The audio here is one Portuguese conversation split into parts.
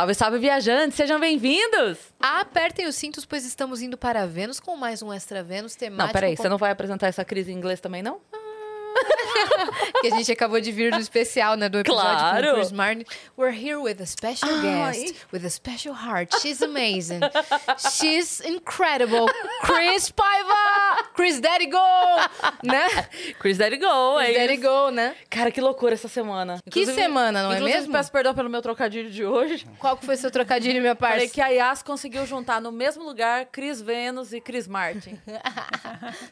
Salve, salve, viajantes! Sejam bem-vindos! Apertem os cintos, pois estamos indo para Vênus com mais um Extra Vênus temático. Não, peraí, com- você não vai apresentar essa crise em inglês também, não? que a gente acabou de vir do especial, né? Do episódio Claro. com o Chris Martin. We're here with a special Ai. guest, with a special heart. She's amazing. She's incredible. Chris Paiva! Chris Daddy Go! Né? Chris Daddy Go, é Chris Daddy isso. Go, né? Cara, que loucura essa semana. Que semana, não é inclusive, mesmo? peço perdão pelo meu trocadilho de hoje. Qual que foi seu trocadilho, minha Falei parça? que a Yas conseguiu juntar no mesmo lugar Chris Vênus e Chris Martin.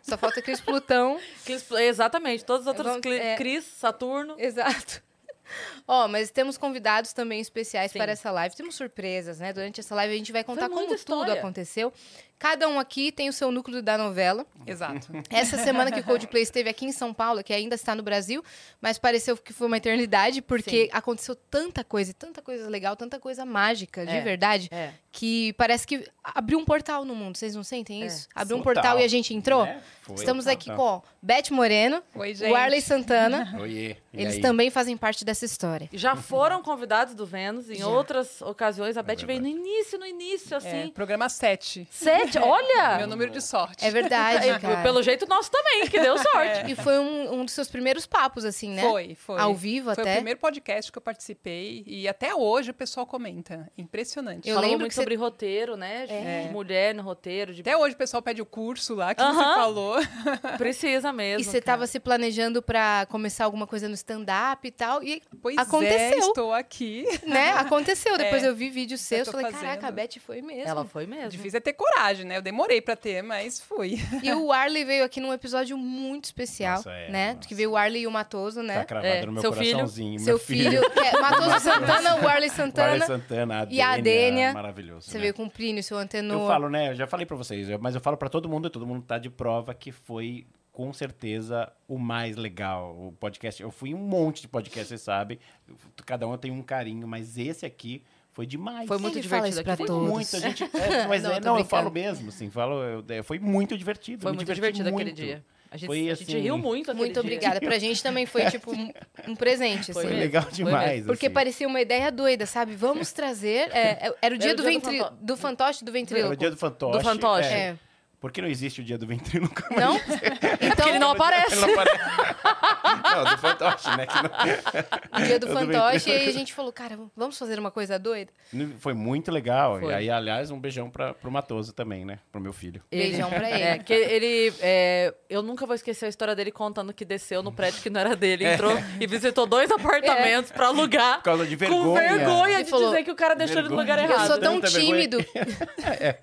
Só falta Chris Plutão. Chris- exatamente, todos os outros é. Chris, Saturno. Exato. Ó, mas temos convidados também especiais Sim. para essa live. Temos surpresas, né? Durante essa live a gente vai contar como tudo história. aconteceu. Cada um aqui tem o seu núcleo da novela. Exato. Essa semana que o Coldplay esteve aqui em São Paulo, que ainda está no Brasil, mas pareceu que foi uma eternidade, porque aconteceu tanta coisa, tanta coisa legal, tanta coisa mágica, de É, verdade, é. que parece que abriu um portal no mundo. Vocês não sentem É. isso? Abriu um Total. portal e a gente entrou? Né? Foi. Estamos Total. aqui com Beth Moreno, Oi, o. Arley Santana. Oiê. E Eles aí? também fazem parte dessa história. Já foram convidados do Vênus em Já. outras ocasiões. É A Beth veio no início, no início, É, assim. programa 7. Sete, olha! Meu número de sorte. É verdade, É, cara. Pelo jeito nosso também, que deu sorte. E foi um, um dos seus primeiros papos, assim, né? Foi, foi. Ao vivo Foi até. o primeiro podcast que eu participei e até hoje o pessoal comenta. Impressionante. Eu Falou lembro muito que você- sobre roteiro, né? De É. mulher no roteiro, de Até hoje o pessoal pede o curso lá que Aham. você falou. precisa mesmo. E você cara. tava se planejando pra começar alguma coisa no stand-up e tal. E Pois é, Aconteceu. estou aqui. né? Aconteceu. Depois É, eu vi vídeos seus, tô falei, fazendo. caraca, a Beth foi mesmo. Ela foi mesmo. Difícil é ter coragem, né? Eu demorei pra ter, mas fui. E o Arley veio aqui num episódio muito especial, Nossa, é, né? nossa. Que veio o Arley e o Matoso, Tá né? cravado É, no meu seu filho. coraçãozinho. Seu meu filho, que é Matoso Santana, o Arley Santana. Santana, a e a Dênia, Dênia. Maravilhoso. Você né? veio com o Plínio, seu antenor. Eu falo, né? Eu já falei pra vocês, mas eu falo pra todo mundo e todo mundo tá de prova que foi com certeza o mais legal. O podcast, eu fui em um monte de podcast, vocês sabem. Cada um tem um carinho, mas esse aqui foi demais. Foi muito Ele fala divertido isso pra aqui. Foi todos. muito, a gente, é, mas Não, é, não, eu falo mesmo, assim, falo, eu- é, foi muito divertido. Foi muito diverti divertido aquele muito. dia. A gente, Foi a gente assim- riu muito aquele Muito dia. obrigada. Pra gente também foi, tipo, um, um presente, Foi assim. Legal demais. Porque assim. parecia uma ideia doida, sabe? Vamos trazer. é, é, era o dia, Era do, o dia do ventri... do fantoche do Era ventríloco. o dia do fantoche. Do fantoche. É. É. Por que não existe o dia do ventríloco? Não? Então, Porque ele não aparece. Ele não aparece. não, do fantoche, né? que não- o dia do do fantoche, e aí a gente falou, cara, vamos fazer uma coisa doida? Foi muito legal. Foi. E aí, aliás, um beijão pra, pro Matoso também, né? Pro meu filho. Beijão pra ele. É, que ele. é, eu nunca vou esquecer a história dele contando que desceu no prédio que não era dele. Entrou e visitou dois apartamentos pra alugar. Por causa de Com vergonha. vergonha Ele de falou, dizer que o cara deixou ele no lugar vergonha. Eu errado. sou tão vergonha. tímido.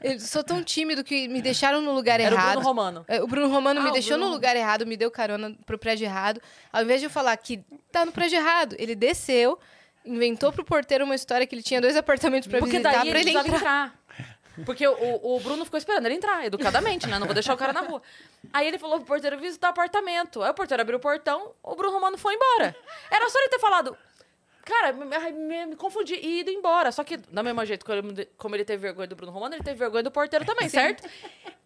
Eu sou tão tímido que me deixaram no lugar Era o errado. Bruno Romano. É, O Bruno Romano Ah, me o deixou Bruno. no lugar errado, me deu carona pro prédio errado. Ao invés de eu falar que tá no prédio errado, ele desceu, inventou pro porteiro uma história que ele tinha dois apartamentos pra Porque visitar daí pra ele ele entrar. entrar. Porque o, o Bruno ficou esperando ele entrar, educadamente, né? Não vou deixar o cara na rua. Aí ele falou pro porteiro visitar o apartamento. Aí o porteiro abriu o portão, o Bruno Romano foi embora. Era só ele ter falado. Cara, me, me- me confundi e ido embora. Só que, da mesma jeito como ele- teve vergonha do Bruno Romano, ele teve vergonha do porteiro também, certo?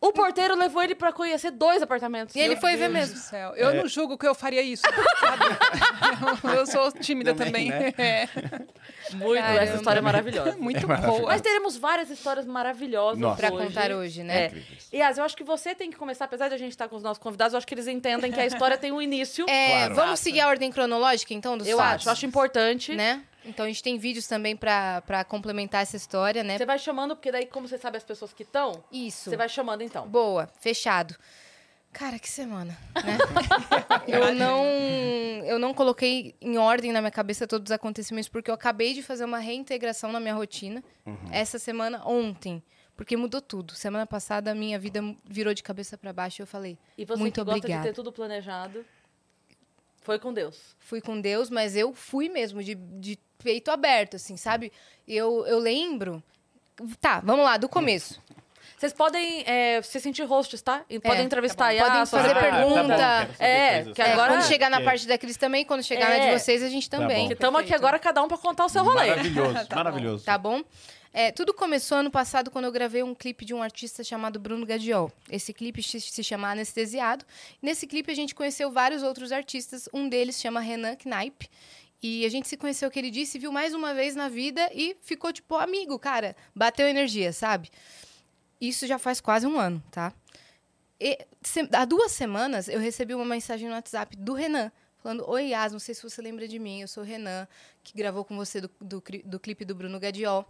O porteiro levou ele pra conhecer dois apartamentos. E ele foi ver Deus mesmo. do céu. Eu não julgo que eu faria isso, sabe? eu, eu sou tímida Também, também. né? É. Muito, Caramba. essa história é maravilhosa. Muito maravilhoso. boa. Mas teremos várias histórias maravilhosas Nossa. Pra hoje. contar hoje, né? É. Incríveis. Yas, eu acho que você tem que começar, apesar de a gente estar com os nossos convidados, eu acho que eles entendem que a história tem um início. É, Claro. vamos seguir a ordem cronológica, então, dos eu fatos? acho, eu acho importante. Né? Então a gente tem vídeos também pra, pra complementar essa história, né? Você vai chamando, porque daí, como você sabe as pessoas que estão, Isso. você vai chamando então. Boa, fechado. Cara, que semana, né? eu não eu não coloquei em ordem na minha cabeça todos os acontecimentos porque eu acabei de fazer uma reintegração na minha rotina essa semana ontem, porque mudou tudo. Semana passada a minha vida virou de cabeça pra baixo e eu falei: E você Muito que gosta de ter tudo planejado, foi com Deus. fui com Deus, mas eu fui mesmo de, de peito aberto, assim, sabe? Eu, eu lembro. Tá, vamos lá, do começo. Vocês podem é, se sentir hosts, tá? E podem entrevistar tá a bom. Yas, Podem fazer Ah, tá bom, pergunta. quero saber É, coisas. que É, agora- quando chegar na Ok. parte da Cris também, quando chegar na É. de vocês, a gente Tá também. bom. Estamos aqui Perfeito. agora, cada um pra contar o seu rolê. Maravilhoso, maravilhoso. Tá bom? É, tudo começou ano passado quando eu gravei um clipe de um artista chamado Bruno Gadiol. Esse clipe se, chama Anestesiado. Nesse clipe a gente conheceu vários outros artistas. Um deles chama Renan Knaip. E a gente se conheceu, que ele disse, viu mais uma vez na vida e ficou, tipo, amigo, cara. Bateu energia, sabe? Isso já faz quase um ano, tá? E, se- há duas semanas eu recebi uma mensagem no WhatsApp do Renan, falando: Oi, Yas, não sei se você lembra de mim, eu sou o Renan, que gravou com você do, do, do clipe do Bruno Gadiol.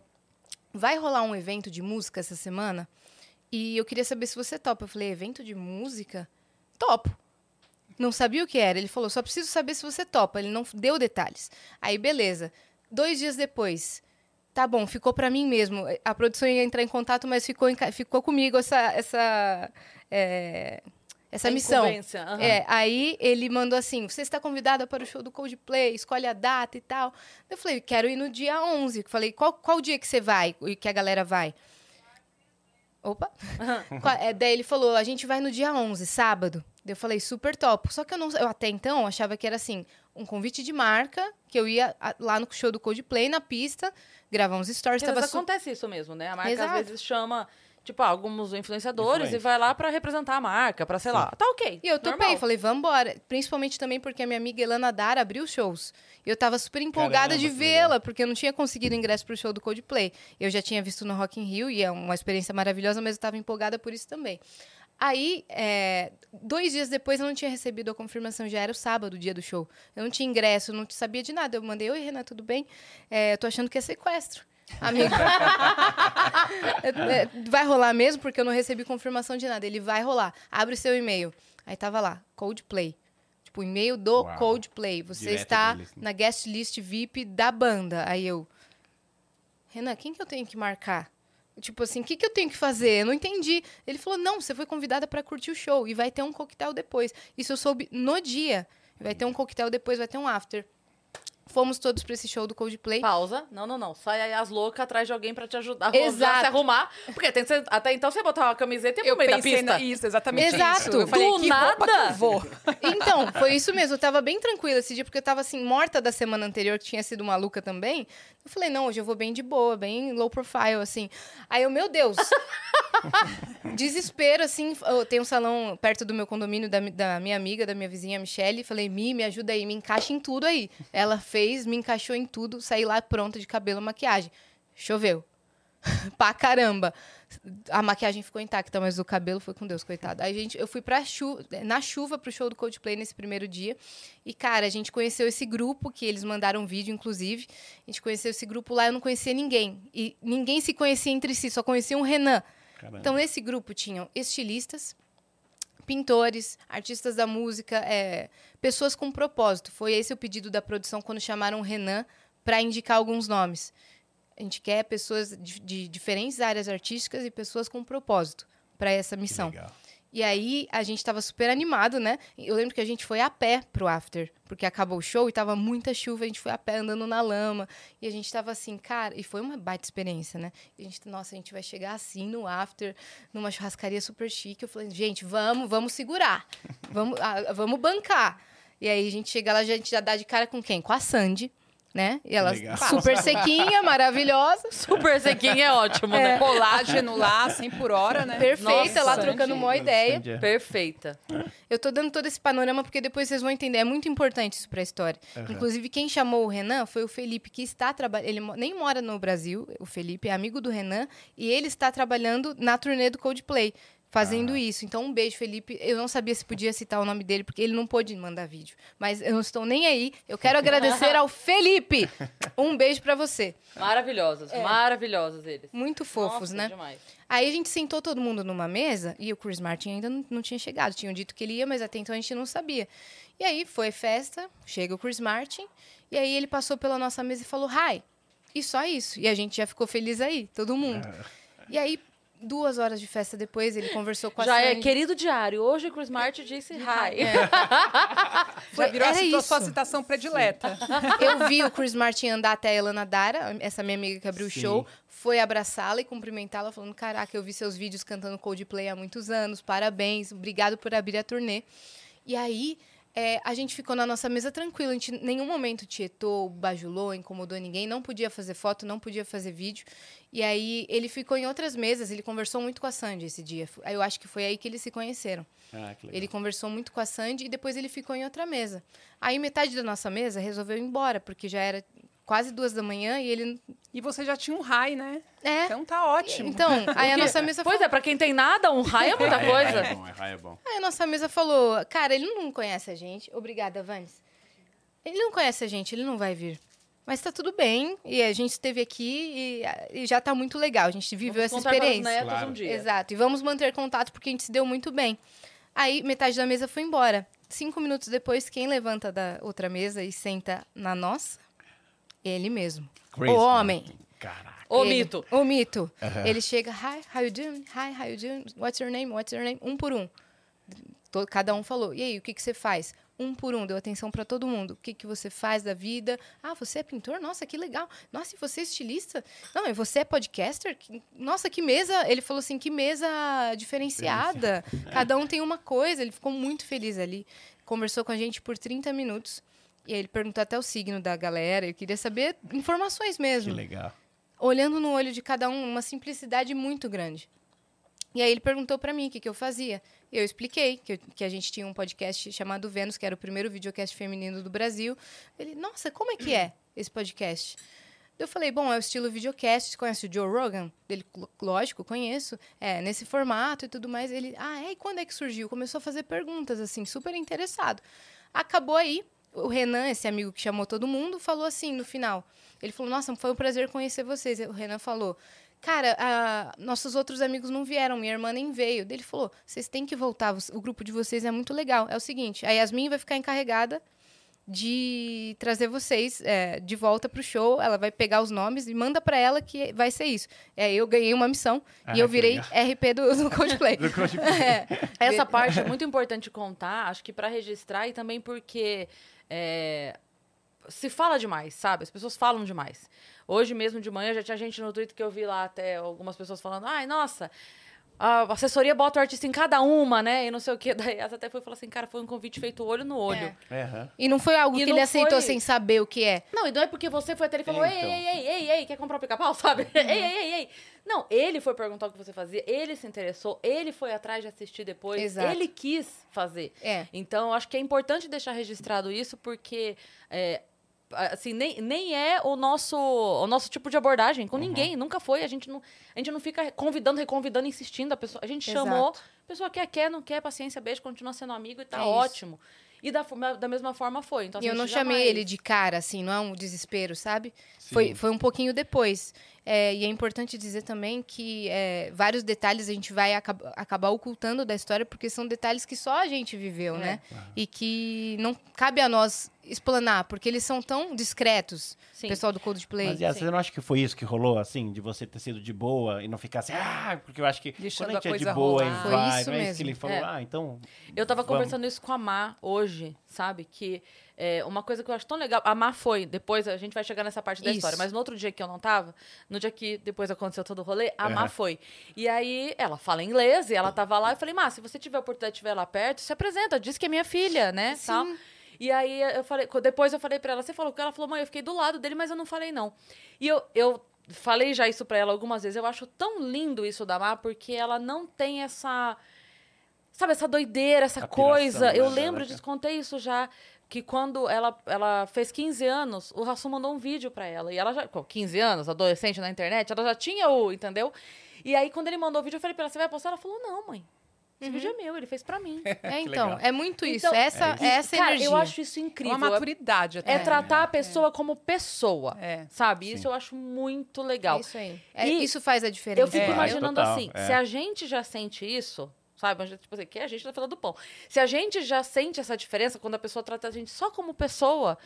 Vai rolar um evento de música essa semana? E eu queria saber se você topa. Eu falei: evento de música? Topo. Não sabia o que era. Ele falou: só preciso saber se você topa. Ele não deu detalhes. Aí, beleza. Dois dias depois. Tá bom, ficou pra mim mesmo. A produção ia entrar em contato, mas ficou, em ficou comigo essa, essa, é, essa missão. aham. É, aí ele mandou assim: você está convidada para o show do Coldplay, escolhe a data e tal. Eu falei: quero ir no dia 11. Eu Falei: qual, qual dia que você vai e que a galera vai? Opa! Qual- é, daí ele falou: a gente vai no dia 11, sábado. Eu falei: super top. Só que eu, não, eu até então achava que era assim: um convite de marca, que eu ia lá no show do Coldplay, na pista, gravar uns stories. Tava su- acontece isso mesmo, né? A marca Exato. às vezes chama, tipo, alguns influenciadores Influencer. e vai lá pra representar a marca, pra sei lá. Tá ok. E eu topei, normal. falei, vambora. Principalmente também porque a minha amiga Elana Dara abriu shows. E eu tava super empolgada Caramba, de vê-la, porque eu não tinha conseguido ingresso pro show do Coldplay. Eu já tinha visto no Rock in Rio, e é uma experiência maravilhosa, mas eu tava empolgada por isso também. Aí, é, dois dias depois, eu não tinha recebido a confirmação, já era o sábado, o dia do show. Eu não tinha ingresso, eu não sabia de nada. Eu mandei, oi, Renan, tudo bem? É, eu tô achando que é sequestro. Amigo. Vai rolar mesmo, porque eu não recebi confirmação de nada. Ele vai rolar. Abre o seu e-mail. Aí tava lá, Coldplay. Tipo, e-mail do Uau. Coldplay. Você Direto está deles, né? na guest list VIP da banda. Aí eu. Renan, quem que eu tenho que marcar? Tipo assim, o que, que eu tenho que fazer? Eu não entendi. Ele falou: não, você foi convidada para curtir o show e vai ter um coquetel depois. Isso eu soube no dia. Vai ter um coquetel depois, vai ter um after. Fomos todos para esse show do Coldplay. Pausa. Não, não, não. Sai aí as loucas atrás de alguém pra te ajudar a Exato. se arrumar. Porque tem que ser- até então você botar uma camiseta e ir Eu pro meio da pensei pista. na, isso, exatamente Exato. isso. Eu falei, Do que roupa que nada. eu vou? Então, foi isso mesmo. Eu tava bem tranquila esse dia, porque eu tava assim, morta da semana anterior, que tinha sido maluca também. Eu falei, não, hoje eu vou bem de boa, bem low profile, assim. Aí eu, meu Deus. Desespero, assim. Eu tenho um salão perto do meu condomínio, da, da minha amiga, da minha vizinha Michelle. Falei, Mi, me ajuda aí, me encaixa em tudo aí. Ela fez, me encaixou em tudo, saí lá pronta de cabelo, maquiagem. Choveu. pra caramba. A maquiagem ficou intacta, mas o cabelo foi com Deus, coitado. Aí, gente, eu fui pra chu na chuva pro show do Coldplay nesse primeiro dia. E, cara, a gente conheceu esse grupo, que eles mandaram um vídeo, inclusive. A gente conheceu esse grupo lá, eu não conhecia ninguém. E ninguém se conhecia entre si, só conhecia um Renan. Caramba. Então, nesse grupo tinham estilistas, pintores, artistas da música, é, pessoas com propósito. Foi esse o pedido da produção quando chamaram o Renan para indicar alguns nomes. A gente quer pessoas de, de diferentes áreas artísticas e pessoas com propósito para essa Que missão. legal. E aí a gente tava super animado, né? Eu lembro que a gente foi a pé pro after, porque acabou o show e tava muita chuva, a gente foi a pé andando na lama. E a gente tava assim, cara, e foi uma baita experiência, né? E a gente, nossa, a gente vai chegar assim no after, numa churrascaria super chique. Eu falei, gente, vamos, vamos segurar. Vamos, ah, vamos bancar. E aí a gente chega lá, a gente já dá de cara com quem? Com a Sandy, né? E ela Legal. super sequinha, maravilhosa. Super sequinho é ótimo, né? Colágeno lá, 100 por hora, né? Perfeita, lá Nossa, trocando uma ideia. Sandy é- Perfeita. Eu tô dando todo esse panorama porque depois vocês vão entender. É muito importante isso pra história. Aham. Inclusive, quem chamou o Renan foi o Felipe, que está trabalhando. Ele nem mora no Brasil, o Felipe é amigo do Renan, e ele está trabalhando na turnê do Coldplay. Fazendo isso. Então, um beijo, Felipe. Eu não sabia se podia citar o nome dele, porque ele não pôde mandar vídeo. Mas eu não estou nem aí. Eu quero agradecer ao Felipe. Um beijo pra você. Maravilhosos, maravilhosos eles. Muito fofos, Nossa, né? Demais. Aí a gente sentou todo mundo numa mesa e o Chris Martin ainda não, não tinha chegado. Tinham dito que ele ia, mas até então a gente não sabia. E aí foi festa, chega o Chris Martin, e aí ele passou pela nossa mesa e falou, hi. E só isso. E a gente já ficou feliz aí, todo mundo. E aí, duas horas de festa depois, ele conversou com a Já é Sandy. querido diário. Hoje o Chris Martin disse hi. É. Já Foi- virou a era situa- sua citação predileta. Eu vi o Chris Martin andar até a Elana Dara, essa minha amiga que abriu o Sim. show, foi abraçá-la e cumprimentá-la, falando: Caraca, eu vi seus vídeos cantando Coldplay há muitos anos, parabéns, obrigado por abrir a turnê. E aí, É, a gente ficou na nossa mesa tranquilo, a gente em nenhum momento tietou, bajulou, incomodou ninguém, não podia fazer foto, não podia fazer vídeo. E aí ele ficou em outras mesas, ele conversou muito com a Sandy esse dia. Eu acho que foi aí que eles se conheceram. Ah. Ele conversou muito com a Sandy e depois ele ficou em outra mesa. Aí metade da nossa mesa resolveu ir embora, porque já era quase duas da manhã e ele. E você já tinha um high, né? É. Então tá ótimo. Então, aí a nossa mesa Pois é, pra quem tem nada, um raio é muita é, coisa. É, bom, é, raio é bom. Aí a nossa mesa falou, cara, ele não conhece a gente. Obrigada, Vanes. Ele não conhece a gente, ele não vai vir. Mas tá tudo bem, e a gente esteve aqui e, e já tá muito legal. A gente viveu Vamos essa experiência. netos Claro. um dia. Exato. E vamos manter contato porque a gente se deu muito bem. Aí metade da mesa foi embora. Cinco minutos depois, quem levanta da outra mesa e senta na nossa? Ele mesmo. Chris o homem. Martin. Caraca. O Ele- mito. O mito. Aham. Ele chega, hi, how you doing? Hi, how you doing? What's your name? What's your name? Um por um. To- Cada um falou. E aí, o que, que você faz? Um por um, deu atenção para todo mundo. O que, que você faz da vida? Ah, você é pintor? Nossa, que legal. Nossa, e você é estilista? Não, e você é podcaster? Nossa, que mesa. Ele falou assim: que mesa diferenciada. Cada um tem uma coisa. Ele ficou muito feliz ali. Conversou com a gente por 30 minutos. E aí ele perguntou até o signo da galera. Eu queria saber informações mesmo Que legal. olhando no olho de cada um, uma simplicidade muito grande. E aí ele perguntou pra mim o que, que eu fazia. Eu expliquei que, eu- que a gente tinha um podcast chamado Vênus, que era o primeiro videocast feminino do Brasil. Ele, nossa, como é que é esse podcast? Eu falei, bom, é o estilo videocast. Você conhece o Joe Rogan? Ele, "Lo- lógico, conheço. É, nesse formato e tudo mais. Ele, ah, é? E quando é que surgiu? Começou a fazer perguntas, assim, super interessado. Acabou aí. O Renan, esse amigo que chamou todo mundo, falou assim no final. Ele falou, nossa, foi um prazer conhecer vocês. O Renan falou, cara, ah, nossos outros amigos não vieram, minha irmã nem veio. Daí Ele falou, vocês têm que voltar, vo- o grupo de vocês é muito legal. É o seguinte, a Yasmin vai ficar encarregada de trazer vocês é, de volta pro show. Ela vai pegar os nomes e manda para ela que vai ser isso. É, eu ganhei uma missão Ah, e eu virei legal. RP do, do Coldplay. Do Coldplay. É. Essa parte é muito importante contar, acho que pra registrar e também porque é, se fala demais, sabe? As pessoas falam demais. Hoje mesmo de manhã já tinha gente no Twitter que eu vi lá até algumas pessoas falando: ai, nossa. A assessoria bota o artista em cada uma, né? E não sei o quê. Daí ela até foi e falou assim: cara, foi um convite feito olho no olho. É. Aham. E não foi algo E que ele aceitou foi- sem saber o que é. Não, e não é porque você foi até ele e falou: ei, Então. ei, ei, ei, ei, quer comprar um pica-pau, sabe? ei, ei, ei, ei. Não, ele foi perguntar o que você fazia, ele se interessou, ele foi atrás de assistir depois, Exato. ele quis fazer. É. Então, acho que é importante deixar registrado isso, porque. é, assim, nem, nem é o nosso, o nosso tipo de abordagem com ninguém, nunca foi. A gente não, a gente não fica convidando, reconvidando, insistindo. A, pessoa, a gente Exato. chamou, a pessoa quer, quer, não quer, paciência, beijo, continua sendo amigo e tá É isso. ótimo. E da, da mesma forma foi. Então, E eu não chamei jamais- ele de cara, assim, não é um desespero, sabe? Sim. Foi, foi um pouquinho depois. É, e é importante dizer também que é, vários detalhes a gente vai acab- acabar ocultando da história, porque são detalhes que só a gente viveu, É. né? E que não cabe a nós explanar, porque eles são tão discretos, Sim. o pessoal do Coldplay. Mas você não acha que foi isso que rolou, assim, de você ter sido de boa e não ficar assim, ah, porque eu acho que Deixando quando a gente a é de boa rolar. e Foi vai, isso não é isso que ele falou, É. ah, então... Eu tava Vamos. conversando isso com a Má hoje, sabe? Que é, uma coisa que eu acho tão legal. A Má foi, depois a gente vai chegar nessa parte da Isso. história, mas no outro dia que eu não tava, no dia que depois aconteceu todo o rolê, a Má Aham. foi. E aí ela fala inglês e ela tava lá. Eu falei, Má, se você tiver a oportunidade de estiver lá perto, se apresenta, diz que é minha filha, né? Sim. Tal. E aí eu falei, depois eu falei pra ela, você falou que ela falou, mãe, eu fiquei do lado dele, mas eu não falei não. E eu, eu falei já isso pra ela algumas vezes. Eu acho tão lindo isso da Má, porque ela não tem essa. Sabe, essa doideira, essa A piração, coisa. né, Eu dela, lembro cara. disso, contei isso já. Que quando ela, ela fez 15 anos, o Rassu mandou um vídeo pra ela. E ela já, com 15 anos, adolescente na internet, ela já tinha o, entendeu? E aí, quando ele mandou o vídeo, eu falei pra ela, você vai postar? Ela falou, não, mãe. Esse vídeo é meu, ele fez pra mim. É, então, legal. é muito isso. Então, essa E, essa cara, energia. eu acho isso É incrível. uma maturidade até. É tratar a pessoa como pessoa. É. Sabe? Sim. Isso eu acho muito legal. É isso aí. É, E isso faz a diferença. Eu fico É, imaginando total, assim, é. se a gente já sente isso, sabe? Mas, Tipo assim, que a gente tá falando do pão. Se a gente já sente essa diferença quando a pessoa trata a gente só como pessoa,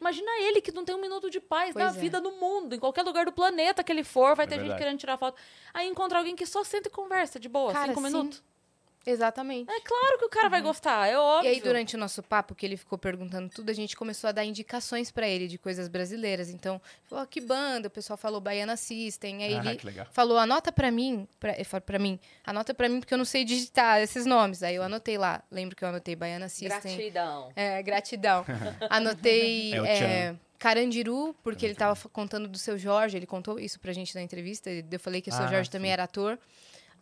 imagina ele que não tem um minuto de paz na Pois é. vida no mundo, em qualquer lugar do planeta que ele for, vai É ter gente verdade. querendo tirar foto. Aí encontra alguém que só senta e conversa de boa, Cara, cinco sim. Exatamente. É claro que o cara vai gostar, é óbvio. E aí, durante o nosso papo, que ele ficou perguntando tudo, a gente começou a dar indicações pra ele de coisas brasileiras. Então, falou, "Ó, que banda? O pessoal falou Baiana System. Aí Ah, ele falou, anota pra mim, ele pra mim, anota pra mim porque eu não sei digitar esses nomes. Aí eu anotei lá. Lembro que eu anotei Baiana System. Gratidão. É, gratidão. Anotei É é. Carandiru, porque ele tava f- contando do seu Jorge, ele contou isso pra gente na entrevista. Eu falei que o seu Ah, Jorge também sim. era ator.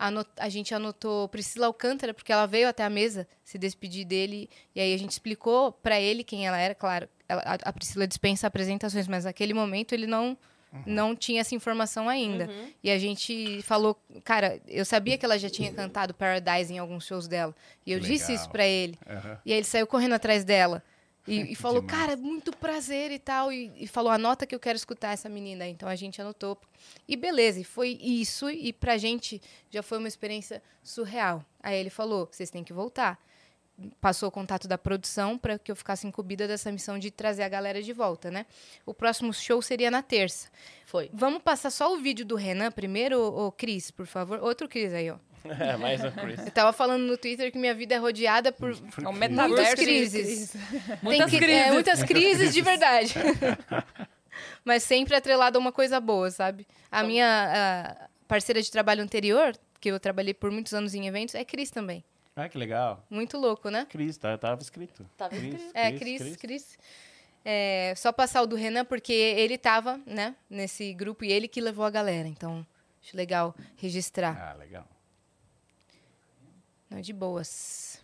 Ano- a gente anotou Priscila Alcântara, porque ela veio até a mesa se despedir dele. E aí a gente explicou pra ele quem ela era. Claro, ela- a, a Priscila dispensa apresentações, mas naquele momento ele não, não tinha essa informação ainda. Uhum. E a gente falou, cara, eu sabia que ela já tinha cantado Paradise em alguns shows dela. E eu Que disse legal. isso pra ele. Aham. E aí ele saiu correndo atrás dela. E, e falou, Demais. cara, muito prazer e tal. E, e falou, anota que eu quero escutar essa menina. Então a gente anotou. E beleza, e foi isso. E pra gente já foi uma experiência surreal. Aí ele falou, vocês têm que voltar. Passou o contato da produção para que eu ficasse incumbida dessa missão de trazer a galera de volta, né? O próximo show seria na terça. Foi. Vamos passar só o vídeo do Renan primeiro, ô Cris, por favor? Outro Cris aí, ó. É, mais um Chris. Eu tava falando no Twitter que minha vida é rodeada por É um metaverso muitas crises. Muitas Tem que- crises. É, muitas crises de verdade. Mas sempre atrelado a uma coisa boa, sabe? A minha ah, parceira de trabalho anterior, que eu trabalhei por muitos anos em eventos, é Cris também. Ah, que legal. Muito louco, né? Cris, tá, tava escrito. Tava Cris, escrito. É, Cris, Cris. É, só passar o do Renan, porque ele tava, né, nesse grupo e ele que levou a galera. Então, acho legal registrar. Ah, legal. Não, de boas.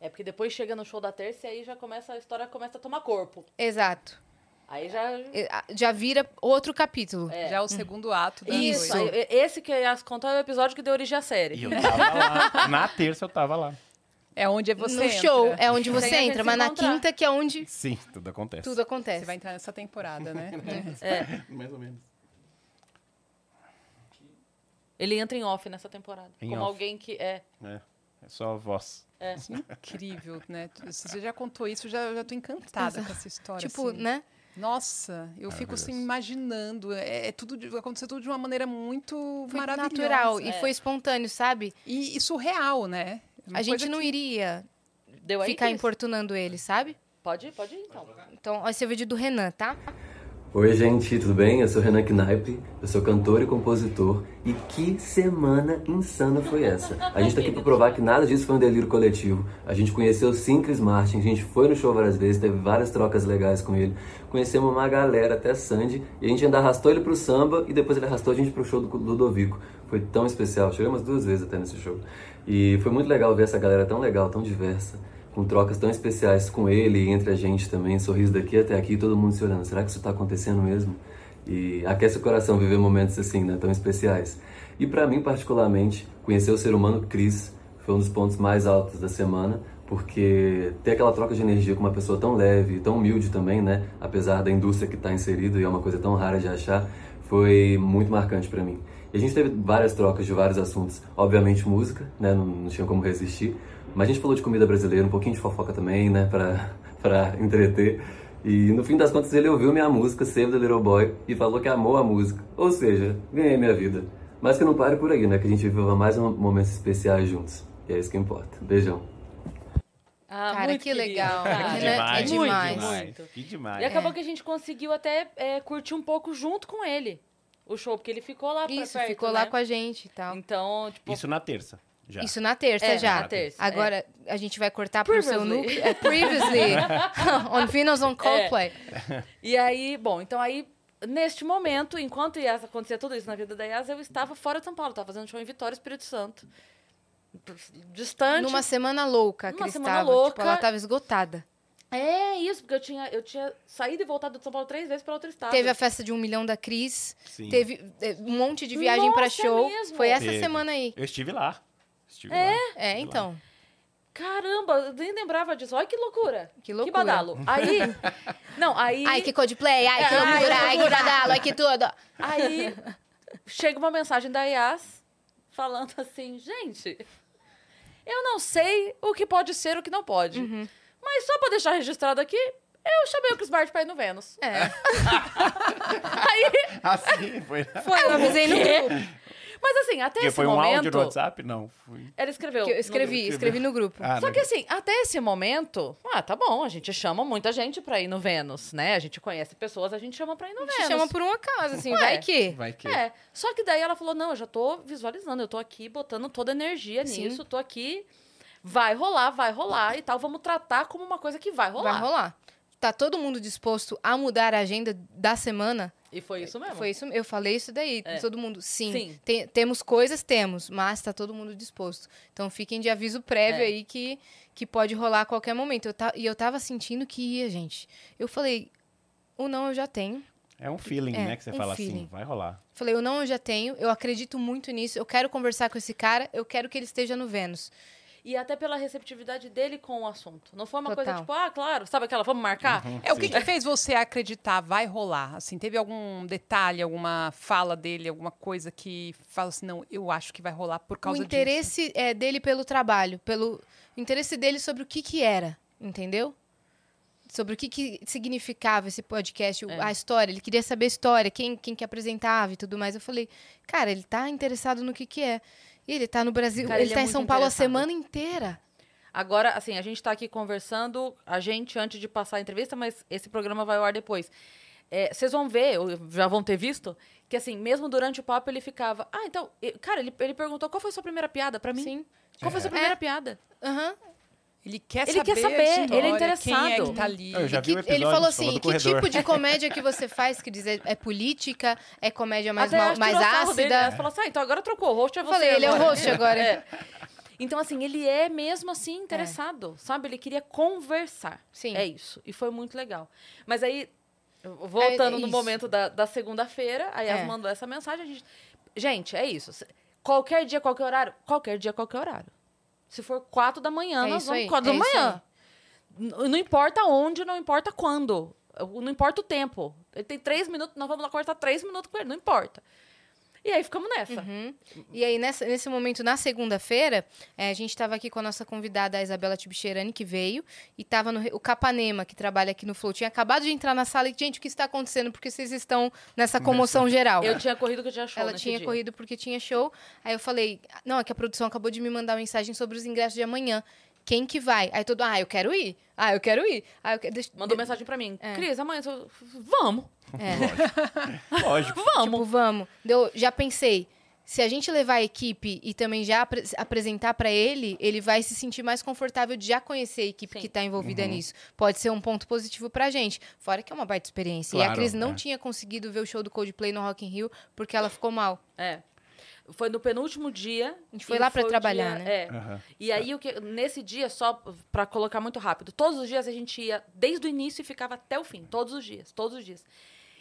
É porque depois chega no show da terça e aí já começa, a história começa a tomar corpo. Exato. Aí já. É, Já vira outro capítulo. É. Já é o segundo ato da Isso. coisa. esse que as contou é o episódio que deu origem à série. E eu tava lá. Na terça eu tava lá. É onde você no entra. show é onde você gente entra, mas na quinta que é onde Sim, tudo acontece. tudo acontece. Você vai entrar nessa temporada, né? É. Mais ou menos. Ele entra em off nessa temporada. Em como off. alguém que é. É, é só voz. Incrível, né? Você já contou isso, eu já, eu já tô encantada com essa história. Tipo, assim. né? Nossa, eu fico assim imaginando. É, é tudo de, aconteceu tudo de uma maneira muito Foi maravilhosa. natural e é. foi espontâneo, sabe? E, e surreal, né? Uma a gente não que- iria Deu aí? ficar importunando ele, sabe? Pode pode ir então. Então, esse é o vídeo do Renan, tá? Oi, gente, tudo bem? Eu sou Renan Knaip, eu sou cantor e compositor. E que semana insana foi essa? A gente tá aqui pra provar que nada disso foi um delírio coletivo. A gente conheceu o Sim Chris Martin, a gente foi no show várias vezes, teve várias trocas legais com ele. Conhecemos uma galera, até Sandy, e a gente ainda arrastou ele pro samba e depois ele arrastou a gente pro show do Ludovico. Foi tão especial, chegamos duas vezes até nesse show. E foi muito legal ver essa galera tão legal, tão diversa com trocas tão especiais com ele e entre a gente também, sorriso daqui até aqui, todo mundo se olhando. Será que isso tá acontecendo mesmo? E aquece o coração viver momentos assim, né, tão especiais. E para mim, particularmente, conhecer o ser humano Cris foi um dos pontos mais altos da semana, porque ter aquela troca de energia com uma pessoa tão leve, tão humilde também, né, apesar da indústria que está inserido e é uma coisa tão rara de achar, foi muito marcante para mim. E a gente teve várias trocas de vários assuntos, obviamente música, né, não, não tinha como resistir, mas a gente falou de comida brasileira, um pouquinho de fofoca também, né, pra, pra entreter. E no fim das contas ele ouviu minha música, Save the Little Boy, e falou que amou a música. Ou seja, ganhei minha vida. Mas que não pare por aí, né, que a gente viva mais um- momentos especiais juntos. E é isso que importa. Beijão. Ah, Cara, muito que querido, legal. cara. Renan é demais. muito. Que demais. E acabou que a gente conseguiu até é, curtir um pouco junto com ele o show, porque ele ficou lá pra Isso, perto, ficou né? lá com a gente e tal. Então, tipo, Isso na terça. Já. Isso na terça É, já. na terça, Agora a gente vai cortar pro seu Previously. núcleo. É, previously. on Venus on Coldplay. E aí, bom, então aí, neste momento, enquanto Yas acontecia tudo isso na vida da Yas, eu estava fora de São Paulo, estava fazendo show em Vitória, Espírito Santo. Distante. Numa semana louca, Numa Cris semana tava. louca. Tipo, ela tava esgotada. É isso, porque eu tinha, eu tinha saído e voltado de São Paulo três vezes para outro estado. Teve a festa de um milhão da Cris. Sim. Teve é, um monte de viagem é show. mesmo? Foi essa Teve. semana aí. Eu estive lá. Estive É? lá. É, Estive então. Caramba, eu nem lembrava disso. Olha que loucura. Que loucura. Que badalo. Aí. Não, aí. Ai, que Coldplay, ai, que loucura, ai, que badalo, ai, que tudo. Aí chega uma mensagem da Yas falando assim, gente, eu não sei o que pode ser o que não pode. Uhum. Mas só pra deixar registrado aqui, eu chamei o Chris Martin pra ir no Vênus. É. Aí, Assim, foi. Foi, eu avisei no quê? grupo. Mas assim, até Porque esse foi um momento. áudio no WhatsApp? Não. Foi... Ela escreveu. Que eu no escrevi, grupo. escrevi no grupo. Ah, Só né? que assim, até esse momento, ah, tá bom, a gente chama muita gente pra ir no Vênus, né? A gente conhece pessoas, a gente chama pra ir no A Vênus. gente chama por um acaso, assim, Ué. vai que. Vai que. É, só que daí ela falou, não, eu já tô visualizando, eu tô aqui botando toda a energia Sim. nisso, tô aqui, vai rolar, vai rolar e tal, vamos tratar como uma coisa que vai rolar. Vai rolar. Tá todo mundo disposto a mudar a agenda da semana? E foi isso mesmo. Foi isso, eu falei isso daí. É. Todo mundo, sim. Sim. Tem- temos coisas, temos, mas tá todo mundo disposto. Então fiquem de aviso prévio É. aí que, que pode rolar a qualquer momento. Eu ta- e eu tava sentindo que ia, gente. Eu falei, o não eu já tenho. É um feeling, É, né? Que você um fala assim, feeling. vai rolar. Falei, o não eu já tenho, eu acredito muito nisso, eu quero conversar com esse cara, eu quero que ele esteja no Vênus. E até pela receptividade dele com o assunto. Não foi uma coisa Total. tipo, ah, claro, sabe aquela, vamos marcar? É, o que, que fez você acreditar vai rolar? Assim, teve algum detalhe, alguma fala dele, alguma coisa que fala assim, não, eu acho que vai rolar por causa o interesse é, dele pelo trabalho, pelo o interesse dele sobre o que que era, entendeu? Sobre o que, que significava esse podcast, É. a história. Ele queria saber a história, quem, quem que apresentava e tudo mais. Eu falei, cara, ele tá interessado no que que é. E ele tá no Brasil, Cara, ele, ele é tá em São Paulo a semana inteira. Agora, assim, a gente tá aqui conversando, a gente, antes de passar a entrevista, mas esse programa vai ao ar depois. É, Vocês vão ver, ou já vão ter visto, que assim, mesmo durante o papo ele ficava. Ah, então. Cara, ele, ele perguntou qual foi a sua primeira piada pra mim? Sim. Qual foi a sua primeira piada? Aham. Ele quer Ele saber, quer a saber, história, ele é Quem é interessado. que tá ali. Eu já vi que- episódio, ele falou assim: que tipo de comédia que você faz? Que diz, é, é política? É comédia mais, mal- mais sarro dele, né? ácida? Falou assim, ah, então agora trocou o host, é Eu você falei, ele é o agora. host agora. É. Então, assim, ele é mesmo assim interessado, sabe? Ele queria conversar. Sim. É isso. E foi muito legal. Mas aí, voltando É no isso. momento da, da segunda-feira, a Yas É. mandou essa mensagem. A gente... gente, é isso. Qualquer dia, qualquer horário? Qualquer dia, qualquer horário. Se for quatro da manhã, É nós vamos aí, quatro é da manhã. Não importa onde, não importa quando. Não importa o tempo. Ele tem três minutos, nós vamos lá cortar três minutos com ele, não importa. E aí ficamos nessa. Uhum. E aí, nessa- nesse momento, na segunda-feira, eh, a gente estava aqui com a nossa convidada, a Isabela Tibicherani, que veio, e estava no, o Capanema, que trabalha aqui no Flow. Tinha acabado de entrar na sala e, gente, o que está acontecendo? Porque vocês estão nessa comoção geral. Eu tinha corrido que eu tinha show Ela tinha dia. corrido porque tinha show. Aí eu falei, não, é que a produção acabou de me mandar mensagem sobre os ingressos de amanhã. Quem que vai? Aí todo, ah, eu quero ir. Ah, eu quero ir. Ah, eu quero... deixa- Mandou mensagem pra mim. É. Cris, amanhã... eu- Vamos. É. Lógico. Vamos. Tipo, vamos. Eu já pensei, se a gente levar a equipe e também já apre- apresentar pra ele, ele vai se sentir mais confortável de já conhecer a equipe Sim. que tá envolvida Uhum. nisso. Pode ser um ponto positivo pra gente. Fora que é uma baita experiência. e a Claro, Cris não é. tinha conseguido ver o show do Coldplay no Rock in Rio porque ela ficou mal. É. Foi no penúltimo dia. A gente foi lá pra o trabalhar, dia- né? É. Aham. E aí, o que, nesse dia, só pra colocar muito rápido, todos os dias a gente ia desde o início e ficava até o fim. Todos os dias, todos os dias.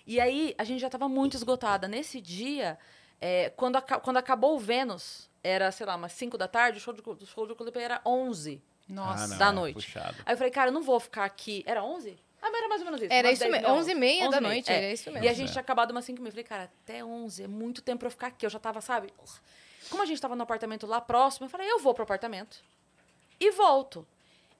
E aí, a gente já tava muito esgotada. Nesse dia, é, quando, aca- quando acabou o Vênus, era, sei lá, umas 5 da tarde, o show, de, o show do Coldplay era 11. Nossa. Ah, não, da noite. puxado. Aí eu falei, cara, eu não vou ficar aqui. Era 11? Ah, mas era mais ou menos isso. Era isso 10 mesmo. não, 11 e meia da 11 noite, é. era isso mesmo. E a gente É. tinha acabado umas 5 e meia. Eu falei, cara, até 11, é muito tempo pra eu ficar aqui. Eu já tava, sabe? Como a gente tava no apartamento lá próximo, eu falei, eu vou pro apartamento. E volto.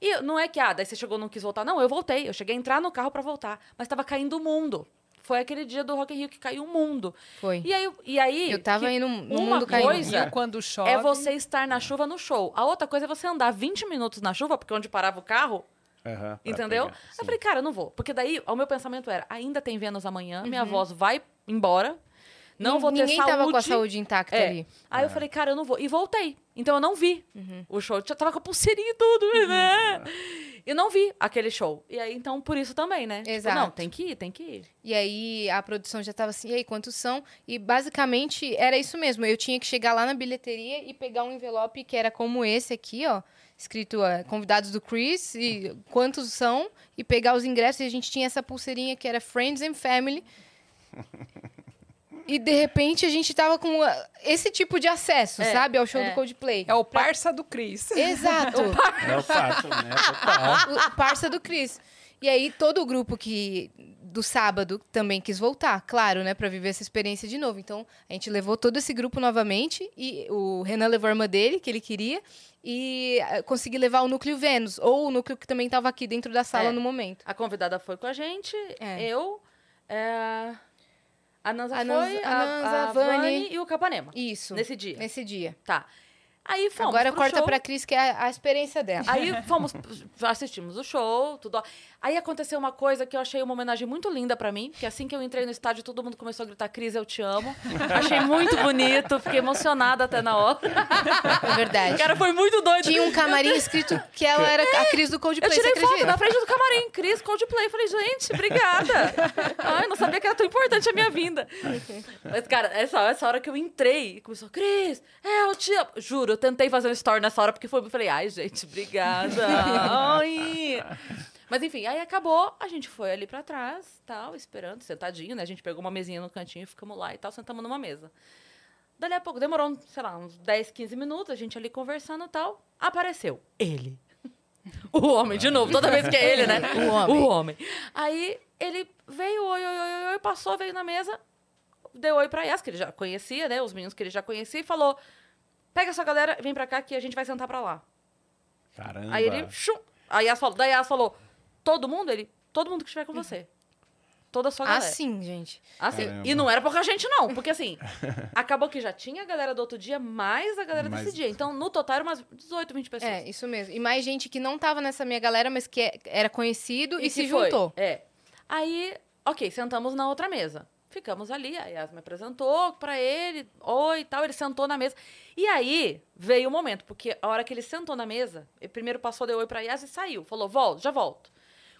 E não é que, ah, daí você chegou e não quis voltar. Não, eu voltei. Eu cheguei a entrar no carro pra voltar. Mas tava caindo o mundo. Foi aquele dia do Rock in Rio que caiu o mundo. Foi. E aí, e aí Eu tava aí no, uma mundo caindo. coisa- quando chove... é você estar na chuva no show. A outra coisa é você andar 20 minutos na chuva, porque onde parava o carro, Pra Entendeu? pegar, Eu falei, cara, eu não vou. Porque daí o meu pensamento era: ainda tem Vênus amanhã, Uhum. minha voz vai embora, não vou ter Ninguém saúde. tava com a saúde intacta É. ali. Aí eu falei, cara, eu não vou. E voltei. Então eu não vi Uhum. o show. Já tava com a pulseirinha e tudo, né? E não vi aquele show. E aí, então, por isso também, né? Tipo, Exato. não, tem que ir, tem que ir. E aí a produção já tava assim, e aí, quantos são? E basicamente era isso mesmo. Eu tinha que chegar lá na bilheteria e pegar um envelope que era como esse aqui, ó. Escrito ó, convidados do Chris e quantos são, e pegar os ingressos. E a gente tinha essa pulseirinha que era Friends and Family. E de repente a gente tava com ah, esse tipo de acesso, É, sabe? Ao show é. do Coldplay. É o parça do Cris. Exato. É o fato, né? Total. o parça do Cris. E aí, todo o grupo que do sábado também quis voltar, claro, né, Pra viver essa experiência de novo. Então, a gente levou todo esse grupo novamente e o Renan levou a irmã dele, que ele queria, e eh, consegui levar o núcleo Vênus, ou o núcleo que também estava aqui dentro da sala É. no momento. A convidada foi com a gente, É. eu. é, A Nanza A Nanza- foi, a a, Nanza, a a Vani. Vani e o Capanema. Isso. Nesse dia. Nesse dia. Tá. Aí fomos Agora pro corta show. pra Cris, que é a, a experiência dela. Aí fomos, assistimos o show, tudo. Aí aconteceu uma coisa que eu achei uma homenagem muito linda pra mim, que assim que eu entrei no estádio, todo mundo começou a gritar Cris, eu te amo. achei muito bonito, fiquei emocionada até na hora. É verdade. O cara foi muito doido. Tinha um camarim escrito que ela era a Cris do Eu Coldplay, tirei você foto na frente do camarim, Cris, Coldplay. Falei, gente, obrigada. Ai, não sabia que era tão importante a minha vinda. Mas, cara, essa, essa hora que eu entrei, começou, Cris, é, eu te amo. Juro, eu tentei fazer um story nessa hora, porque foi, eu falei, ai, gente, obrigada. Ai. Mas enfim, aí acabou, a gente foi ali pra trás, tal, esperando, sentadinho, né? A gente pegou uma mesinha no cantinho, ficamos lá e tal, sentamos numa mesa. Dali a pouco, demorou, sei lá, uns 10, 15 minutos, a gente ali conversando e tal. Apareceu ele. O homem, de novo, toda vez que é ele, né? O homem. O homem. Aí ele veio, oi, oi, oi, oi, passou, veio na mesa, deu oi pra Yas, que ele já conhecia, né? Os meninos que ele já conhecia, e falou: pega essa galera, vem pra cá que a gente vai sentar pra lá. Caramba. Aí ele, chum, a Yas falou, daí a Yas falou: todo mundo? Ele, todo mundo que estiver com você. Toda a sua galera. Assim, gente. Assim, Caramba. e não era pouca gente, não. Porque assim, acabou que já tinha a galera do outro dia, mais a galera Mas- desse dia. Então, no total, eram umas 18, 20 pessoas. É, isso mesmo. E mais gente que não tava nessa minha galera, mas que é- era conhecido e, que se foi. juntou. É. Aí, ok, sentamos na outra mesa. Ficamos ali, a Yas me apresentou pra ele, oi e tal, ele sentou na mesa. E aí, veio o momento, porque a hora que ele sentou na mesa, ele primeiro passou, deu oi pra Yas e saiu. Falou, volto, já volto.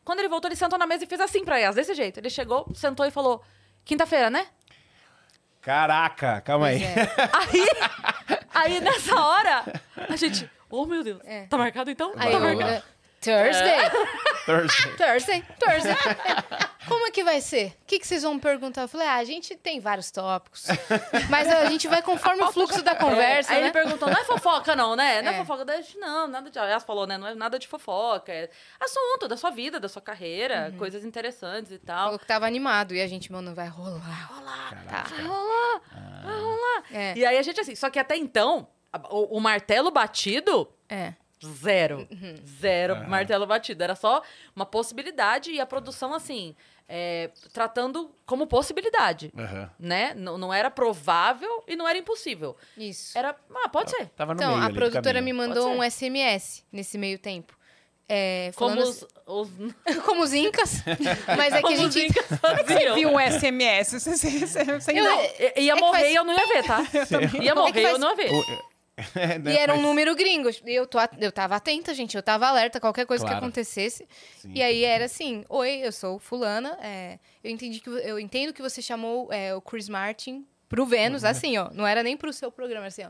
Quando ele voltou, ele sentou na mesa e fez assim pra Yas, desse jeito. Ele chegou, sentou e falou, quinta-feira, né? Caraca, calma aí. É. Aí, aí nessa hora, a gente, oh meu Deus, É. tá marcado então? Aí tá marcado. eh, Thursday, Thursday. Thursday, Thursday. Como é que vai ser? O que, que vocês vão me perguntar? Eu falei, ah, a gente tem vários tópicos. Mas a gente vai conforme o fluxo da conversa, Aí né? ele perguntou, não é fofoca não, né? Não é, É. fofoca da gente, não, nada de... Ela falou, né? Não é nada de fofoca, é assunto da sua vida, da sua carreira, Uhum. coisas interessantes e tal. Falou que tava animado. E a gente, mano, vai rolar. rolar, Tá. vai rolar, vai rolar. É, E aí a gente assim, só que até então, o, o martelo batido, é. zero. Uhum. Zero martelo batido. Era só uma possibilidade e a produção, assim, é, tratando como possibilidade. Aham. Né? Não, não era provável e não era impossível. Isso. Era, ah, pode ser. Tava no Então, meio a produtora me mandou um SMS nesse meio tempo. É, Como falando os, os, assim- como os incas. Mas é que a como os gente... incas Você viu um SMS? Você, você, você, você Eu- não. Ia É morrer faz- e eu não ia ver, tá? Ia morrer e eu não ia ver. É, né, E era um mas- número gringo. Eu, tô, at- eu tava atenta, gente. Eu tava alerta a qualquer coisa Claro. que acontecesse. Sim. E aí era assim: Oi, eu sou fulana. é, eu, entendi que, eu entendo que você chamou é, o Chris Martin pro Vênus, assim, ó. Não era nem pro seu programa, assim, ó.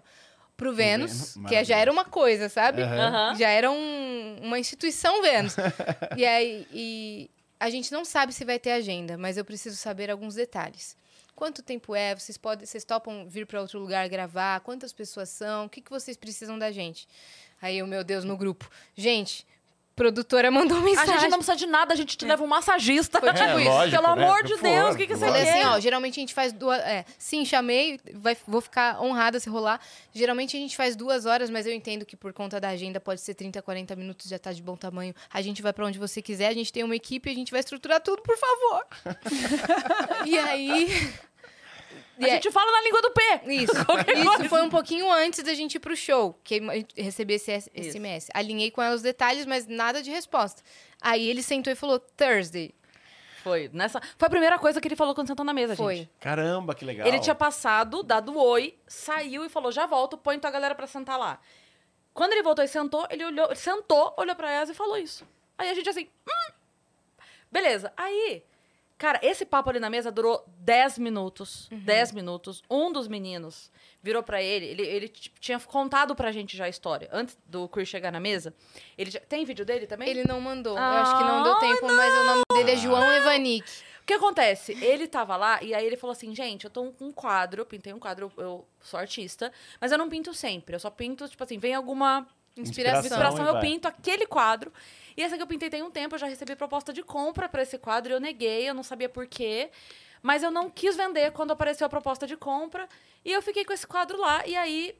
Pro Vênus, Vênus, que é- já era uma coisa, sabe? Aham. Já era um- uma instituição Vênus. e aí, e a gente não sabe se vai ter agenda, mas eu preciso saber alguns detalhes. Quanto tempo é? Vocês podem, vocês topam vir para outro lugar gravar? Quantas pessoas são? O que, que vocês precisam da gente? Aí eu, meu Deus, no grupo. Gente, produtora mandou A mensagem. gente não precisa de nada, a gente te leva um massagista. Foi tipo É, isso. lógico, Pelo né? amor de Deus, o que, que você lógico. Quer? assim, ó, geralmente a gente faz duas. É, sim, chamei, vai- vou ficar honrada se rolar. Geralmente a gente faz duas horas, mas eu entendo que por conta da agenda pode ser 30, 40 minutos, já tá de bom tamanho. A gente vai pra onde você quiser, a gente tem uma equipe, a gente vai estruturar tudo, por favor. e aí. A gente fala na língua do P. Isso. Qualquer Isso coisa. foi um pouquinho antes da gente ir pro show, que eu recebi esse S- Isso. SMS. Alinhei com ela os detalhes, mas nada de resposta. Aí ele sentou e falou: Thursday. Foi. Nessa... Foi a primeira coisa que ele falou quando sentou na mesa, Foi. gente. Caramba, que legal. Ele tinha passado, dado oi, saiu e falou: já volto, põe tua galera pra sentar lá. Quando ele voltou e sentou, ele olhou, ele sentou, olhou pra Yas e falou isso. Aí a gente assim, hum. Beleza. Aí, cara, esse papo ali na mesa durou 10 minutos. 10 minutos. Um dos meninos virou pra ele, ele, ele tinha contado pra gente já a história. Antes do Chris chegar na mesa. Ele já- Tem vídeo dele também? Ele não mandou. eu acho que não deu tempo, mas o nome dele é João Evanick. O que acontece? Ele tava lá e aí ele falou assim, gente, eu tô com um quadro, eu pintei um quadro, eu, eu sou artista, mas eu não pinto sempre. Eu só pinto, tipo assim, vem alguma Inspiração. inspiração, eu pinto aquele quadro. E essa que eu pintei tem um tempo, eu já recebi proposta de compra pra esse quadro e eu neguei, eu não sabia por quê. Mas eu não quis vender quando apareceu a proposta de compra. E eu fiquei com esse quadro lá. E aí,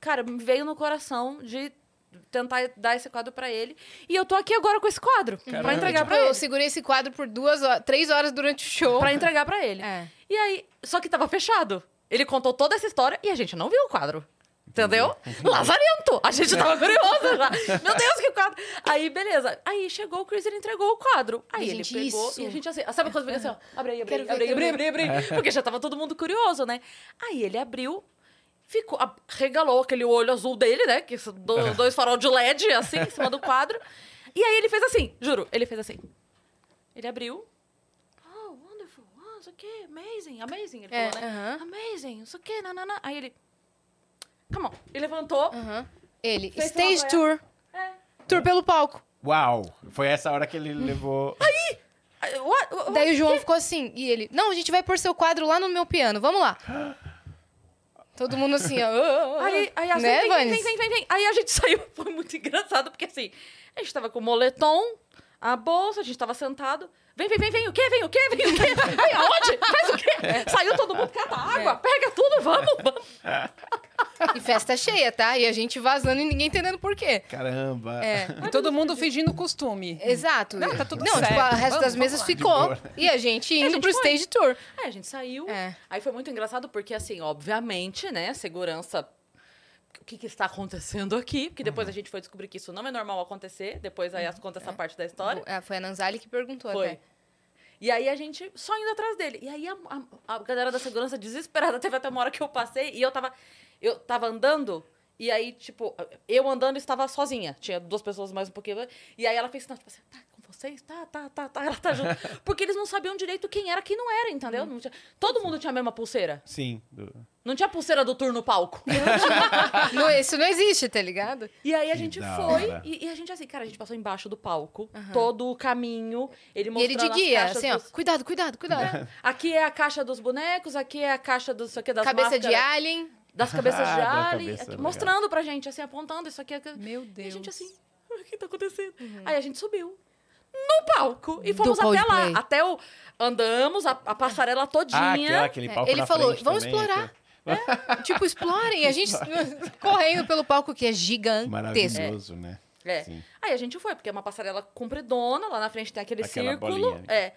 cara, me veio no coração de tentar dar esse quadro pra ele. E eu tô aqui agora com esse quadro pra Caramba. entregar Tipo, pra eu ele. segurei esse quadro por duas horas, três horas durante o show. Pra entregar pra ele. É. E aí, só que tava fechado. Ele contou toda essa história e a gente não viu o quadro. Entendeu? Lazarento! A gente tava curioso já. Meu Deus, que quadro! Aí, beleza. Aí chegou o Chris e ele entregou o quadro. Aí ele gente, pegou isso. e a gente assim. Sabe quando fica assim, ó? Abre aí, abre aí, ver, abre aí, abre aí, abre aí, abre aí. Porque já tava todo mundo curioso, né? Aí ele abriu, ficou, regalou aquele olho azul dele, né? Que são do- dois farol de LED, assim, em cima do quadro. E aí ele fez assim, juro, ele fez assim. Ele abriu. Oh, wonderful. Oh, isso aqui, amazing, amazing. Ele É, falou, né? aham. Amazing, isso aqui, nanana. Aí ele. Come on. Ele levantou. Aham. Ele, Fez stage uma tour. É. Tour pelo palco. Uau! Foi essa hora que ele levou. Aí, what- what- Daí o João ficou assim, e ele, não, a gente vai pôr seu quadro lá no meu piano, vamos lá. Todo mundo assim, ó. Aí, aí assim, né, vem, Vanes? vem, vem, vem, vem. Aí a gente saiu, foi muito engraçado, porque assim, a gente tava com o moletom, a bolsa, a gente tava sentado. Vem, vem, vem, vem, o quê? Vem o quê? Vem o quê? Vem aonde? Faz o quê? Saiu todo mundo, cata água, É. pega tudo, vamos, vamos. E festa cheia, tá? E a gente vazando e ninguém entendendo por quê. Caramba! É. E todo mundo fingindo costume. Exato. Não, tá tudo Não, certo. tipo, o resto Vamos, das mesas ficou. E a gente indo gente pro foi. stage tour. Aí a gente saiu. É. Aí foi muito engraçado, porque assim, obviamente, né, segurança. O que, que está acontecendo aqui? Porque depois a gente foi descobrir que isso não é normal acontecer. Depois aí as conta essa parte da história. É, Foi a Nanzali que perguntou Foi. até. E aí a gente só indo atrás dele. E aí a, a- a galera da segurança desesperada. Teve até uma hora que eu passei e eu tava. Eu tava andando. E aí, tipo, eu andando estava sozinha. Tinha duas pessoas mais um pouquinho. E aí ela fez sinal, tipo assim, tá com vocês? Tá, tá, tá, tá. Ela tá junto. Porque eles não sabiam direito quem era, quem não era, entendeu? Não tinha- todo mundo tinha a mesma pulseira. Sim. Do- Não tinha pulseira do tour no palco. Não, isso não existe, tá ligado? E aí a Que gente foi. E, e a gente, assim, cara, a gente passou embaixo do palco. Todo o caminho. Ele E mostrando ele de guia, assim, ó. dos- Cuidado, cuidado, cuidado. Aqui é a caixa dos bonecos, aqui é a caixa dos, isso aqui, das Cabeça de máscaras, alien. das cabeças de Ah, da alien, cabeça, aqui, legal. mostrando pra gente, assim, apontando isso aqui. Meu E Deus. a gente assim, "Ah, o que tá acontecendo? Aí a gente subiu no palco e Do fomos até lá. Até o... Andamos a, a passarela todinha. Ah, aquela, aquele É, palco ele na falou, "Vamos também, explorar." Que- Tipo, explorem. E a gente correndo pelo palco que é gigantesco. Maravilhoso, né? É. Sim. Aí a gente foi, porque é uma passarela compridona, lá na frente tem aquele Aquela círculo. bolinha. É.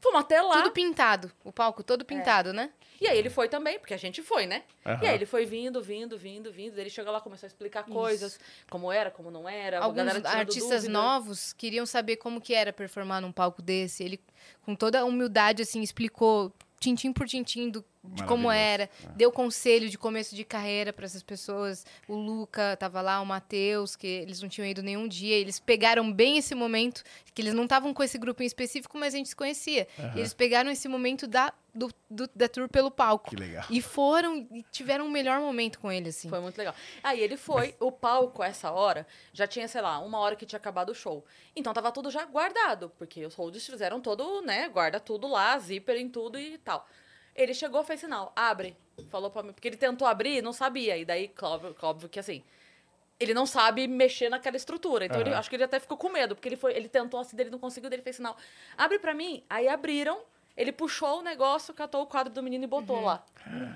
Fomos até lá. Tudo pintado. O palco todo pintado, né? E aí ele foi também, porque a gente foi, né? Aham. E aí ele foi vindo, vindo, vindo, vindo. Ele chegou lá, começou a explicar coisas, como era, como não era. Alguns artistas dúvida. novos queriam saber como que era performar num palco desse. Ele, com toda a humildade, assim, explicou tintim por tintim do, de como era. Deu conselho de começo de carreira para essas pessoas. O Luca tava lá, o Matheus, que eles não tinham ido nenhum dia. Eles pegaram bem esse momento, que eles não estavam com esse grupo em específico, mas a gente se conhecia. E eles pegaram esse momento da, do, do- da tour pelo palco. Que legal. E foram e tiveram um melhor momento com ele, assim. Foi muito legal. Aí ele foi, o palco, a essa hora, já tinha, sei lá, uma hora que tinha acabado o show. Então tava tudo já guardado, porque os holds fizeram todo, né, guarda tudo lá, zíper em tudo e tal. Ele chegou, fez sinal, abre. Falou pra mim, porque ele tentou abrir, não sabia. E daí, óbvio, óbvio que assim, ele não sabe mexer naquela estrutura. Então, ele, Aham. acho que ele até ficou com medo, porque ele foi, ele tentou assim, ele não conseguiu, ele fez sinal. Abre pra mim. Aí abriram, ele puxou o negócio, catou o quadro do menino e botou lá.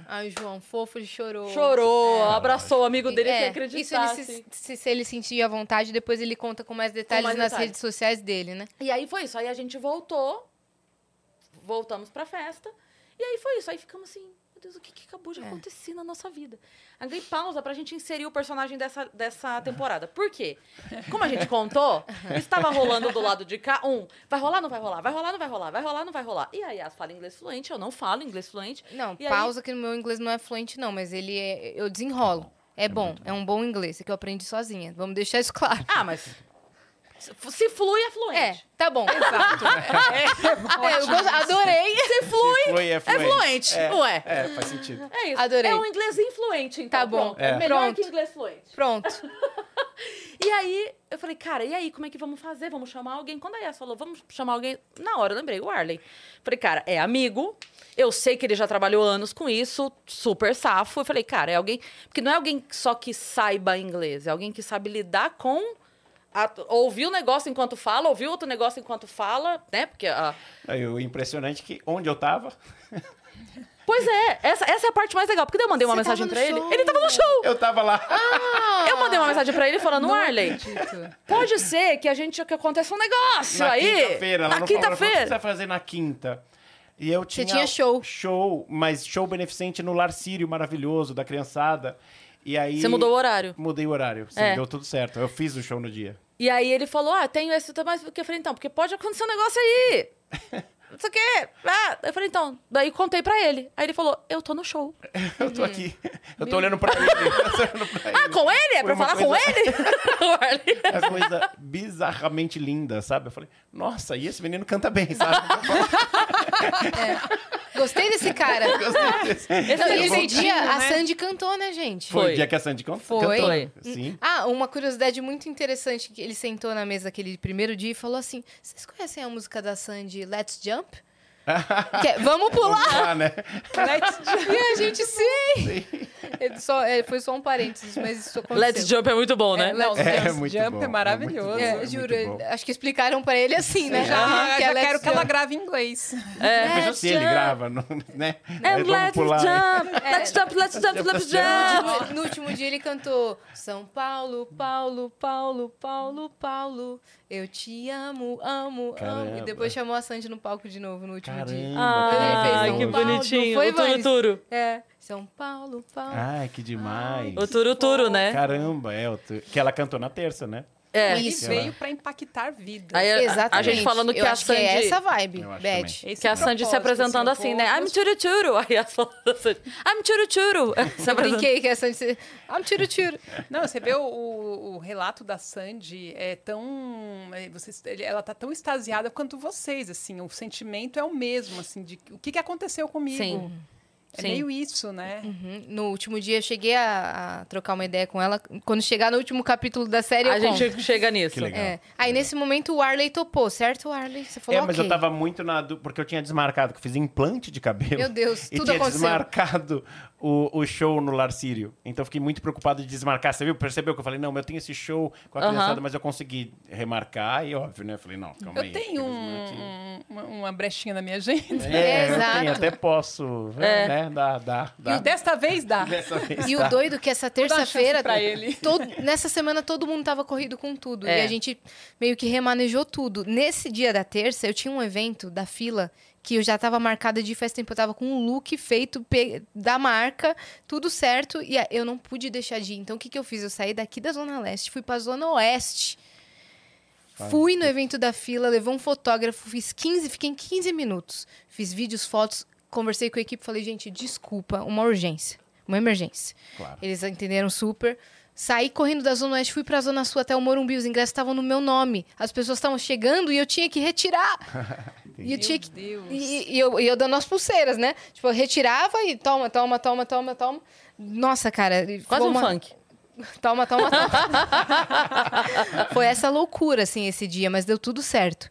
Ai, João, fofo, ele chorou. Chorou, abraçou o amigo dele É, sem acreditar. Isso ele assim. se, se, se ele sentir à vontade, depois ele conta com mais detalhes mais nas detalhes. redes sociais dele, né? E aí foi isso. Aí a gente voltou, voltamos pra festa. E aí foi isso. Aí ficamos assim, meu Deus, o que, que acabou de É. acontecer na nossa vida? Aí dei pausa pra gente inserir o personagem dessa, dessa temporada. Por quê? Como a gente contou, estava rolando do lado de cá um, vai rolar, não vai rolar, vai rolar, não vai rolar, vai rolar, não vai rolar. E aí, as fala inglês fluente, eu não falo inglês fluente. Não, E aí- pausa que no meu inglês não é fluente, não, mas ele é. Eu desenrolo. É, bom, é um bom inglês, é que eu aprendi sozinha. Vamos deixar isso claro. Ah, mas se se flui, é É, fluente. tá bom. Exato. eu gosto- adorei. Se flui, Flui, é é fluente. fluente. É, Ué. É, faz sentido. É isso. Adorei. É um inglês influente, então. Tá bom. É. É. melhor Pronto. que inglês fluente. Pronto. E aí, eu falei, cara, e aí, como é que vamos fazer? Vamos chamar alguém? Quando a Yas falou, vamos chamar alguém, na hora eu lembrei, o Arley. Falei, cara, é amigo, eu sei que ele já trabalhou anos com isso, super safo. Eu falei, cara, é alguém. Porque não é alguém só que saiba inglês, é alguém que sabe lidar com. A- ouvir o negócio enquanto fala, ouvir outro negócio enquanto fala, né? Porque. a- Aí, o impressionante é que onde eu tava, Pois é, essa, essa é a parte mais legal. Porque eu mandei uma Você mensagem no ele. Ele tava no show. eu tava lá. Eu eu mandei uma mensagem pra ele falando, Arley, Acredito. pode ser que a gente que aconteça um negócio Na aí. quinta-feira, Na não falou, o que você quinta-feira. vai fazer na quinta? E eu tinha... tinha show. Show, mas show beneficente no Lar Sírio maravilhoso, da criançada. E aí... Você mudou o horário. Mudei o horário, sim, É. deu tudo certo. Eu fiz o show no dia. E aí ele falou: Ah, tenho esse mais porque eu falei, então, porque pode acontecer um negócio aí. Não sei o quê. Ah, eu falei, então, daí contei pra ele. Aí ele falou: Eu tô no show. Eu tô aqui, eu tô olhando pra ele. olhando pra Ah, ele. com ele? É Foi pra uma falar com coisa- ele? É coisa bizarramente linda, sabe? Eu falei, nossa, e esse menino canta bem, sabe? Gostei desse cara. Gostei desse. Não, e esse Jeitinho, dia a né? Sandy cantou, né, gente? Foi Foi. o dia que a Sandy con- Foi. cantou. Foi. Sim. Ah, uma curiosidade muito interessante que ele sentou na mesa aquele primeiro dia e falou assim: "Vocês conhecem a música da Sandy Let's Jump?" Que é, Vamos pular. Ah, né? E a gente sim. Ele só, é, foi só um parênteses, mas isso aconteceu. Let's Jump é muito bom, né? É, Não, Let's É, Jump, muito Jump bom, é é maravilhoso. É, bom, juro, acho que explicaram pra ele assim, né? Já, Que já é Let's quero que ela Jump. grave em inglês. É. Veja se ele Jump. grava, não- né? And vamos let's pular. jump, let's jump, let's jump, let's jump. No, no último dia ele cantou São Paulo, Paulo, Paulo, Paulo, Paulo, eu te amo, amo, amo. Caramba. E depois chamou a Sandy no palco de novo no último dia. Caramba, Ah, que Paulo, bonitinho. foi, o Turu Vanes? Turu. É, São Paulo, Paulo. Ai, que demais. O Turu Turu, né? Caramba, é. o tu- Que ela cantou na terça, né? É. Isso. Ele veio pra impactar vidas. Aí a- a, Exatamente. gente falando que Eu a acho Sandy... que é essa vibe, Eu acho Beth. Esse Que a Sandy se propósito, apresentando assim, assim, né? I'm Turu Turu. Aí as falas da Sandy, I'm. Se Eu apresentando. brinquei que a Sandy... Ah, tiro, tiro. Não, você vê o, o- o relato da Sandy é tão, é, vocês, ele- ela tá tão extasiada quanto vocês, assim, o sentimento é o mesmo, assim, de o que, que aconteceu comigo. Sim. É Sim. meio isso, né? Uhum. No último dia eu cheguei a, a trocar uma ideia com ela. Quando chegar no último capítulo da série, A eu conto. gente chega nisso. Que legal. É. Aí nesse momento o Arley topou, certo, Arley? Você falou é, mas ok. eu tava muito na. Porque eu tinha desmarcado, que eu fiz implante de cabelo. Meu Deus, e tudo tinha aconteceu. desmarcado o, o show no Lar Sírio. Então eu fiquei muito preocupado de desmarcar. Você viu? Percebeu que eu falei, não, mas eu tenho esse show com a Aham. criançada, mas eu consegui remarcar. E óbvio, né? Eu falei, não, calma Eu aí. tenho infelizmente. um- uma, uma brechinha na minha agenda. É, eu Exato. tenho, até posso. É. Né? Dá, dá, dá. E desta vez dá. Dessa vez E dá. o doido é que essa terça-feira, pra ele. todo- nessa semana todo mundo tava corrido com tudo. É. E a gente meio que remanejou tudo. Nesse dia da terça, eu tinha um evento da fila que eu já tava marcada de faz tempo. Eu tava com um look feito da marca, tudo certo. E a- eu não pude deixar de ir. Então o que, que eu fiz? Eu saí daqui da Zona Leste, fui pra Zona Oeste. Fui no evento da fila, levei um fotógrafo, fiz 15, fiquei em 15 minutos. Fiz vídeos, fotos, conversei com a equipe, falei, gente, desculpa, uma urgência, uma emergência. Claro. Eles entenderam super. Saí correndo da Zona Oeste, fui pra Zona Sul até o Morumbi. Os ingressos estavam no meu nome. As pessoas estavam chegando e eu tinha que retirar. e eu tinha que. Deus. E, e eu, e eu dando as pulseiras, né? Tipo, eu retirava e toma, toma, toma, toma, toma. Nossa, cara. Quase um uma- funk. Toma, toma, toma. Foi essa loucura, assim, esse dia, mas deu tudo certo.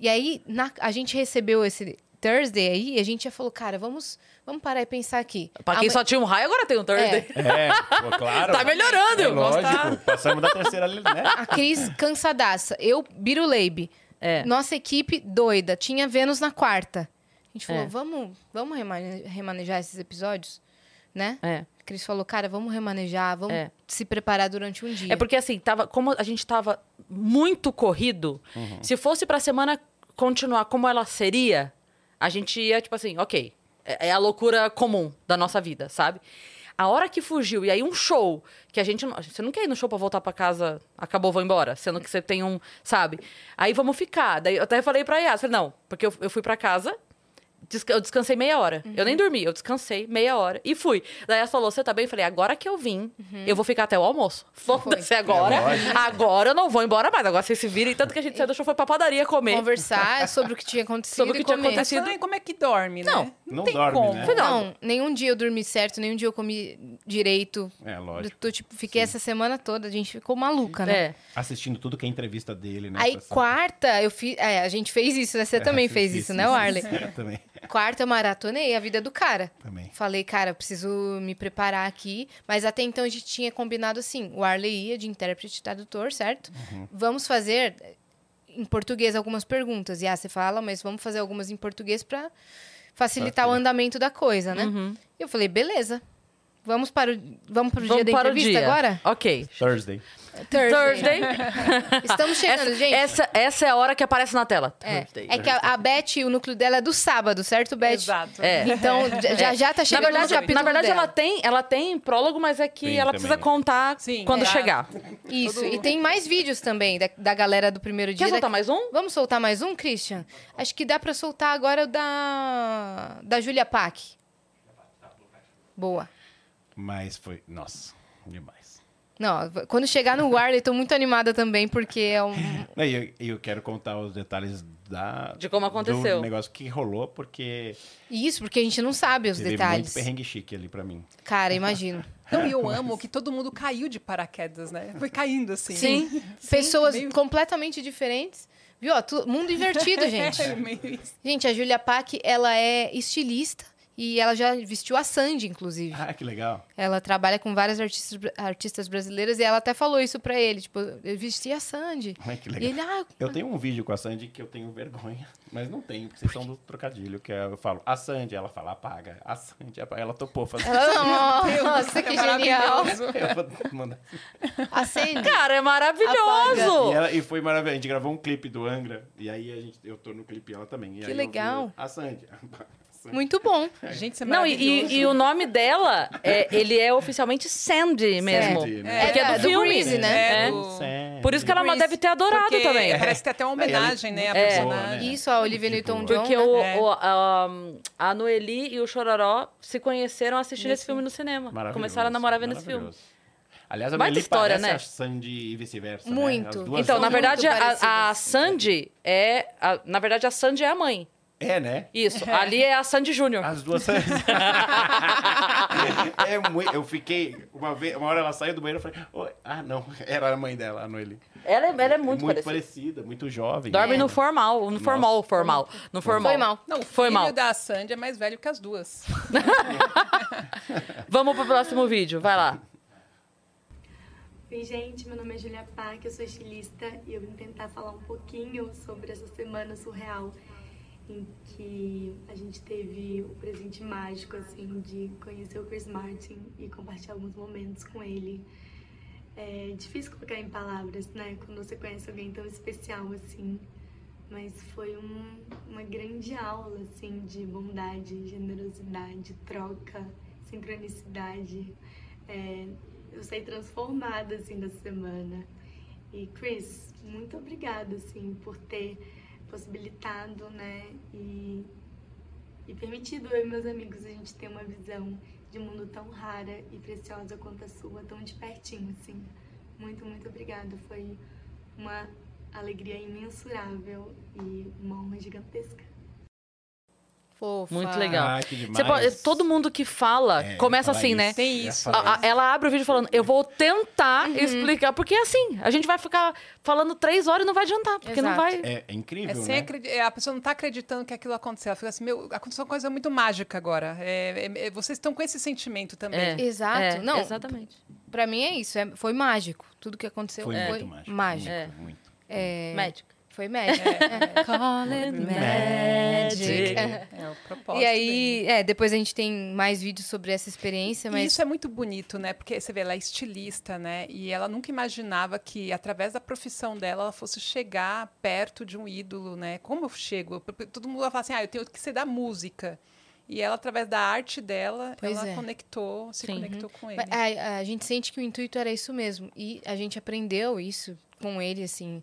E aí, na- a gente recebeu esse Thursday aí, e a gente já falou, cara, vamos, vamos parar e pensar aqui. Pra quem Ama- só tinha um raio, agora tem um Thursday. É, pô, claro. Tá melhorando. É lógico. Passamos da terceira ali, né? A Cris cansadaça. Eu, Biruleibe. É. Nossa equipe doida. Tinha Vênus na quarta. A gente falou, É. vamos, vamos remane- remanejar esses episódios? Né? É. A Cris falou, cara, vamos remanejar, vamos É. se preparar durante um dia. É porque assim, tava, como a gente tava muito corrido, se fosse pra semana continuar como ela seria, a gente ia, tipo assim, ok. É, é a loucura comum da nossa vida, sabe? A hora que fugiu, e aí um show, que a gente. Você não quer ir no show pra voltar pra casa, acabou, vou embora. Sendo que você tem um. Sabe? Aí vamos ficar. Daí eu até falei pra Yas, falei, não, porque eu, eu fui pra casa. Desca- Eu descansei meia hora. Eu nem dormi, eu descansei meia hora e fui. Daí ela falou: Você tá bem? Eu falei: Agora que eu vim, eu vou ficar até o almoço. Foda-se agora. agora eu não vou embora mais. Agora vocês se virem. Tanto que a gente saiu do show foi pra padaria comer. Conversar sobre o que tinha acontecido Sobre o que e tinha comer. acontecido. Mas também, como é que dorme, né? Não, não tem dorme, como. né? Não. Não, nenhum dia eu dormi certo, nenhum dia eu comi direito. É, Eu lógico. tô, tipo, fiquei essa semana toda, a gente ficou maluca, né? É. Assistindo tudo que é entrevista dele, né? Aí, quarta, eu fiz. É, a gente fez isso, né? Você também É, fez fiz, isso, fiz, né, Arley? Eu também. Quarta, eu maratonei a vida do cara. Também. Falei, cara, eu preciso me preparar aqui. Mas até então a gente tinha combinado assim: o Arley ia de intérprete e tradutor, certo? Uhum. Vamos fazer eh, em português algumas perguntas. E ah, você fala, mas vamos fazer algumas em português pra facilitar o andamento da coisa, né? Uhum. E eu falei, beleza. Vamos para o, vamos para o Vamos dia da para o entrevista dia. agora? Ok. Thursday. Thursday. Estamos chegando, essa, gente. Essa, essa é a hora que aparece na tela. É, Thursday. é que a, a Beth, o núcleo dela é do sábado, certo, Beth? Exato. É. Então, já, já tá Na chegando verdade, no capítulo na verdade dela. ela tem, ela tem prólogo, mas é que Tem ela também. precisa contar Sim, quando é. chegar. Isso, Todo- e tem mais vídeos também da, da galera do primeiro dia. Quer soltar da- mais um? Vamos soltar mais um, Christian? Acho que dá pra soltar agora o da, da Julia Pack. Boa. Mas foi. Nossa, demais. Não, quando chegar no Warley, tô muito animada também, porque é um... E eu, eu quero contar os detalhes da, De como aconteceu. do negócio que rolou, porque Isso, porque a gente não sabe os teve detalhes. muito perrengue chique ali pra mim. Cara, imagino. Não, e eu amo que todo mundo caiu de paraquedas, né? Foi caindo assim. Sim. Pessoas meio- completamente diferentes. Viu? ó, tu- mundo invertido, gente. É, meio isso. Gente, a Julia Pack, ela é estilista e ela já vestiu a Sandy, inclusive. Ah, que legal. Ela trabalha com várias artistas, artistas brasileiras e ela até falou isso pra ele, tipo, eu vesti a Sandy. Ai, que E legal. ele, ah, Eu tenho um vídeo com a Sandy que eu tenho vergonha, mas não tenho, porque vocês são do trocadilho, que é, eu falo, a Sandy, ela fala, apaga. A Sandy, apaga. ela topou fazer. ela, nossa, que É genial. Eu vou mandar. A Sandy. Cara, é maravilhoso! E, ela- e foi maravilhoso. A gente gravou um clipe do Angra, e aí a gente, eu tô no clipe ela também. E Que aí eu legal. vi A Sandy. Muito bom. Gente, isso é Não, e, e- o nome dela, é, ele é oficialmente Sandy mesmo. Sandy, né? Porque é, É, do do filme. Grease, né? É. É, do- Sandy. Por isso que ela Grease. deve ter adorado Porque também. Parece que tem até uma homenagem, né? A É. personagem. Boa, né? Isso, a Olivia. Newton-John. Porque né? o, É. o- a, a Noeli e o Chororó se conheceram assistindo esse filme no cinema. Começaram a namorar vendo esse filme. Aliás, a Baita Noeli história, parece né? a Sandy e vice-versa. Muito. Né? As duas Então, na verdade, muito a, a. Sandy é. a- na verdade, a Sandy é a mãe. É, né? Isso. Ali é a Sandy Júnior. As duas são. é muito. Eu fiquei. Uma, vez, uma hora ela saiu do banheiro e falei. "Oi." Ah, não. Era a mãe dela, a Noeli. Ela, é- ela é muito, muito parecida. parecida, muito jovem. Dorme É. no formal. No formal, formal. No formal. Foi mal. Não, o Foi filho mal. da Sandy é mais velho que as duas. Vamos pro próximo vídeo. Vai lá. Oi, gente, meu nome é Julia Pac, eu sou estilista e eu vim tentar falar um pouquinho sobre essa semana surreal em que a gente teve o presente mágico, assim, de conhecer o Chris Martin e compartilhar alguns momentos com ele. É difícil colocar em palavras, né, quando você conhece alguém tão especial assim, mas foi um- uma grande aula, assim, de bondade, generosidade, troca, sincronicidade. É, eu saí transformada assim da semana. E Chris, muito obrigada assim por ter possibilitado, né, e, e permitido eu e meus amigos a gente ter uma visão de mundo tão rara e preciosa quanto a sua, tão de pertinho assim. Muito, muito obrigada. Foi uma alegria imensurável e uma honra gigantesca. Fofa. Muito legal. Ah, que demais. Pode- todo mundo que fala É, começa assim, né? isso. Tem Eu ia isso. A- a- ela abre o vídeo falando, eu vou tentar Uhum. explicar. Porque é assim, a gente vai ficar falando três horas e não vai adiantar. Porque não Exato. vai. É, é incrível, É sem né? acredi- é, a pessoa não está acreditando que aquilo aconteceu. Ela fica assim, meu, aconteceu uma coisa muito mágica agora. É, é, é, vocês estão com esse sentimento também. É. Exato. É, não, Exatamente. pra mim é isso. é- foi mágico. Tudo que aconteceu Foi foi, muito mágico. mágico. É. Muito, muito. É, Magic. Foi mágico. Call it magic. É o propósito. E aí, é, depois a gente tem mais vídeos sobre essa experiência, E mas isso é muito bonito, né? Porque você vê, ela é estilista, né? E ela nunca imaginava que, através da profissão dela, ela fosse chegar perto de um ídolo, né? Como eu chego? Porque Todo mundo vai falar assim, ah, eu tenho que ser da música. E ela, através da arte dela, Pois ela é. conectou, se Sim. conectou com ele. A, a gente sente que o intuito era isso mesmo. E a gente aprendeu isso com ele, assim.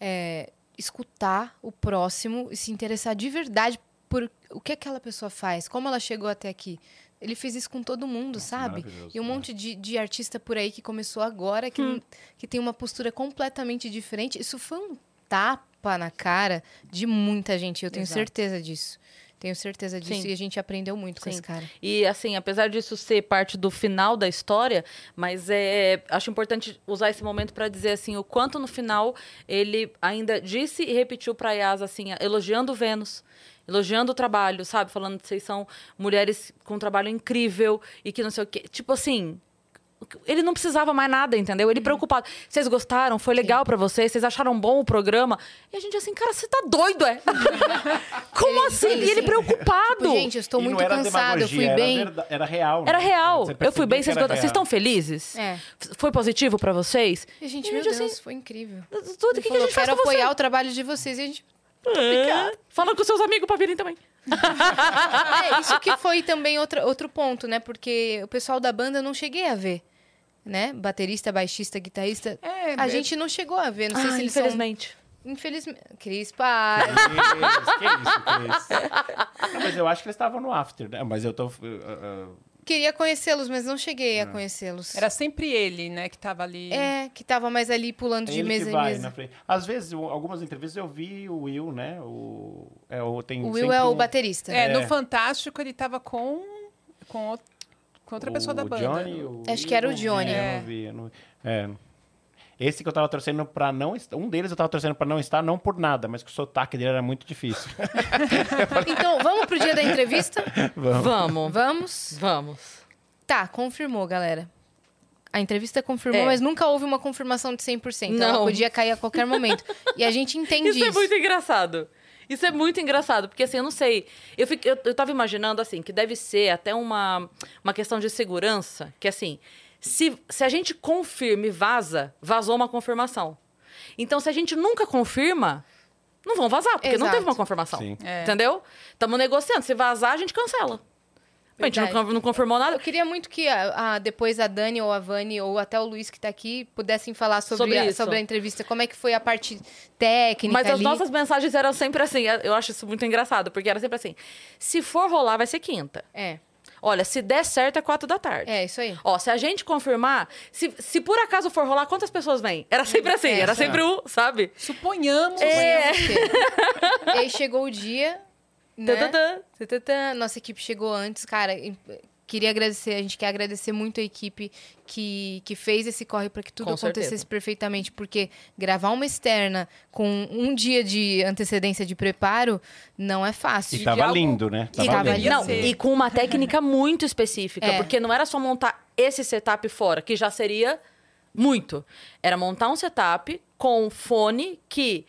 é, escutar o próximo e se interessar de verdade por o que aquela pessoa faz, como ela chegou até aqui. Ele fez isso com todo mundo, Nossa, sabe? E um né? monte de, de artista por aí que começou agora, que, que tem uma postura completamente diferente. Isso foi um tapa na cara de muita gente. Eu tenho Exato. certeza disso. Tenho certeza disso. Sim. E a gente aprendeu muito com Sim. esse cara. E assim, apesar disso ser parte do final da história, mas é, acho importante usar esse momento para dizer assim o quanto no final ele ainda disse e repetiu para Yas assim, elogiando Vênus, elogiando o trabalho, sabe, falando que vocês são mulheres com um trabalho incrível e que não sei o quê. Tipo assim, Ele não precisava mais nada, entendeu? Ele preocupado. Vocês gostaram? Foi legal pra vocês? Vocês acharam bom o programa? E a gente assim, cara, você tá doido, é? Como Ele- assim? ele e ele preocupado. Tipo, gente, eu estou E muito era cansada, eu fui bem. Era, verda- era real. né? Era real. Eu fui bem, vocês gostaram. Vocês estão felizes? É. Foi positivo pra vocês? E a gente, E a meu Deus, assim, foi incrível. Tudo que, que a gente faz quero apoiar você? o trabalho de vocês. E a gente, É. Fala com seus amigos pra virem também. É, isso que foi também outra, outro ponto, né? Porque o pessoal da banda eu não cheguei a ver, né? Baterista, baixista, guitarrista. É, a é- gente não chegou a ver. Não sei Ah, se eles infelizmente. são... Infelizmente. Cris, para. Que isso. Não, mas eu acho que eles estavam no after, né? Mas eu tô. uh, uh, Queria conhecê-los, mas não cheguei É. a conhecê-los. Era sempre ele, né, que tava ali. É, que tava mais ali pulando de ele mesa que em mesa. na frente. Às vezes, algumas entrevistas eu vi o Will, né? O, é, o, tem O Will é o um- baterista. É, É. no Fantástico ele tava com, com, o- com outra pessoa da o banda. Johnny, o Acho que era o vi, Johnny. eu É. não vi, eu não- é. Esse que eu tava torcendo pra não estar. Um deles eu tava torcendo pra não estar, não por nada, mas que o sotaque dele era muito difícil. Então, vamos pro dia da entrevista? Vamos. Vamos? Vamos. Tá, confirmou, galera. A entrevista confirmou, É. mas nunca houve uma confirmação de 100%. Ela Não. podia cair a qualquer momento. E a gente entende Isso isso. é muito engraçado. Isso é muito engraçado, porque assim, eu não sei. Eu, fico, eu, eu tava imaginando assim, que deve ser até uma, uma questão de segurança, que assim, se, se a gente confirma e vaza, vazou uma confirmação. Então, se a gente nunca confirma, não vão vazar, porque não Exato. teve uma confirmação. Sim. É. Entendeu? Estamos negociando. Se vazar, a gente cancela. A gente não, não confirmou nada. Eu queria muito que a, a- depois a Dani ou a Vani ou até o Luiz que tá aqui pudessem falar sobre, Sobre a, sobre a entrevista. Como é que foi a parte técnica Mas as ali. nossas mensagens eram sempre assim. Eu acho isso muito engraçado, porque era sempre assim. Se for rolar, vai ser quinta. É, Olha, se der certo, é quatro da tarde. é isso aí. Ó, se a gente confirmar, se, se por acaso for rolar, quantas pessoas vêm? Era sempre assim, É, era sempre um, sabe? Suponhamos. É. E aí chegou o dia, né? Tã-tã-tã. Tã-tã-tã. Nossa equipe chegou antes, cara. Queria agradecer, a gente quer agradecer muito a equipe que, que fez esse corre para que tudo Com acontecesse certeza. perfeitamente, porque gravar uma externa com um dia de antecedência de preparo não é fácil. E tava algo- lindo, né? E, Tava tava- lindo. Não, e com uma técnica muito específica, É. porque não era só montar esse setup fora, que já seria muito. Era montar um setup com um fone que,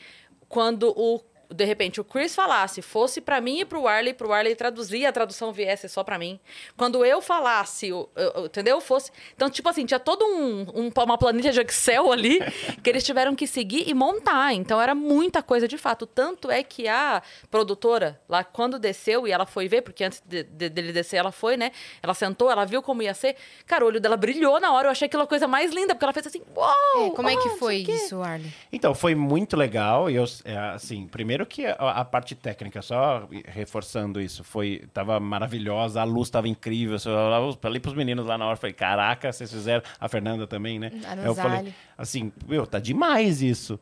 quando o de repente o Chris falasse, fosse pra mim e pro Arley, pro Arley traduzir, a tradução viesse só pra mim. Quando eu falasse, o- o- o- entendeu? Fosse. Então, tipo assim, tinha todo um, um- uma planilha de Excel ali que eles tiveram que seguir e montar. Então era muita coisa de fato. Tanto é que a produtora, lá quando desceu e ela foi ver, porque antes de- de- dele descer ela foi, né? Ela sentou, ela viu como ia ser. Cara, o olho dela brilhou na hora. Eu achei aquela coisa mais linda, porque ela fez assim, uau! É, como é uau, que foi isso, Arlen? Então, foi muito legal. E eu, é, assim, primeiro que a, a parte técnica, só reforçando isso, foi tava maravilhosa, a luz tava incrível. Eu falei pros meninos lá na hora, falei, caraca, vocês fizeram. A Fernanda também, né? Eu falei, assim, meu, tá demais isso.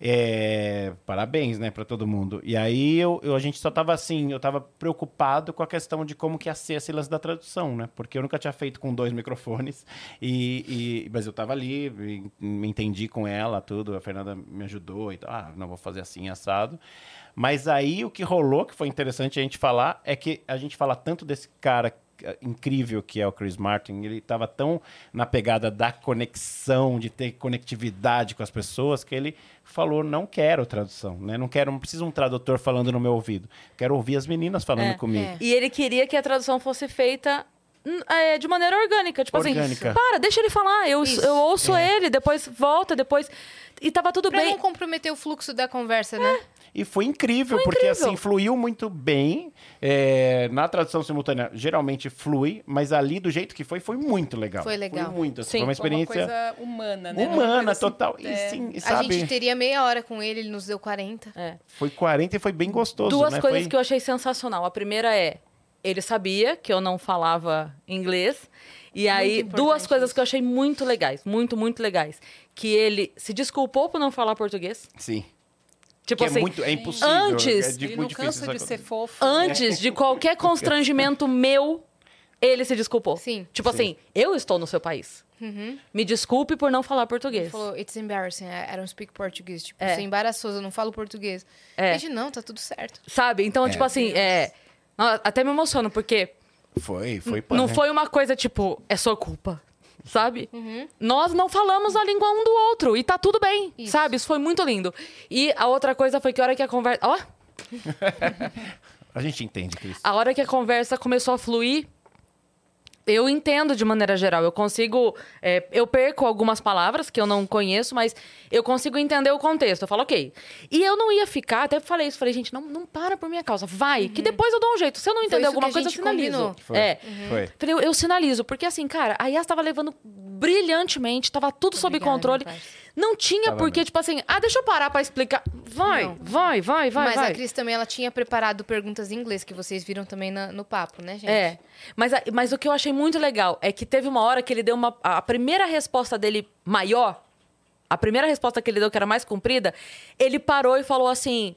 É, parabéns, né, pra todo mundo. E aí eu, eu- a gente só tava assim, eu tava preocupado com a questão de como que ia ser esse lance da tradução, né? Porque eu nunca tinha feito com dois microfones, e, e- mas eu tava ali, me entendi com ela, tudo, a Fernanda me ajudou e ah, não vou fazer assim, assado. Mas aí o que rolou, que foi interessante a gente falar, é que a gente fala tanto desse cara incrível que é o Chris Martin, ele estava tão na pegada da conexão, de ter conectividade com as pessoas, que ele falou, não quero tradução, né? Não quero, não preciso um tradutor falando no meu ouvido. Quero ouvir as meninas falando É. comigo. É. E ele queria que a tradução fosse feita hum, é, de maneira orgânica. Tipo Orgânica. assim, para, deixa ele falar. Eu, Isso. eu ouço ele, depois volta, depois. E tava tudo Pra bem. não comprometer o fluxo da conversa, né? E foi incrível, porque assim, fluiu muito bem. É, na tradução simultânea, geralmente flui, mas ali, do jeito que foi, foi muito legal. Foi legal. muito. assim, Sim. foi uma Foi uma experiência coisa humana, né? Uma humana, assim, total. E é. sim, e A sabe, gente teria meia hora com ele, ele nos deu 40. É. foi 40 e foi bem gostoso, Duas né? coisas Foi- que eu achei sensacional. A primeira é, ele sabia que eu não falava inglês. E aí, duas coisas isso. que eu achei muito legais, muito, muito legais. Que ele se desculpou por não falar português. Sim. Tipo que assim, é muito, é impossível. antes- é de- muito não difícil ser fofo. antes de qualquer constrangimento meu, ele se desculpou. Sim. Tipo Sim. assim, eu estou no seu país. Me desculpe por não falar português. Ele falou, it's embarrassing, I don't speak Portuguese. Tipo, É. você é embaraçoso, eu não falo português. É. Gente, não, tá tudo certo. Sabe? Então, tipo assim, é. Não, Até me emociono, porque Foi, foi. não punk. foi uma coisa tipo, é sua culpa. Sabe? Nós não falamos a língua um do outro e tá tudo bem, Isso. sabe? Isso foi muito lindo. E a outra coisa foi que a hora que a conversa. Ó, A gente entende, Cris. a hora que a conversa começou a fluir, eu entendo de maneira geral. Eu consigo. é, eu perco algumas palavras que eu não conheço, mas eu consigo entender o contexto. Eu falo, ok. E eu não ia ficar, até falei isso, falei, gente, não, não para por minha causa. Vai, que depois eu dou um jeito. Se eu não entender alguma coisa, eu sinalizo. combinou. Foi. É. Foi. Falei, eu, eu sinalizo, porque assim, cara, a Yas tava levando brilhantemente, tava tudo sob Obrigada, controle. meu parça. Não tinha Tava porque, mesmo. tipo assim, ah, deixa eu parar pra explicar. Vai, Não. vai, vai, vai, Mas vai. a Cris também, ela tinha preparado perguntas em inglês, que vocês viram também na- no papo, né, gente? É. Mas, mas o que eu achei muito legal é que teve uma hora que ele deu uma. A primeira resposta dele maior, a primeira resposta que ele deu, que era mais comprida, ele parou e falou assim.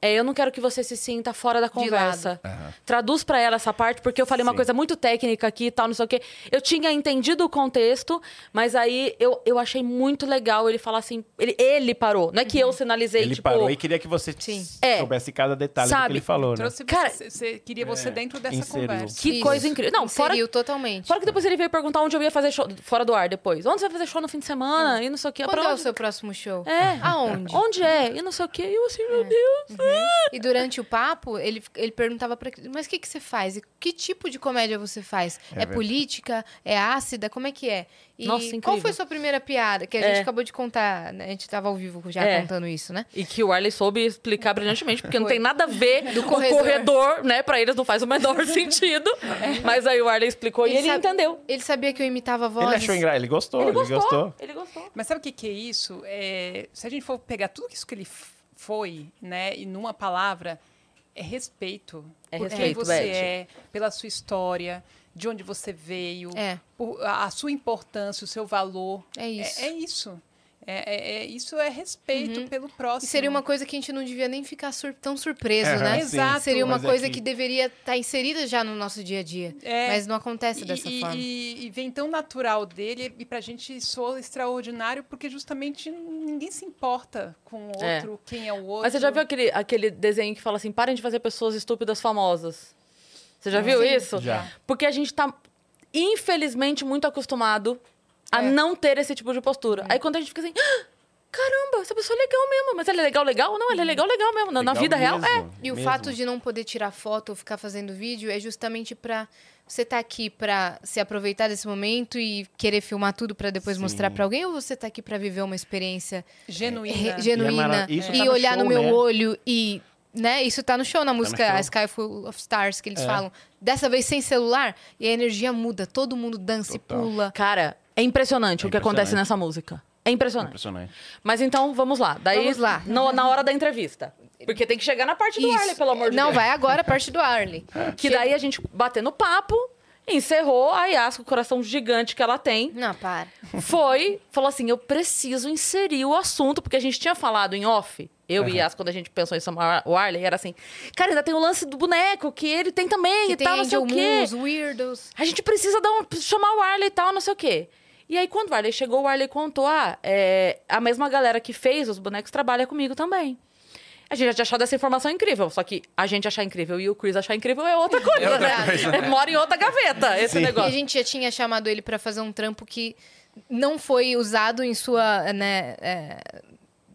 É, eu não quero que você se sinta fora da conversa. Traduz pra ela essa parte, porque eu falei uma Sim. coisa muito técnica aqui e tal, não sei o quê. Eu tinha entendido o contexto, mas aí eu, eu achei muito legal ele falar assim. Ele, ele parou. Não é que eu sinalizei, Ele tipo. parou e queria que você Sim. É. soubesse cada detalhe do que Sabe, ele falou, né? Cara, você, queria você dentro dessa inseriu. conversa. Que Isso. coisa incrível. Não, fora, totalmente. Fora que depois ele veio perguntar onde eu ia fazer show fora do ar depois. Onde você vai fazer show no fim de semana? E não sei o quê. Quando Pra é o seu próximo show? É. Aonde? Onde é? E não sei o quê. E eu assim, meu Deus. E durante o papo, ele, ele perguntava pra mas o que, que você faz? E que tipo de comédia você faz? É, verdade. política? É ácida? Como é que é? E Nossa, qual foi sua primeira piada? Que a É. gente acabou de contar, né? A gente tava ao vivo já É. contando isso, né? E que o Arley soube explicar brilhantemente, porque não Foi. tem nada a ver Do o corredor. corredor, né? Pra eles não faz o menor sentido. Mas aí o Arley explicou e ele sabe- entendeu. Ele sabia que eu imitava vozes. Ele achou engraçado, ele gostou, ele, gostou. Ele gostou. Mas sabe o que, que é isso? É, se a gente for pegar tudo isso que ele foi, né, e numa palavra, é respeito. É por respeito, quem você é, pela sua história, de onde você veio, É. por- a a sua importância, o seu valor. É isso. É, é isso. É, é- é- isso é respeito pelo E próximo. seria uma coisa que a gente não devia nem ficar sur- tão surpreso, Aham, né? sim. Exato. Seria uma é coisa que- que... deveria estar inserida já no nosso dia a dia. É. Mas não acontece E- dessa e, forma. E, e vem tão natural dele e pra gente soa extraordinário porque justamente ninguém se importa com o É. outro, quem é o outro. Mas você já viu aquele, aquele desenho que fala assim: parem de fazer pessoas estúpidas famosas? Você já viu Sim. isso? Já. Porque a gente tá, infelizmente, muito acostumado a É. não ter esse tipo de postura. Aí quando a gente fica assim. "Ah, Caramba, essa pessoa é legal mesmo. Mas ela é legal, legal? Não, ela é legal, legal mesmo. Na, na Legal vida real, é. mesmo, E o mesmo. fato de não poder tirar foto ou ficar fazendo vídeo é justamente pra você tá aqui pra se aproveitar desse momento e querer filmar tudo pra depois Sim. mostrar pra alguém ou você tá aqui pra viver uma experiência genuína. re- genuína mara- isso e tá no olhar show, no meu né? olho e né, isso tá no show na música show. A Sky Full of Stars que eles É. falam. Dessa vez sem celular e a energia muda, todo mundo dança e Total. pula. Cara, é impressionante É o que acontece nessa música. É impressionante. Impressionante. Mas então, vamos lá. Daí, Vamos lá. no- na hora da entrevista. Porque tem que chegar na parte do Isso. Arley, pelo amor de Não, Deus. vai agora a parte do Arley. Que daí a gente batendo papo, encerrou, a Yas, com o coração gigante que ela tem, Não, para. foi, falou assim: eu preciso inserir o assunto, porque a gente tinha falado em off. Eu e Yas, quando a gente pensou em chamar o Arley, era assim: cara, ainda tem o lance do boneco, que ele tem também Que e tem tal, não sei o quê. Moons, Weirdos. A gente precisa dar um, chamar o Arley e tal, não sei o quê. E aí, quando o Arley chegou, o Arley contou: ah, é, a mesma galera que fez os bonecos trabalha comigo também. A gente já tinha achado essa informação incrível, só que a gente achar incrível e o Chris achar incrível é outra coisa, né? Mora em outra gaveta esse Sim. E a negócio. gente já tinha chamado ele pra fazer um trampo que não foi usado em sua, né, é,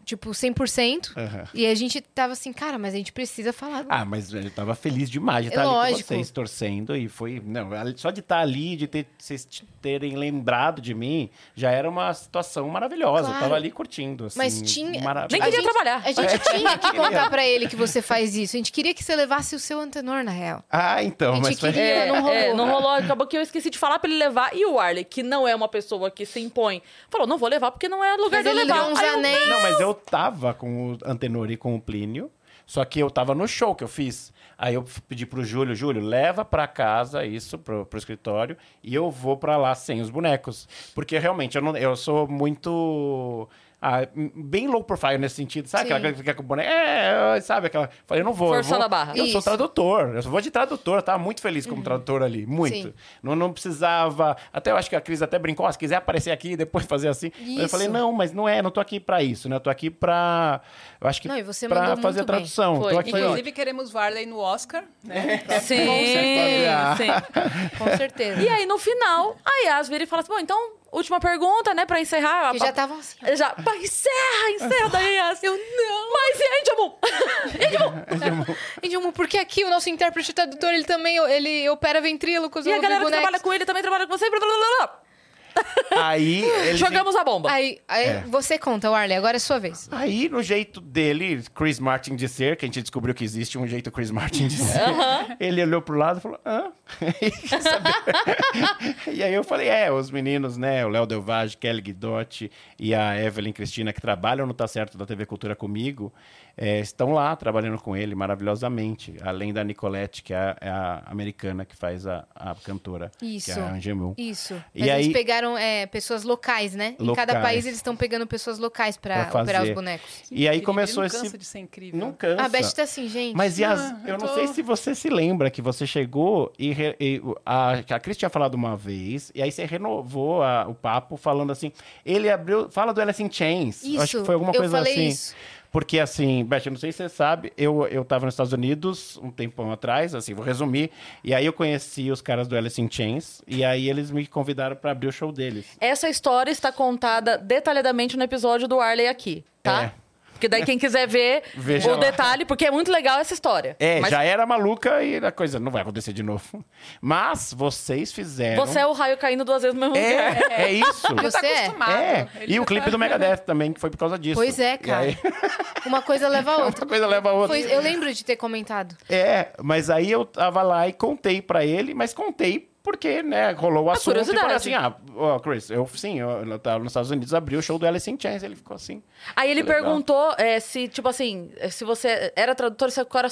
tipo, 100%. Aham. E a gente tava assim, cara, mas a gente precisa falar. Ah, mas ele tava feliz demais de É estar ali com lógico. vocês, torcendo. E foi. Não, só de estar ali, de ter, vocês terem lembrado de mim, já era uma situação maravilhosa. Eu Claro. tava ali curtindo. Assim, Mas tinha- marav- Nem A queria gente- trabalhar. A gente tinha que contar pra ele que você faz isso. A gente queria que você levasse o seu antenor, na real. Ah, então, A gente mas foi. queria- É, não rolou. é, não rolou. Acabou que eu esqueci de falar pra ele levar. E o Arley, que não é uma pessoa que se impõe, falou: não vou levar porque não é lugar Mas de eu ele levar. uns eu, anéis. Não, mas eu tava com o Antenor e com o Plínio, só que eu tava no show que eu fiz. Aí eu pedi pro Júlio, Júlio, leva pra casa isso, pro, pro escritório, e eu vou pra lá sem os bonecos. Porque realmente, eu, não, eu sou muito... ah, bem low profile nesse sentido, sabe? Sim. Aquela que fica com o boneco, é, sabe? Aquela, falei, eu não vou. eu Forçando vou- a barra. Eu sou Isso. tradutor, eu vou de tradutor, eu tava muito feliz como tradutor ali, muito. Sim. Não, não precisava, até eu acho que a Cris até brincou, "Ah, se quiser aparecer aqui e depois fazer assim. Mas eu falei, não, mas não é, não tô aqui pra isso, né? Eu tô aqui pra. Eu acho que Não, e você pra fazer a tradução. Foi, tô aqui. foi Inclusive, queremos Varley no Oscar. Né? Sim, certeza. sim. Com certeza. E aí, no final, a Yas vira e fala assim: bom, então última pergunta, né, pra encerrar. Que já estavam assim. Já, pá, encerra, encerra. Daí assim, eu não. Mas e aí, Jamu? Edilmo, porque aqui o nosso intérprete tradutor, ele também ele opera ventrílocos. E a galera que bonecos. trabalha com ele também trabalha com você. Blá, blá, blá, blá. Aí ele Jogamos a bomba. Aí, aí É. você conta, Warley, agora é sua vez. Aí, no jeito dele, Chris Martin de ser, que a gente descobriu que existe um jeito Chris Martin de ser, ele olhou pro lado e falou, hã? E aí eu falei, é, os meninos, né, o Léo Delvage, Kelly Guidotti e a Evelyn Cristina, que trabalham no Tá Certo da TV Cultura comigo, é, estão lá trabalhando com ele maravilhosamente, além da Nicolette, que é a, é a americana que faz a, a cantora, Isso. que é a Angemou. Isso. E Mas eles aí- pegaram é, pessoas locais, né? Em cada Locais. país eles estão pegando pessoas locais pra, Pra operar os fazer. bonecos. E aí começou ele não esse... cansa de ser incrível. Não cansa. A Beth tá assim, gente. Mas e as, Ah, eu eu não tô- sei se você se lembra que você chegou e, re- e a, que a Cris tinha falado uma vez, e aí você renovou a- o papo falando assim, ele abriu, fala do Alice in Chains. Isso, Acho que foi alguma eu coisa falei assim. isso. Porque assim, Beth, eu não sei se você sabe, eu, eu tava nos Estados Unidos um tempão atrás, assim, vou resumir, e aí eu conheci os caras do Alice in Chains, e aí eles me convidaram pra abrir o show deles. Essa história está contada detalhadamente no episódio do Arley aqui, tá? É. Porque daí quem quiser ver Veja o lá. detalhe, porque é muito legal essa história. É, Mas já era maluca e a coisa não vai acontecer de novo. Mas vocês fizeram... você é o raio caindo duas vezes no mesmo lugar. É, é isso. Tá Você é? acostumado. É, e o clipe tá- do Megadeth também, que foi por causa disso. Pois é, cara. aí, Uma coisa leva a outra. uma coisa leva a outra. Foi- eu lembro de ter comentado. É, mas aí eu tava lá e contei pra ele, mas contei porque, né, rolou o assunto e falei assim, ah, ó, Chris, eu sim, eu, eu tava nos Estados Unidos, abri o show do Alice in Chains, ele ficou assim. Aí ele legal. perguntou é, se, tipo assim, se você era tradutor, se qual era a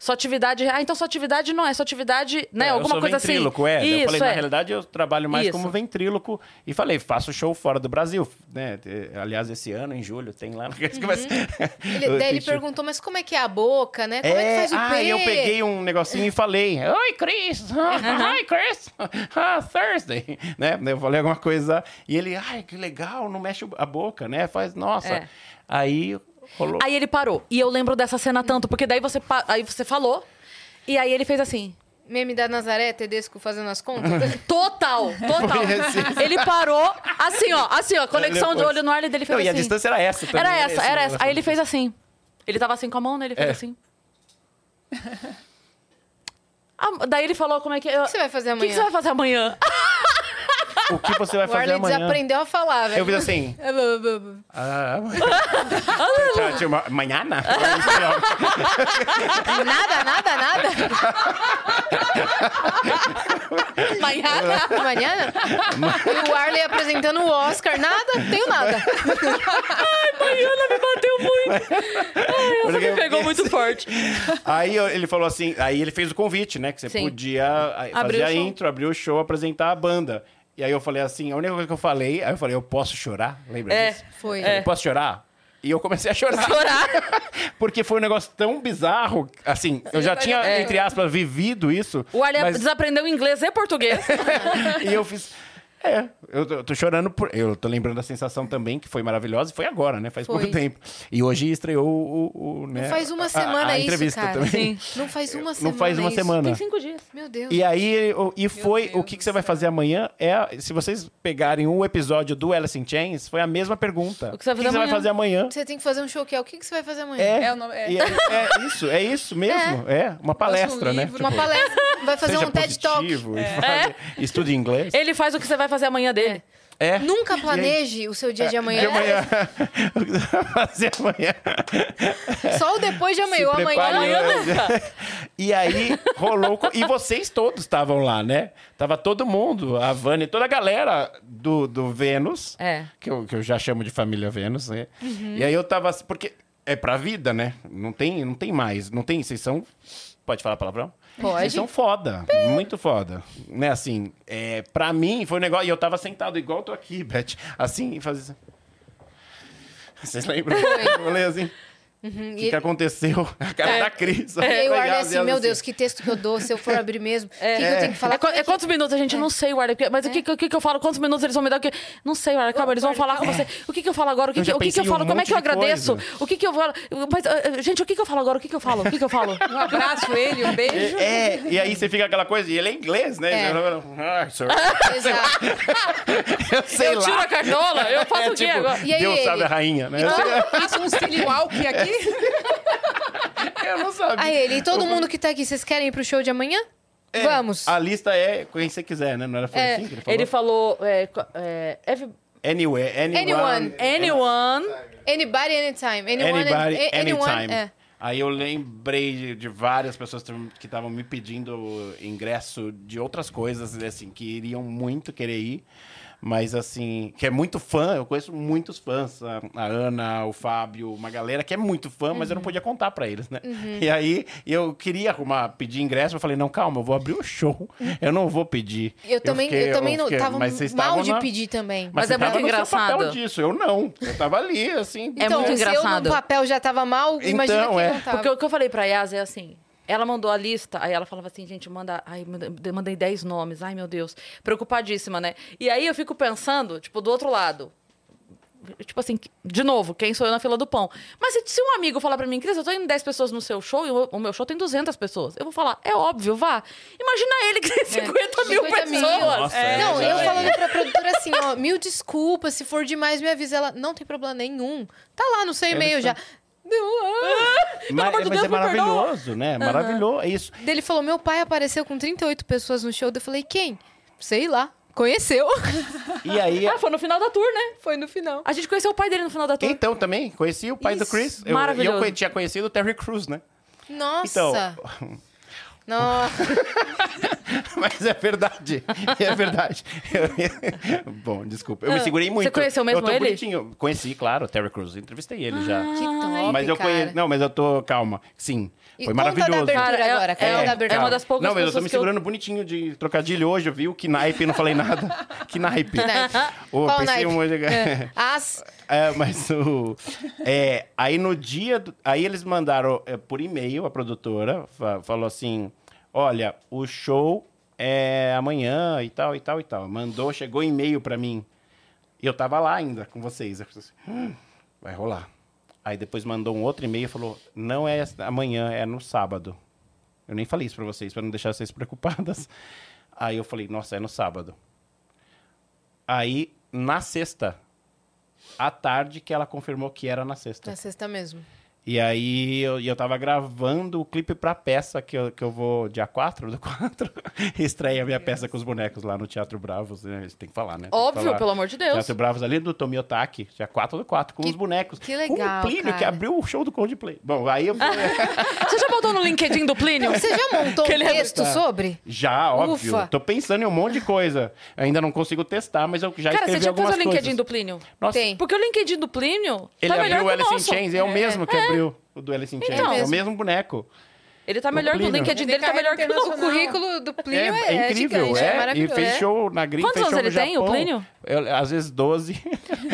sua, atividade. Ah, então sua atividade não é, sua atividade, né? É, alguma eu sou coisa ventríloco, assim. é. Isso, eu falei, é. na realidade, eu trabalho mais Isso. como ventríloco. E falei, faço show fora do Brasil, né? Aliás, esse ano, em julho, tem lá... Ele, daí ele perguntou, mas como é que é a boca, né? Como é, que faz o ah, P? eu peguei um negocinho e falei, Oi, Chris! Hi, Chris! Ah, Thursday! Né? Eu falei alguma coisa e ele, ai, que legal, não mexe a boca, né? Faz, nossa. É. Aí rolou. Aí ele parou. E eu lembro dessa cena tanto, porque daí você, pa- aí você falou, e aí ele fez assim. Meme da Nazaré, Tedesco fazendo as contas. Total, total. Esse. Ele parou, assim, ó, assim, ó, conexão de olho no ar dele fez Não, e a assim. distância era essa também. Era né? essa, Esse era essa. Aí ele fez assim. Ele tava assim com a mão, né? Ele fez É. assim. Ah, daí ele falou como é que. O que você vai fazer O que, amanhã? que você vai fazer amanhã? O que você vai O fazer Arley amanhã? desaprendeu a falar, velho. Eu fiz assim. Ah, tchau, tchau, ma- Manhã? Nada, nada, nada. Amanhã? Amanhã? E o Arley apresentando o Oscar. Nada, tenho nada. Mariana me bateu muito. Ai, essa me pegou muito forte. Aí ele falou assim, aí ele fez o convite, né? Que você Sim. podia Abrir fazer o a show. intro, abrir o show, apresentar a banda. E aí eu falei assim, a única coisa que eu falei, aí eu falei, eu posso chorar? Lembra É. disso? Foi. Eu posso chorar? E eu comecei a chorar. Chorar. Porque foi um negócio tão bizarro. Assim, eu já tinha, É. entre aspas, vivido isso. O Arley mas- desaprendeu inglês e português. e eu fiz. É, eu tô, eu tô chorando por. Eu tô lembrando da sensação também, que foi maravilhosa, e foi agora, né? Faz Foi. pouco tempo. E hoje estreou o. o, né, Não faz uma a- semana a, isso, entrevista cara. também. Não faz uma semana Não faz uma isso. semana. Tem cinco dias. Meu Deus. E aí, o- e foi. Deus O que, que você vai fazer amanhã é. Se vocês pegarem um episódio do Alice in Chains, foi a mesma pergunta. O que você vai fazer vai amanhã? fazer amanhã? Você tem que fazer um show que é o que, que você vai fazer amanhã? É, É o nome- é. é, é isso, é isso mesmo. É, uma palestra, né? livro. Uma palestra. Vai fazer um TED Talk. e fale- estude inglês. Ele faz o que você vai fazer amanhã dele. É. Nunca planeje o seu dia de amanhã. De amanhã. o que você vai fazer amanhã? Só o depois de amanhã. O Se amanhã. amanhã nunca. E aí rolou. E vocês todos estavam lá, né? Tava todo mundo, a Vânia, toda a galera do, do Vênus, É. que, eu, que eu já chamo de família Vênus, né? E aí eu tava. assim, Porque é pra vida, né? Não tem, não tem mais. Não tem. Vocês são. Pode falar palavrão? Pode. Vocês são foda. Muito foda. Né, assim, é, pra mim foi um negócio. E eu tava sentado igual eu tô aqui, Beth. Assim, e fazia. assim. Vocês lembram? Eu falei assim. O Uhum, que, que aconteceu? A cara da Cris. E aí o Foi Arley as- assim, as meu Deus, que texto que eu dou se eu for abrir mesmo? O que, que eu tenho que falar? É, qu- é quantos minutos? A gente não sei, Warner. porque- Mas o que, que, que que eu falo? Quantos minutos eles vão me dar? O que- Não sei, Warner. Calma, eles vão falar com você. O que, que eu falo agora? O que, Eu que, o que, que eu em um falo? Como é que eu de agradeço? coisa. O que, que eu falo? Mas, ah, ah, gente, o que, que eu falo agora? O que, que eu falo? O que, que eu falo? Um abraço ele, um beijo. É, e aí você fica aquela coisa, e ele é inglês, né? É. Ai, senhor. Exato. Eu sei eu tiro lá. a cartola? Eu faço É, o quê tipo, agora? E aí Deus sabe a rainha, né? Isso um Silly Walk aqui. Eu não sabia. Aí ele, e todo mundo que tá aqui, vocês querem ir pro show de amanhã? É, Vamos. A lista é quem você quiser, né? Não era foi É, assim que ele falou? Ele falou... É, é, every- Anyway, anyone. Anyone. anyone... Anybody, anytime. Anyone, Anybody, a- anyone, anytime. é. Aí eu lembrei de, de várias pessoas que estavam me pedindo ingresso de outras coisas, assim, que iriam muito querer ir. Mas, assim, que é muito fã, eu conheço muitos fãs. A, a Ana, o Fábio, uma galera que é muito fã, mas eu Uhum. não podia contar pra eles, né? E aí eu queria arrumar, pedir ingresso, eu falei, não, calma, eu vou abrir o show. Eu não vou pedir. Eu também, eu fiquei- também não, fiquei- tava mas vocês mal de na- pedir também. Mas você é muito tava engraçado. papel disso, eu não. Eu tava ali, assim. É então, muito se eu engraçado. no papel já tava mal, imagina Então, quem é. não tava. Porque o que eu falei pra Yas é assim. Ela mandou a lista, aí ela falava assim, gente, manda. Ai, mandei 10 nomes, ai meu Deus. Preocupadíssima, né? E aí eu fico pensando, tipo, do outro lado. Tipo assim, de novo, quem sou eu na fila do pão? Mas se, se um amigo falar pra mim, Cris, eu tô indo 10 pessoas no seu show e o, o meu show tem 200 pessoas. Eu vou falar, é óbvio, vá. Imagina ele que tem 50 mil 50 mil. pessoas. Nossa, É. é Não, eu verdade. falando pra produtora assim, ó, mil desculpas, se for demais me avisa. Ela, não tem problema nenhum. Tá lá no seu e-mail já. Ah. Mas, amor de mas Deus, é me perdoa. maravilhoso, né? Maravilhoso. É isso. Daí Ele falou, meu pai apareceu com 38 pessoas no show. Eu falei, quem? Sei lá. Conheceu. E aí, Ah, foi no final da tour, né? Foi no final. A gente conheceu o pai dele no final da tour. então também, conheci o pai do Isso, Chris. Eu, maravilhoso. E eu conhe- tinha conhecido o Terry Crews, né? Nossa. Então, Nossa. mas é verdade. É verdade. Eu- Bom, desculpa. Eu me Ah, segurei muito. você conheceu mesmo eu tô ele? bonitinho. Conheci, claro, o Terry Crews. Entrevistei ele já. Que top, Mas eu cara. conheço. Não, mas eu tô. Calma. Sim. E Foi conta da maravilhoso. abertura Cara, é- agora. é- Conta da abertura. é uma das poucas Não, mas eu tô pessoas me que eu- segurando bonitinho de trocadilho hoje, eu vi o que naipe, não falei nada. Que naipe. naipe? Ô, Qual pensei naipe? um- As. É, mas o. É, aí no dia. do- aí eles mandaram é, por e-mail, a produtora fa- falou assim: olha, o show é amanhã e tal, e tal, e tal. Mandou, chegou e-mail pra mim. E eu tava lá ainda com vocês. Eu falei assim, "Hum, vai rolar. Aí depois mandou um outro e-mail e falou: não é amanhã, é no sábado. Eu nem falei isso pra vocês, pra não deixar vocês preocupadas. Aí eu falei: nossa, é no sábado. Aí, na sexta, à tarde, que ela confirmou que era na sexta. Na sexta mesmo. E aí eu, e eu tava gravando o clipe pra peça que eu, que eu vou, dia 4 do 4, estreia a minha peça com os bonecos lá no Teatro Bravos. Né? Tem que falar, né? Tem que Óbvio, falar. pelo amor de Deus. Teatro Bravos ali do Tomiotaki, dia 4 do 4, com Que- os bonecos. que Com legal, o Plínio, que cara. abriu o show do Coldplay. Bom, aí eu... Você já botou no LinkedIn do Plínio? Você já montou Que um ele é- texto sobre? já, óbvio. Ufa. Tô pensando em um monte de coisa. Ainda não consigo testar, mas eu já Cara, você escrevi já algumas fez o LinkedIn coisas. do Plínio? Nossa, Tem. Porque o LinkedIn do Plínio ele tá abriu o que o Alice in. Chains, é o mesmo que abriu o do Alice in Chains. Então. é o mesmo boneco. Ele tá melhor que o. LinkedIn Ele dele, tá melhor que o nosso. O currículo do Plínio É, é, é incrível, gigante, é. é e fez É. show na gringa, Quantos anos ele tem, o. Plínio? Eu- às vezes 12.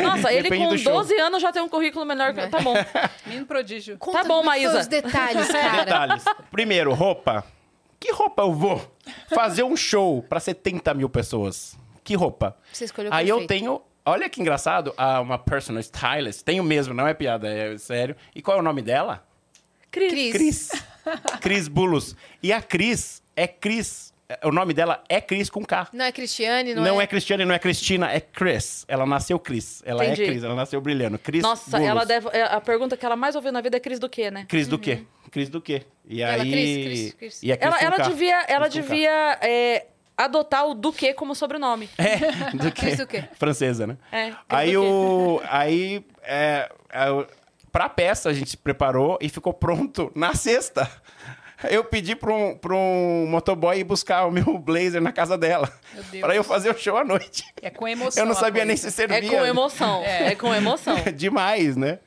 Nossa, ele com do show. 12 anos já tem um currículo melhor que... Tá bom. Menino prodígio. Conta bom, como é que foi Maísa. Os detalhes, cara. Detalhes. Primeiro, roupa. Que roupa eu vou fazer um show pra 70 mil pessoas? Que roupa? Você escolheu Aí eu perfeito. tenho... Olha que engraçado, ah, uma personal stylist. Tenho mesmo, não é piada, é sério. E qual é o nome dela? Cris. Cris. Cris. Cris Bulos. E a Cris é Cris. O nome dela é Cris com K. Não é Cristiane, não, Não, é... é Cristiane, não é Cristina, é Chris. Ela nasceu Cris. Ela Entendi. é Cris, ela nasceu brilhando. Cris Nossa, Bulos. ela deve... é, A pergunta que ela mais ouviu na vida é Cris do quê, né? Cris do quê? Cris do quê? E Ela, aí... Cris, Cris, Cris. E é Cris Ela, com ela K. devia, ela Cris com K. devia é, adotar o do quê como sobrenome. É, do quê? Francesa, né? É, Aí o... Aí... É, é, pra peça a gente se preparou e ficou pronto na sexta. Eu pedi pra um, pra um motoboy ir buscar o meu blazer na casa dela. Pra eu fazer o show à noite. É com emoção. Eu não sabia nem se servia. É com emoção. É, com emoção. Demais, né?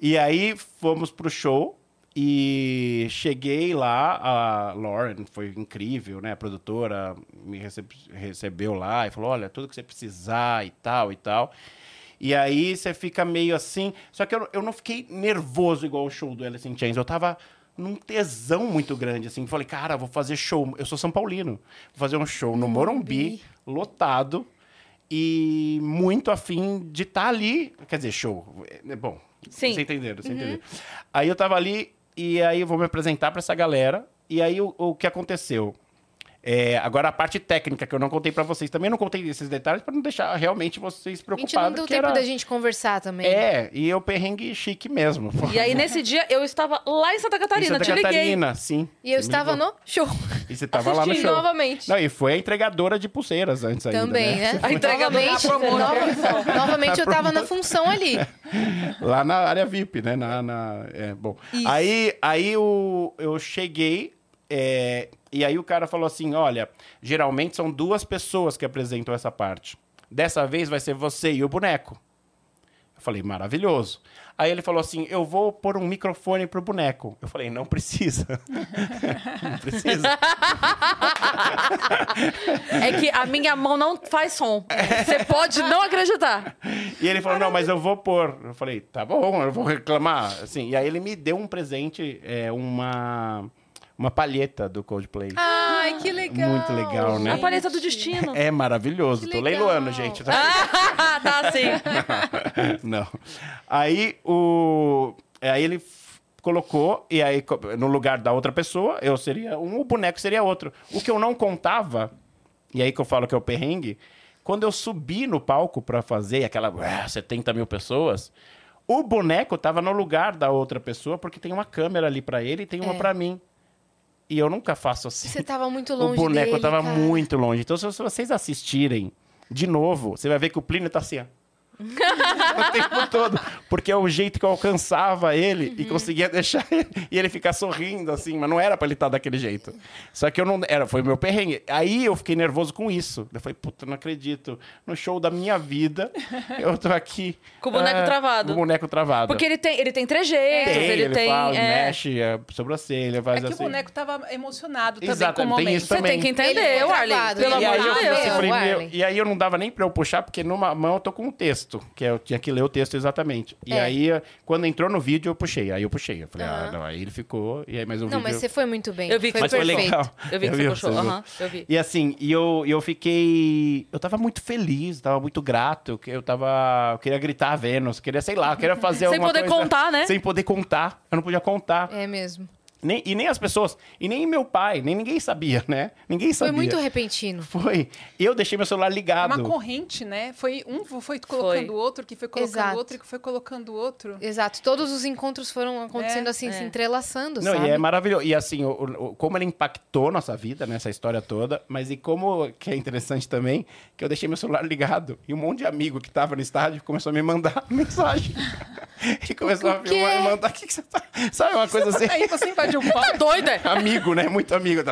E aí fomos pro show e cheguei lá, a Lauren foi incrível, né? A produtora me receb- recebeu lá e falou: olha, tudo que você precisar e tal e tal. E aí você fica meio assim. Só que eu, eu não fiquei nervoso igual o show do Alice in Chains. Eu tava num tesão muito grande, assim. Falei, cara, vou fazer show. Eu sou São Paulino. Vou fazer um show no Morumbi, lotado. E muito afim de estar ali. Quer dizer, show. É, Bom, Sim. vocês entenderam, vocês entenderam. Aí eu tava ali e aí eu vou me apresentar pra essa galera. E aí o, o que aconteceu? É, agora a parte técnica que eu não contei pra vocês. Também não contei esses detalhes pra não deixar realmente vocês A gente preocupados. não deu tempo era... da gente conversar também. É, e eu perrengue chique mesmo. E aí, nesse dia, eu estava lá em Santa Catarina, Em Santa te liguei. Catarina, sim. E eu estava ligou. no show. E você tava lá no show. novamente. Não, e foi a entregadora de pulseiras antes ainda, Também, né? A entregadora novamente, nova- novamente eu tava na função ali. Lá na área VIP, né? Na, na- é, bom. Isso. Aí, aí o, eu cheguei é, e aí o cara falou assim, olha, geralmente são duas pessoas que apresentam essa parte. Dessa vez vai ser você e o boneco. Eu falei, maravilhoso. Aí ele falou assim, eu vou pôr um microfone pro boneco. Eu falei, não precisa. não precisa. É que a minha mão não faz som. Você pode não acreditar. E ele falou, não, mas eu vou pôr. Eu falei, tá bom, eu vou reclamar. Assim, e aí ele me deu um presente, é, uma, uma palheta do Coldplay. Ai, que legal. Muito legal, né? A paleta do destino. É maravilhoso. Que Tô legal. leiloando, gente. Tá- Ah, tá assim. Não. Aí o. Aí ele colocou, e aí no lugar da outra pessoa, eu seria um, o boneco seria outro. O que eu não contava, e aí que eu falo que é o perrengue, quando eu subi no palco pra fazer aquela ué, 70 mil pessoas, o boneco tava no lugar da outra pessoa, porque tem uma câmera ali pra ele e tem uma É. pra mim. E eu nunca faço assim. Você tava muito O longe boneco dele, tava cara. muito longe. Então, se, se vocês assistirem de novo, você vai ver que o Plínio tá assim, ó. o tempo todo. Porque é o jeito que eu alcançava ele Uhum. e conseguia deixar ele, e ele ficar sorrindo, assim, mas não era pra ele estar daquele jeito. Só que eu não. Era, foi o meu perrengue. Aí eu fiquei nervoso com isso. Eu falei, puta, não acredito. No show da minha vida, eu tô aqui. Com o boneco ah, travado. Com o boneco travado. Porque ele tem, ele tem trejeitos, tem, ele, ele, tem. fala, é. mexe a sobrancelha, É faz que assim. o boneco tava emocionado também Exato, com o tem momento. isso Você também. tem que entender, travado, Pelo amor e, aí de eu, Deus. Warley. e aí eu não dava nem pra eu puxar, porque numa mão eu tô com um texto, que eu tinha que ler o texto exatamente. E É. aí, quando entrou no vídeo, eu puxei. Aí eu puxei. Eu falei, ah, não, aí ele ficou. E aí, mas o Não, vídeo. mas você foi muito bem. Eu vi que foi Mas foi perfeito. legal. Eu vi que você puxou. Aham, eu vi. E assim, e eu, e eu fiquei. Eu tava muito feliz, tava muito grato. que Eu tava. Eu queria gritar a Vênus, queria, sei lá, eu queria fazer Sem alguma poder coisa- contar, né? Sem poder contar. Eu não podia contar. É mesmo. Nem, e nem as pessoas, e nem meu pai, nem ninguém sabia, né? Ninguém Foi sabia. muito repentino. Foi. Eu deixei meu celular É ligado. uma corrente, né? Foi um foi colocando o outro, que foi colocando Exato. o outro, que foi colocando o outro. Exato. Todos os encontros foram acontecendo É, assim, é. se entrelaçando, Não, sabe? e é maravilhoso. E assim, o, o- como ele impactou nossa vida, nessa história toda, mas e como que é interessante também, que eu deixei meu celular ligado e um monte de amigo que tava no estádio começou a me mandar mensagem. e começou a quê? me mandar, o que, que você tá... Sabe uma coisa assim? Aí você invadiu o palco, Doida! Amigo, né? Muito amigo.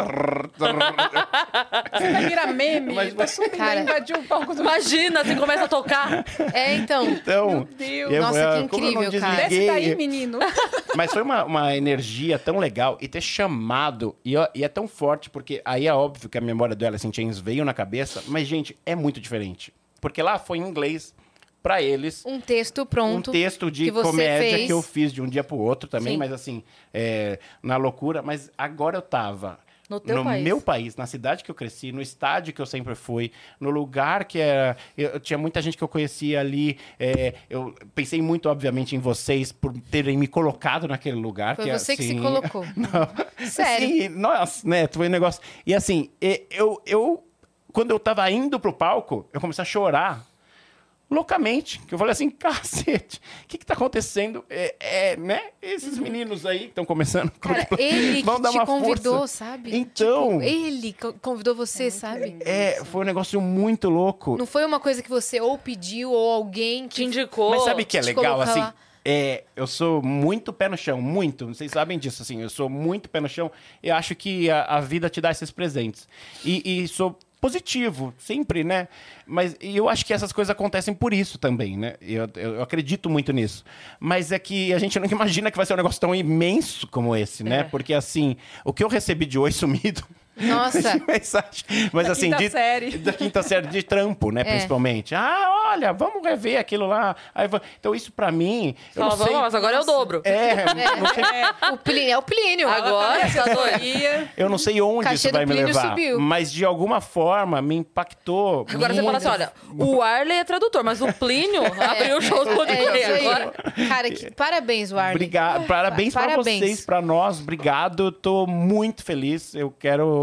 você vai virar meme, Mas- tá subindo, Cara. invadiu o palco do... Imagina, você começa a tocar. É, então. Então, Meu Deus. eu- Nossa, eu- que como eu não incrível, cara. Desce daí, menino. Mas foi uma, uma energia tão legal e ter chamado. E, e é tão forte, porque aí é óbvio que a memória do Alice in Chains veio na cabeça, mas, gente, é muito diferente. Porque lá foi em inglês, pra eles. Um texto pronto. Um texto de que você comédia fez. que eu fiz de um dia pro outro também, Sim. mas assim, é, na loucura. Mas agora eu tava No teu país. meu país, na cidade que eu cresci, no estádio que eu sempre fui, no lugar que era. Eu, eu tinha muita gente que eu conhecia ali. é, eu pensei muito, obviamente, em vocês por terem me colocado naquele lugar. Foi que, você que se assim, colocou. Não. Sério. Assim, nossa, né? Foi um negócio. E assim, eu, eu. Quando eu tava indo pro palco, eu comecei a chorar loucamente. Que eu falei assim, cacete, o que que tá acontecendo? É, é, né? Esses meninos aí que estão começando... Cara, ele vão que dar te uma convidou, força. sabe? Então- Tipo, ele co- convidou você, sabe? É, foi um negócio muito louco. Não foi uma coisa que você ou pediu ou alguém Te que indicou. Mas sabe o que é te legal, assim? lá. É, eu sou muito pé no chão, muito. Vocês sabem disso, assim. Eu sou muito pé no chão. Eu acho que a, a vida te dá esses presentes. E, e sou positivo, sempre, né? Mas e eu acho que essas coisas acontecem por isso também, né? Eu, eu, eu acredito muito nisso. Mas é que a gente não imagina que vai ser um negócio tão imenso como esse, né? É. Porque, assim, o que eu recebi de oi sumido... Nossa, mensagem. Mas Da assim, quinta de, série. da quinta série de trampo, né? É. Principalmente. Ah, olha, vamos rever aquilo lá. Aí, então, isso pra mim. Eu Fala, não sei. "Vamos, mas agora é o dobro. É, não sei, o Plínio, é o Plínio. Agora, tá eu não sei onde Cachê isso vai me levar. subiu. Mas de alguma forma me impactou. Agora você fala assim, olha, o Arley é tradutor, mas o Plínio abriu o show do É aí. agora. Cara, que- parabéns, Warley. Obrigado. Parabéns pra Parabéns. vocês, pra nós. Obrigado. Tô muito feliz. Eu quero.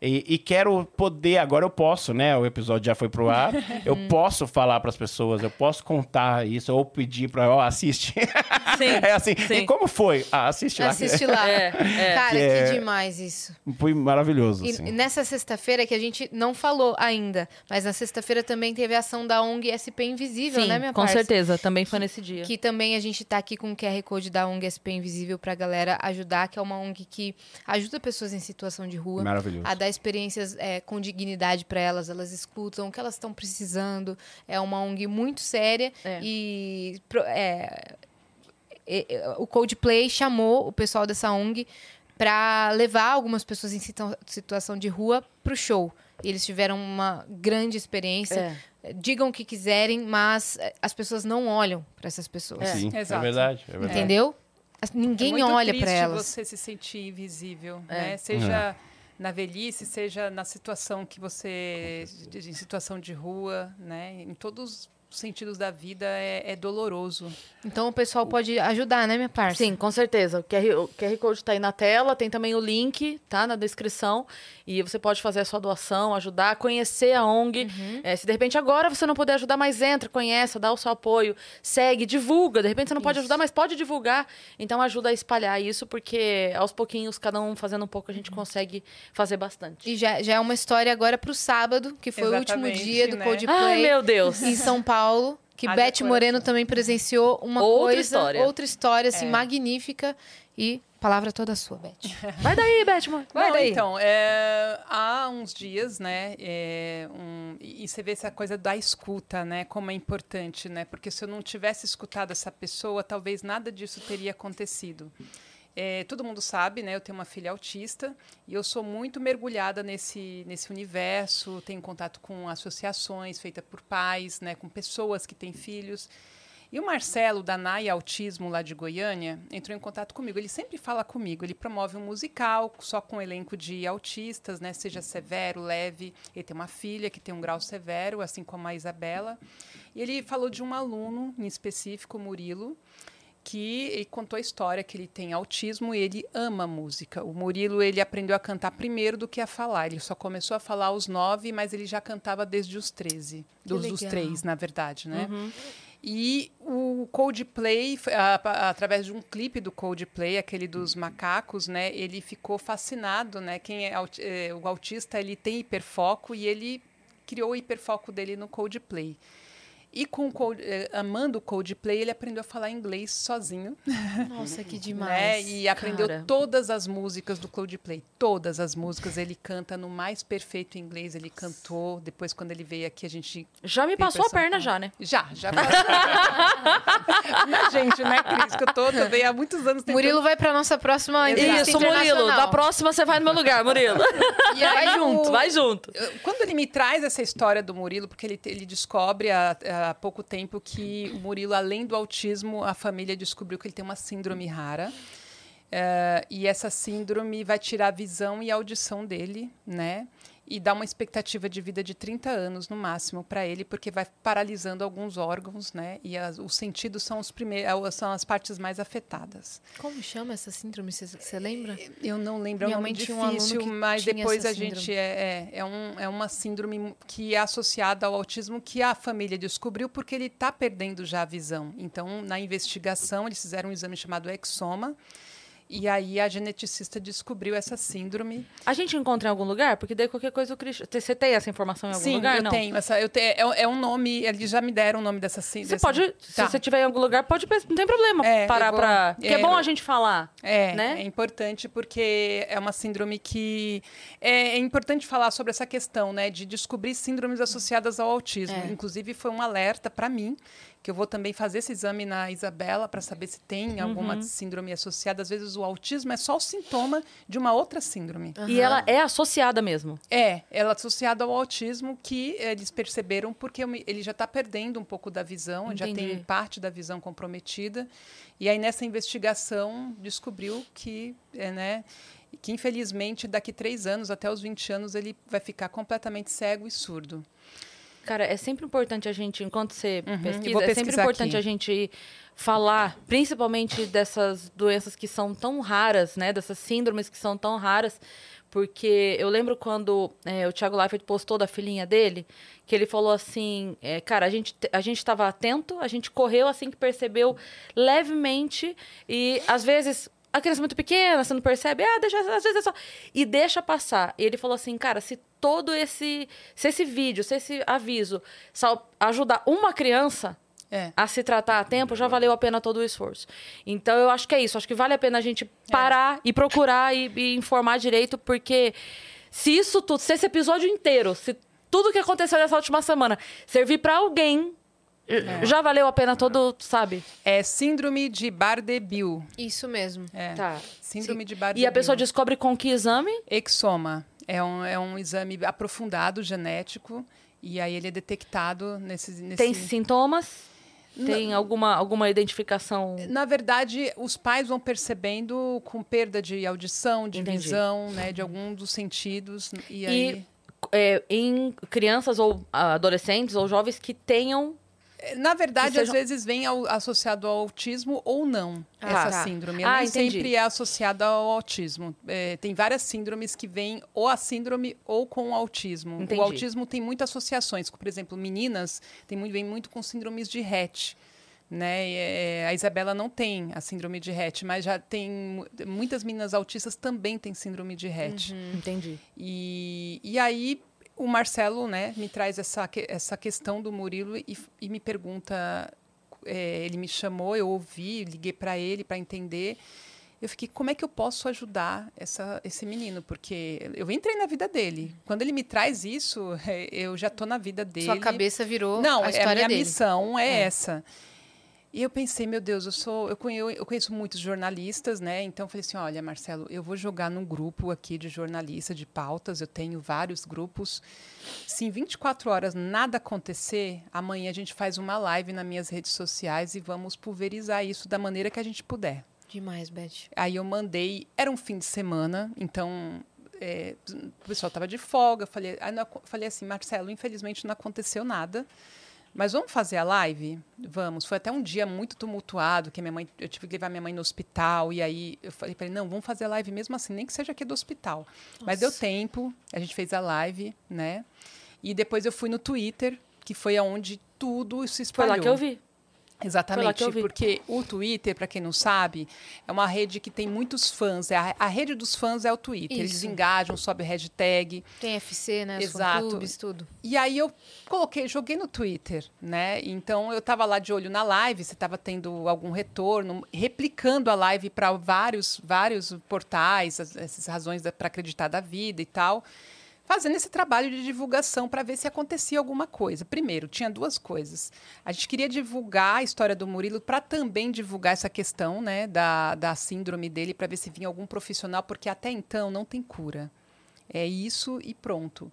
E, e quero poder. Agora eu posso, né? O episódio já foi pro ar. Eu posso falar pras pessoas, eu posso contar isso, ou pedir pra. Ó, assiste. Sim, é assim. sim. E como foi? Ah, assiste lá. Assiste lá. É, é. Cara, Que que, é- demais isso. Foi maravilhoso. E assim. nessa sexta-feira, que a gente não falou ainda, mas na sexta-feira também teve a ação da ONG SP Invisível, Sim, né, minha com parça? certeza. Também foi nesse dia. Que também a gente tá aqui com o QR Code da ONG SP Invisível pra galera ajudar, que é uma ONG que ajuda pessoas em situação de rua. Maravilhoso. A dar experiências é, com dignidade pra elas, elas escutam o que elas estão precisando. É uma ONG muito séria É. e é, e- o Coldplay chamou o pessoal dessa ONG para levar algumas pessoas em situa- situação de rua pro show. E eles tiveram uma grande experiência. É. Digam o que quiserem, mas eh, as pessoas não olham para essas pessoas. Sim, é Exato. verdade. É verdade. Entendeu? Ninguém é olha para elas. você se sentir invisível, É. né? Seja na velhice, seja na situação que você em situação de rua, né? Em todos os sentidos da vida é, é doloroso. Então o pessoal pode ajudar, né, minha parça? Sim, com certeza. O QR, o QR Code tá aí na tela, tem também o link, tá? Na descrição. E você pode fazer a sua doação, ajudar, conhecer a ONG. É, se de repente agora você não puder ajudar, mas entra, conhece, dá o seu apoio, segue, divulga. De repente você não pode ajudar, mas pode divulgar. Então ajuda a espalhar isso, porque aos pouquinhos, cada um fazendo um pouco, a gente consegue fazer bastante. E já, já é uma história agora pro sábado, que foi o último Exatamente, dia do né? Coldplay Ai, meu Deus! em São Paulo. Que Haja Beth coração. Moreno também presenciou uma Outra coisa, história. outra história assim É. magnífica e palavra toda sua, Beth. Vai daí, Betman. Vai Não, daí. então, é, há uns dias, né, é, um- e e você vê essa coisa da escuta, né, como é importante, né, porque se eu não tivesse escutado essa pessoa, talvez nada disso teria acontecido. É, todo mundo sabe, né, eu tenho uma filha autista e eu sou muito mergulhada nesse, nesse universo, tenho contato com associações feitas por pais, né, com pessoas que têm filhos. E o Marcelo, da NAI Autismo, lá de Goiânia, entrou em contato comigo. Ele sempre fala comigo. Ele promove um musical só com um elenco de autistas, né? Seja severo, leve. Ele tem uma filha que tem um grau severo, assim como a Isabela. E ele falou de um aluno em específico, Murilo, que ele contou a história que ele tem autismo e ele ama música. O Murilo ele aprendeu a cantar primeiro do que a falar. Ele só começou a falar aos nove, mas ele já cantava desde os 13. Dos, dos legal. três, na verdade, né? E o Coldplay, através de um clipe do Coldplay, aquele dos macacos, né, ele ficou fascinado, né? Quem é eh, o autista, ele tem hiperfoco e ele criou o hiperfoco dele no Coldplay. E com o Cold, eh, amando o Coldplay, ele aprendeu a falar inglês sozinho, Nossa, que né? demais. E aprendeu cara. todas as músicas do Coldplay, todas as músicas ele canta no mais perfeito inglês. Ele cantou. Depois, quando ele veio aqui, a gente Já me passou a perna, já, né? já, já passou. Na gente, né, Cris? Que eu tô também há muitos anos tentando... Murilo vai pra nossa próxima Exato. entrevista Isso, Murilo. Da próxima você vai no meu lugar, Murilo. E aí vai junto, o- vai junto. Quando ele me traz essa história do Murilo, porque ele, ele descobre há, há pouco tempo que o Murilo, além do autismo, a família descobriu que ele tem uma síndrome rara. Eh, e essa síndrome vai tirar a visão e a audição dele, né? E dá uma expectativa de vida de 30 anos no máximo para ele, porque vai paralisando alguns órgãos, né? E as- os sentidos são, os primeiros, são as partes mais afetadas. Como chama essa síndrome? Você lembra? Eu não lembro, Minha é um nome mãe tinha um aluno difícil, que mas depois a gente é, é, é, um, é uma síndrome que é associada ao autismo que a família descobriu porque ele está perdendo já a visão. Então, na investigação, eles fizeram um exame chamado exoma. E aí a geneticista descobriu essa síndrome. A gente encontra em algum lugar? Porque daí qualquer coisa o Cristian. Você tem essa informação em algum Sim, lugar? eu não. tenho essa. Eu tenho, é, é um nome. Eles já me deram o nome dessa síndrome. Você pode, se Tá. você tiver em algum lugar, pode não tem problema É, parar vou- pra. Porque é, é, bom a gente falar. É, né? é importante porque é uma síndrome que é, é importante falar sobre essa questão, né, de descobrir síndromes associadas ao autismo. É. Inclusive foi um alerta para mim que eu vou também fazer esse exame na Isabela para saber se tem alguma Uhum. síndrome associada. Às vezes o autismo é só o sintoma de uma outra síndrome. E ela é associada mesmo. É, ela é associada ao autismo que eles perceberam porque ele já está perdendo um pouco da visão, já tem Entendi. parte da visão comprometida. E aí nessa investigação descobriu que, é, né, que infelizmente daqui três anos até os 20 anos ele vai ficar completamente cego e surdo. Cara, é sempre importante a gente, enquanto você Uhum, pesquisa, é sempre importante aqui. a gente falar, principalmente dessas doenças que são tão raras, né? Dessas síndromes que são tão raras. Porque eu lembro quando é, o Thiago Leifert postou da filhinha dele, que ele falou assim, é, cara, a gente te- a gente estava atento, a gente correu assim que percebeu levemente e às vezes a criança é muito pequena, você não percebe, ah, deixa, às vezes é só. E deixa passar. E ele falou assim, cara, se todo esse. Se esse vídeo, se esse aviso sal- ajudar uma criança É. a se tratar a tempo, já valeu a pena todo o esforço. Então eu acho que é isso. Acho que vale a pena a gente parar e procurar e, e informar direito, porque se isso tudo, se esse episódio inteiro, se tudo que aconteceu nessa última semana servir pra alguém, já valeu a pena todo, sabe? É síndrome de Bardet-Bill. Isso mesmo. É. Tá. Síndrome de Bardet-Bill. E a pessoa descobre com que exame? Exoma. É um, é um exame aprofundado genético. E aí ele é detectado nesse. nesse... Tem sintomas? Tem alguma, alguma identificação? Na verdade, os pais vão percebendo com perda de audição, de Entendi. visão, né, de algum dos sentidos. E, E aí. é, em crianças ou adolescentes ou jovens que tenham Na verdade, que sejam- às vezes vem ao- associado ao autismo ou não, Ah, essa tá. síndrome. Ah, Nem entendi. sempre é associada ao autismo. É, tem várias síndromes que vêm ou a síndrome ou com o autismo. Entendi. O autismo tem muitas associações. Por exemplo, meninas tem muito, vem muito com síndromes de Rett. Né? É, a Isabela não tem a síndrome de Rett, mas já tem mu- muitas meninas autistas também têm síndrome de Rett. Entendi. E, e aí o Marcelo né, me traz essa, essa questão do Murilo e, e me pergunta. é, ele me chamou, eu ouvi, liguei para ele para entender. Eu fiquei, como é que eu posso ajudar essa, esse menino? Porque eu entrei na vida dele. Quando ele me traz isso, é, eu já estou na vida dele. Sua cabeça virou Não, a é a história minha dele. missão é, essa. E eu pensei, meu Deus, eu sou, eu conheço, eu conheço muitos jornalistas, né? Então eu falei assim, olha, Marcelo, eu vou jogar num grupo aqui de jornalista de pautas, eu tenho vários grupos. Se em 24 horas nada acontecer, amanhã a gente faz uma live nas minhas redes sociais e vamos pulverizar isso da maneira que a gente puder. Demais, Beth. Aí eu mandei, era um fim de semana, então é, o pessoal estava de folga. Falei, aí não falei assim, Marcelo, infelizmente não aconteceu nada, mas vamos fazer a live? Vamos. Foi até um dia muito tumultuado, que minha mãe, eu tive que levar minha mãe no hospital, e aí eu falei para ele, não, vamos fazer a live mesmo assim, nem que seja aqui do hospital. Mas deu tempo, a gente fez a live, né? E depois eu fui no Twitter, que foi aonde tudo se Foi espalhou. lá que eu vi. Exatamente, porque o Twitter, para quem não sabe, é uma rede que tem muitos fãs. É a, a rede dos fãs é o Twitter. Eles Isso. engajam, sobe hashtag. Tem FC, né? Exato. fã-clubes, tudo. E aí eu coloquei, joguei no Twitter, né? Então eu estava lá de olho na live, se estava tendo algum retorno, replicando a live para vários, vários portais, as- essas razões para acreditar da vida e tal. Fazendo esse trabalho de divulgação para ver se acontecia alguma coisa. Primeiro, tinha duas coisas. A gente queria divulgar a história do Murilo para também divulgar essa questão né, da, da síndrome dele, para ver se vinha algum profissional, porque até então não tem cura. É isso e pronto.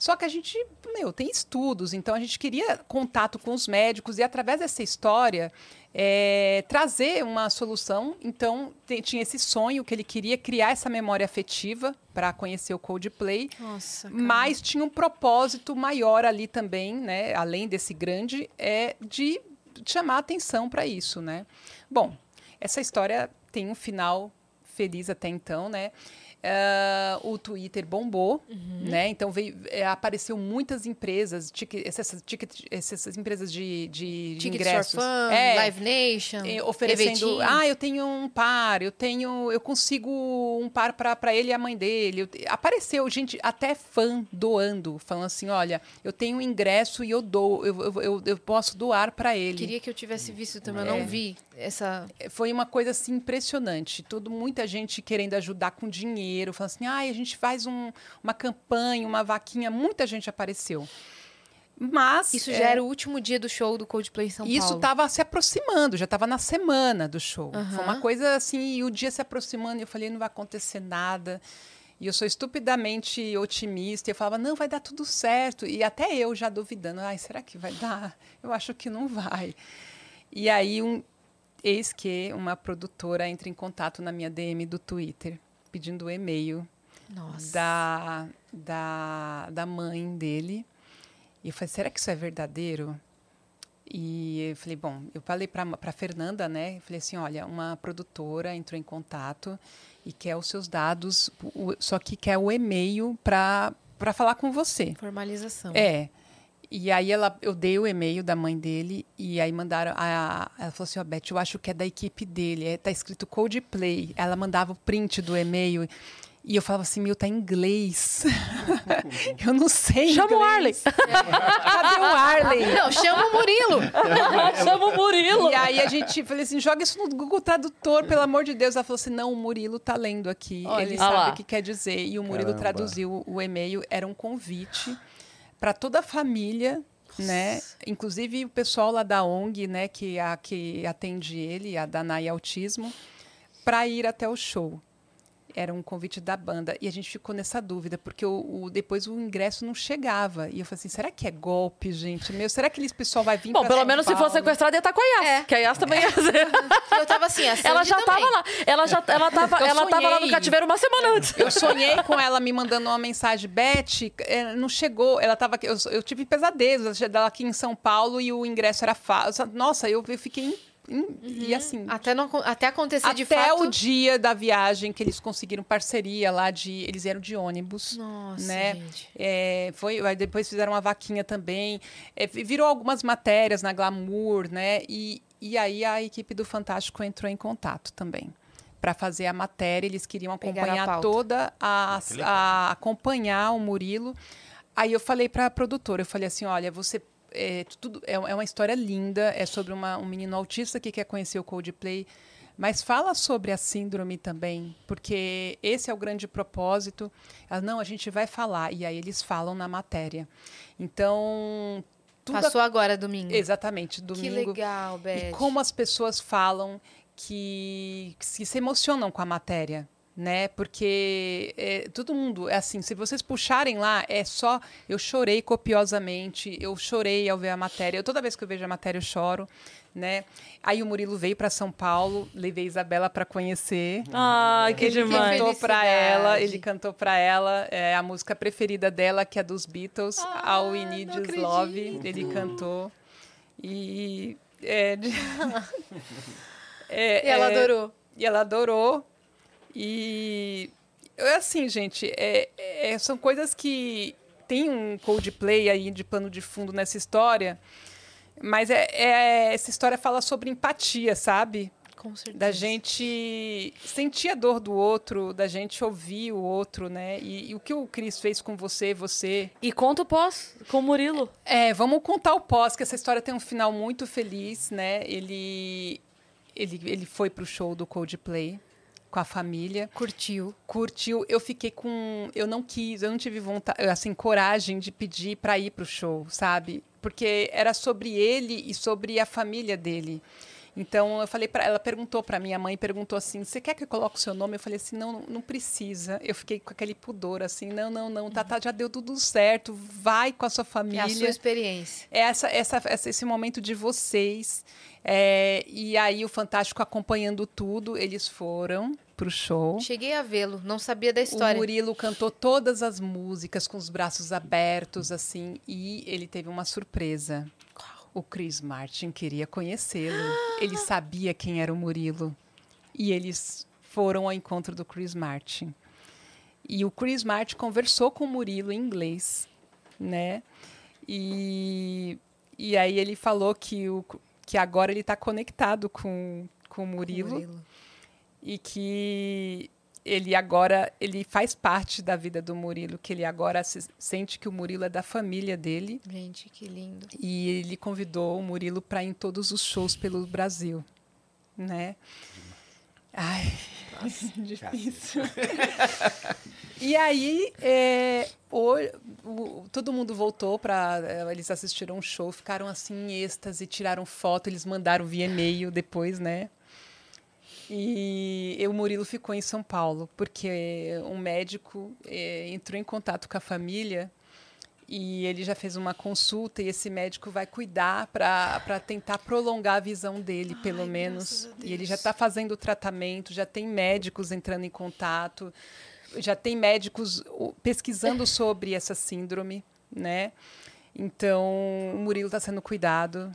Só que a gente, meu, tem estudos, então a gente queria contato com os médicos e através dessa história é, trazer uma solução. Então tinha esse sonho que ele queria criar essa memória afetiva para conhecer o Coldplay, Nossa, mas tinha um propósito maior ali também, né? Além desse grande, é de chamar atenção para isso, né? Bom, essa história tem um final feliz até então, né? Ah, o Twitter bombou, né? Então veio, é, apareceu muitas empresas, tique- essas, ticket- essas empresas de, de, de ingressos, Fun, É, Live Nation, eh, oferecendo, ah, eu tenho um par, eu tenho, eu consigo um par para ele e a mãe dele. Eu apareceu gente até fã doando, falando assim, olha, eu tenho um ingresso e eu dou, eu, eu, eu, eu posso doar para ele. Queria que eu tivesse visto também, eu É. não vi essa... Foi uma coisa assim impressionante. Tudo, muita gente querendo ajudar com dinheiro, falando assim, ah, a gente faz um- uma campanha, uma vaquinha, muita gente apareceu. Mas Isso é, já era o último dia do show do Coldplay em São isso Paulo. estava se aproximando, já estava na semana do show. Foi Aham. uma coisa assim, e o dia se aproximando, e eu falei, não vai acontecer nada. E eu sou estupidamente otimista, e eu falava, não, vai dar tudo certo. E até eu já duvidando, ai, será que vai dar? Eu acho que não vai. E aí, um, eis que uma produtora entra em contato na minha DM do Twitter, pedindo o e-mail Nossa. da, da, da mãe dele. E eu falei, será que isso é verdadeiro? E eu falei, bom, eu falei para a Fernanda, né? Eu falei assim, olha, uma produtora entrou em contato e quer os seus dados, o- só que quer o e-mail para falar com você. Formalização. É. E aí ela, eu dei o e-mail da mãe dele e aí mandaram. A, ela falou assim: Ó, Beth, eu acho que é da equipe dele. É, tá escrito Coldplay. Ela mandava o print do e-mail. E eu falava assim: meu, tá em inglês. eu não sei. Chama o Arley. inglês. Cadê o Arley? Não, chama o Murilo. Chama o Murilo. E aí a gente falei assim: joga isso no Google Tradutor, pelo amor de Deus. Ela falou assim: não, o Murilo tá lendo aqui. Olha. Ele sabe lá. o que quer dizer. E o Murilo Caramba. traduziu o e-mail. Era um convite para toda a família. Né? Inclusive o pessoal lá da ONG, né, que a que atende ele, a Danai Autismo, para ir até o show. Era um convite da banda e a gente ficou nessa dúvida porque o, o- depois o ingresso não chegava e eu falei assim, será que é golpe, gente? Meu, será que esse pessoal vai vir Bom, pra pelo São menos se Paulo? fosse sequestrada, ia estar com a Yas. É. Que a Yas também ia fazer. Eu tava assim, a Ela já também. tava lá. Ela já ela tava, Eu ela tava lá no sonhei. cativeiro uma semana antes. Eu sonhei com ela me mandando uma mensagem, Beth, eh, não chegou. Ela tava aqui, eu, eu tive pesadelos dela aqui em São Paulo e o ingresso era fácil. Nossa, eu, eu fiquei em- e assim. Até, não, até acontecer Até de fato. o dia da viagem que eles conseguiram parceria lá de. Eles vieram de ônibus. Nossa, né? gente. É, foi, depois fizeram uma vaquinha também. É, virou algumas matérias na Glamour, né? E, e aí a equipe do Fantástico entrou em contato também para fazer a matéria. Eles queriam a acompanhar pauta. toda a, a acompanhar o Murilo. Aí eu falei para a produtora, eu falei assim, olha, você é, tudo é, é uma história linda, é sobre uma, um menino autista que quer conhecer o Coldplay, mas fala sobre a síndrome também, porque esse é o grande propósito. Ela, não, a gente vai falar e aí eles falam na matéria. Então tudo Passou agora, domingo. exatamente Que domingo legal, Beth. e como as pessoas falam que, que se emocionam com a matéria, né? Porque é, todo mundo é assim. Se vocês puxarem lá, é só eu chorei copiosamente, eu chorei ao ver a matéria. Eu, toda vez que eu vejo a matéria eu choro, né? Aí o Murilo veio para São Paulo, levei a Isabela para conhecer. Ai, que Ele demais. cantou para ela, ele cantou para ela é, a música preferida dela, que é dos Beatles, All We Need Love. Ele cantou. E. é, de- É, E ela adorou. E ela adorou. E. É assim, gente, é- é- são coisas que. Tem um Coldplay aí de pano de fundo nessa história. Mas é, é- essa história fala sobre empatia, sabe? Com certeza. da gente sentir a dor do outro, da gente ouvir o outro, né? E, e o que o Cris fez com você, você. E conta o pós com o Murilo. É, vamos contar o pós, que essa história tem um final muito feliz, né? Ele, ele, ele foi pro show do Coldplay com a família, Curtiu. curtiu. Eu fiquei com, eu não quis, eu não tive vontade, assim, coragem de pedir para ir pro show, sabe? Porque era sobre ele e sobre a família dele. Então eu falei para ela perguntou para minha mãe perguntou assim você quer que eu coloque o seu nome eu falei assim não não precisa eu fiquei com aquele pudor assim não não não Tata já deu tudo certo vai com a sua É família a sua experiência. é essa, essa, essa- esse momento de vocês. É, e aí o Fantástico acompanhando tudo, eles foram pro show. Cheguei a vê-lo, não sabia da história. O Murilo cantou todas as músicas com os braços abertos, assim, e ele teve uma surpresa. O Chris Martin queria conhecê-lo. Ele sabia quem era o Murilo. E eles foram ao encontro do Chris Martin. E o Chris Martin conversou com o Murilo em inglês, né? E, e aí ele falou que, o, que agora ele está conectado com, com o Murilo Murilo. e que ele agora ele faz parte da vida do Murilo, que ele agora se, sente que o Murilo é da família dele Gente, que lindo. e ele convidou o Murilo para ir em todos os shows pelo Brasil, né? Ai, difícil. e aí, é, o, o- todo mundo voltou para eles assistiram um show, ficaram assim em êxtase, tiraram foto, eles mandaram via e-mail depois, né? E o Murilo ficou em São Paulo, porque um médico eh, entrou em contato com a família e ele já fez uma consulta e esse médico vai cuidar para tentar prolongar a visão dele, pelo menos. E ele já está fazendo o tratamento, já tem médicos entrando em contato, já tem médicos pesquisando sobre essa síndrome, né? Então, o Murilo está sendo cuidado.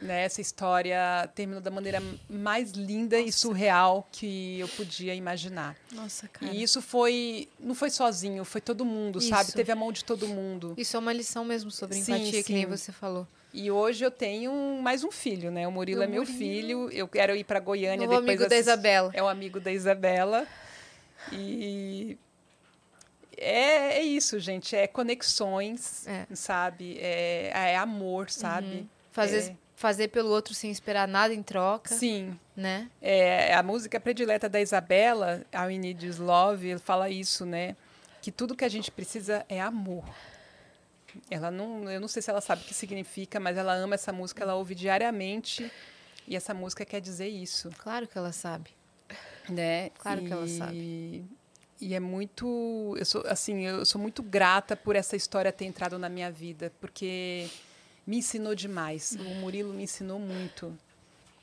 Né? Essa história terminou da maneira mais linda e surreal que eu podia imaginar. Nossa, cara. E isso foi. Não foi sozinho, foi todo mundo, sabe? Isso. Teve a mão de todo mundo. Isso é uma lição mesmo sobre Sim, empatia, que nem sim. você falou. E hoje eu tenho mais um filho, né? O Murilo Meu é meu Murilo. filho. Eu quero ir para Goiânia Novo depois amigo da Isabela. É o amigo da Isabela. E é, é isso, gente. É conexões, É. sabe? É, é amor, sabe? Fazer, É. fazer pelo outro sem esperar nada em troca, Sim. né? É, a música predileta da Isabela, All We Need Is Love, fala isso, né? Que tudo que a gente precisa é amor. Ela não, eu não sei se ela sabe o que significa, mas ela ama essa música, ela ouve diariamente e essa música quer dizer isso, Claro que ela sabe. né? Claro e, que ela sabe. E é muito, eu sou assim, eu sou muito grata por essa história ter entrado na minha vida, porque me ensinou demais. O Murilo me ensinou muito.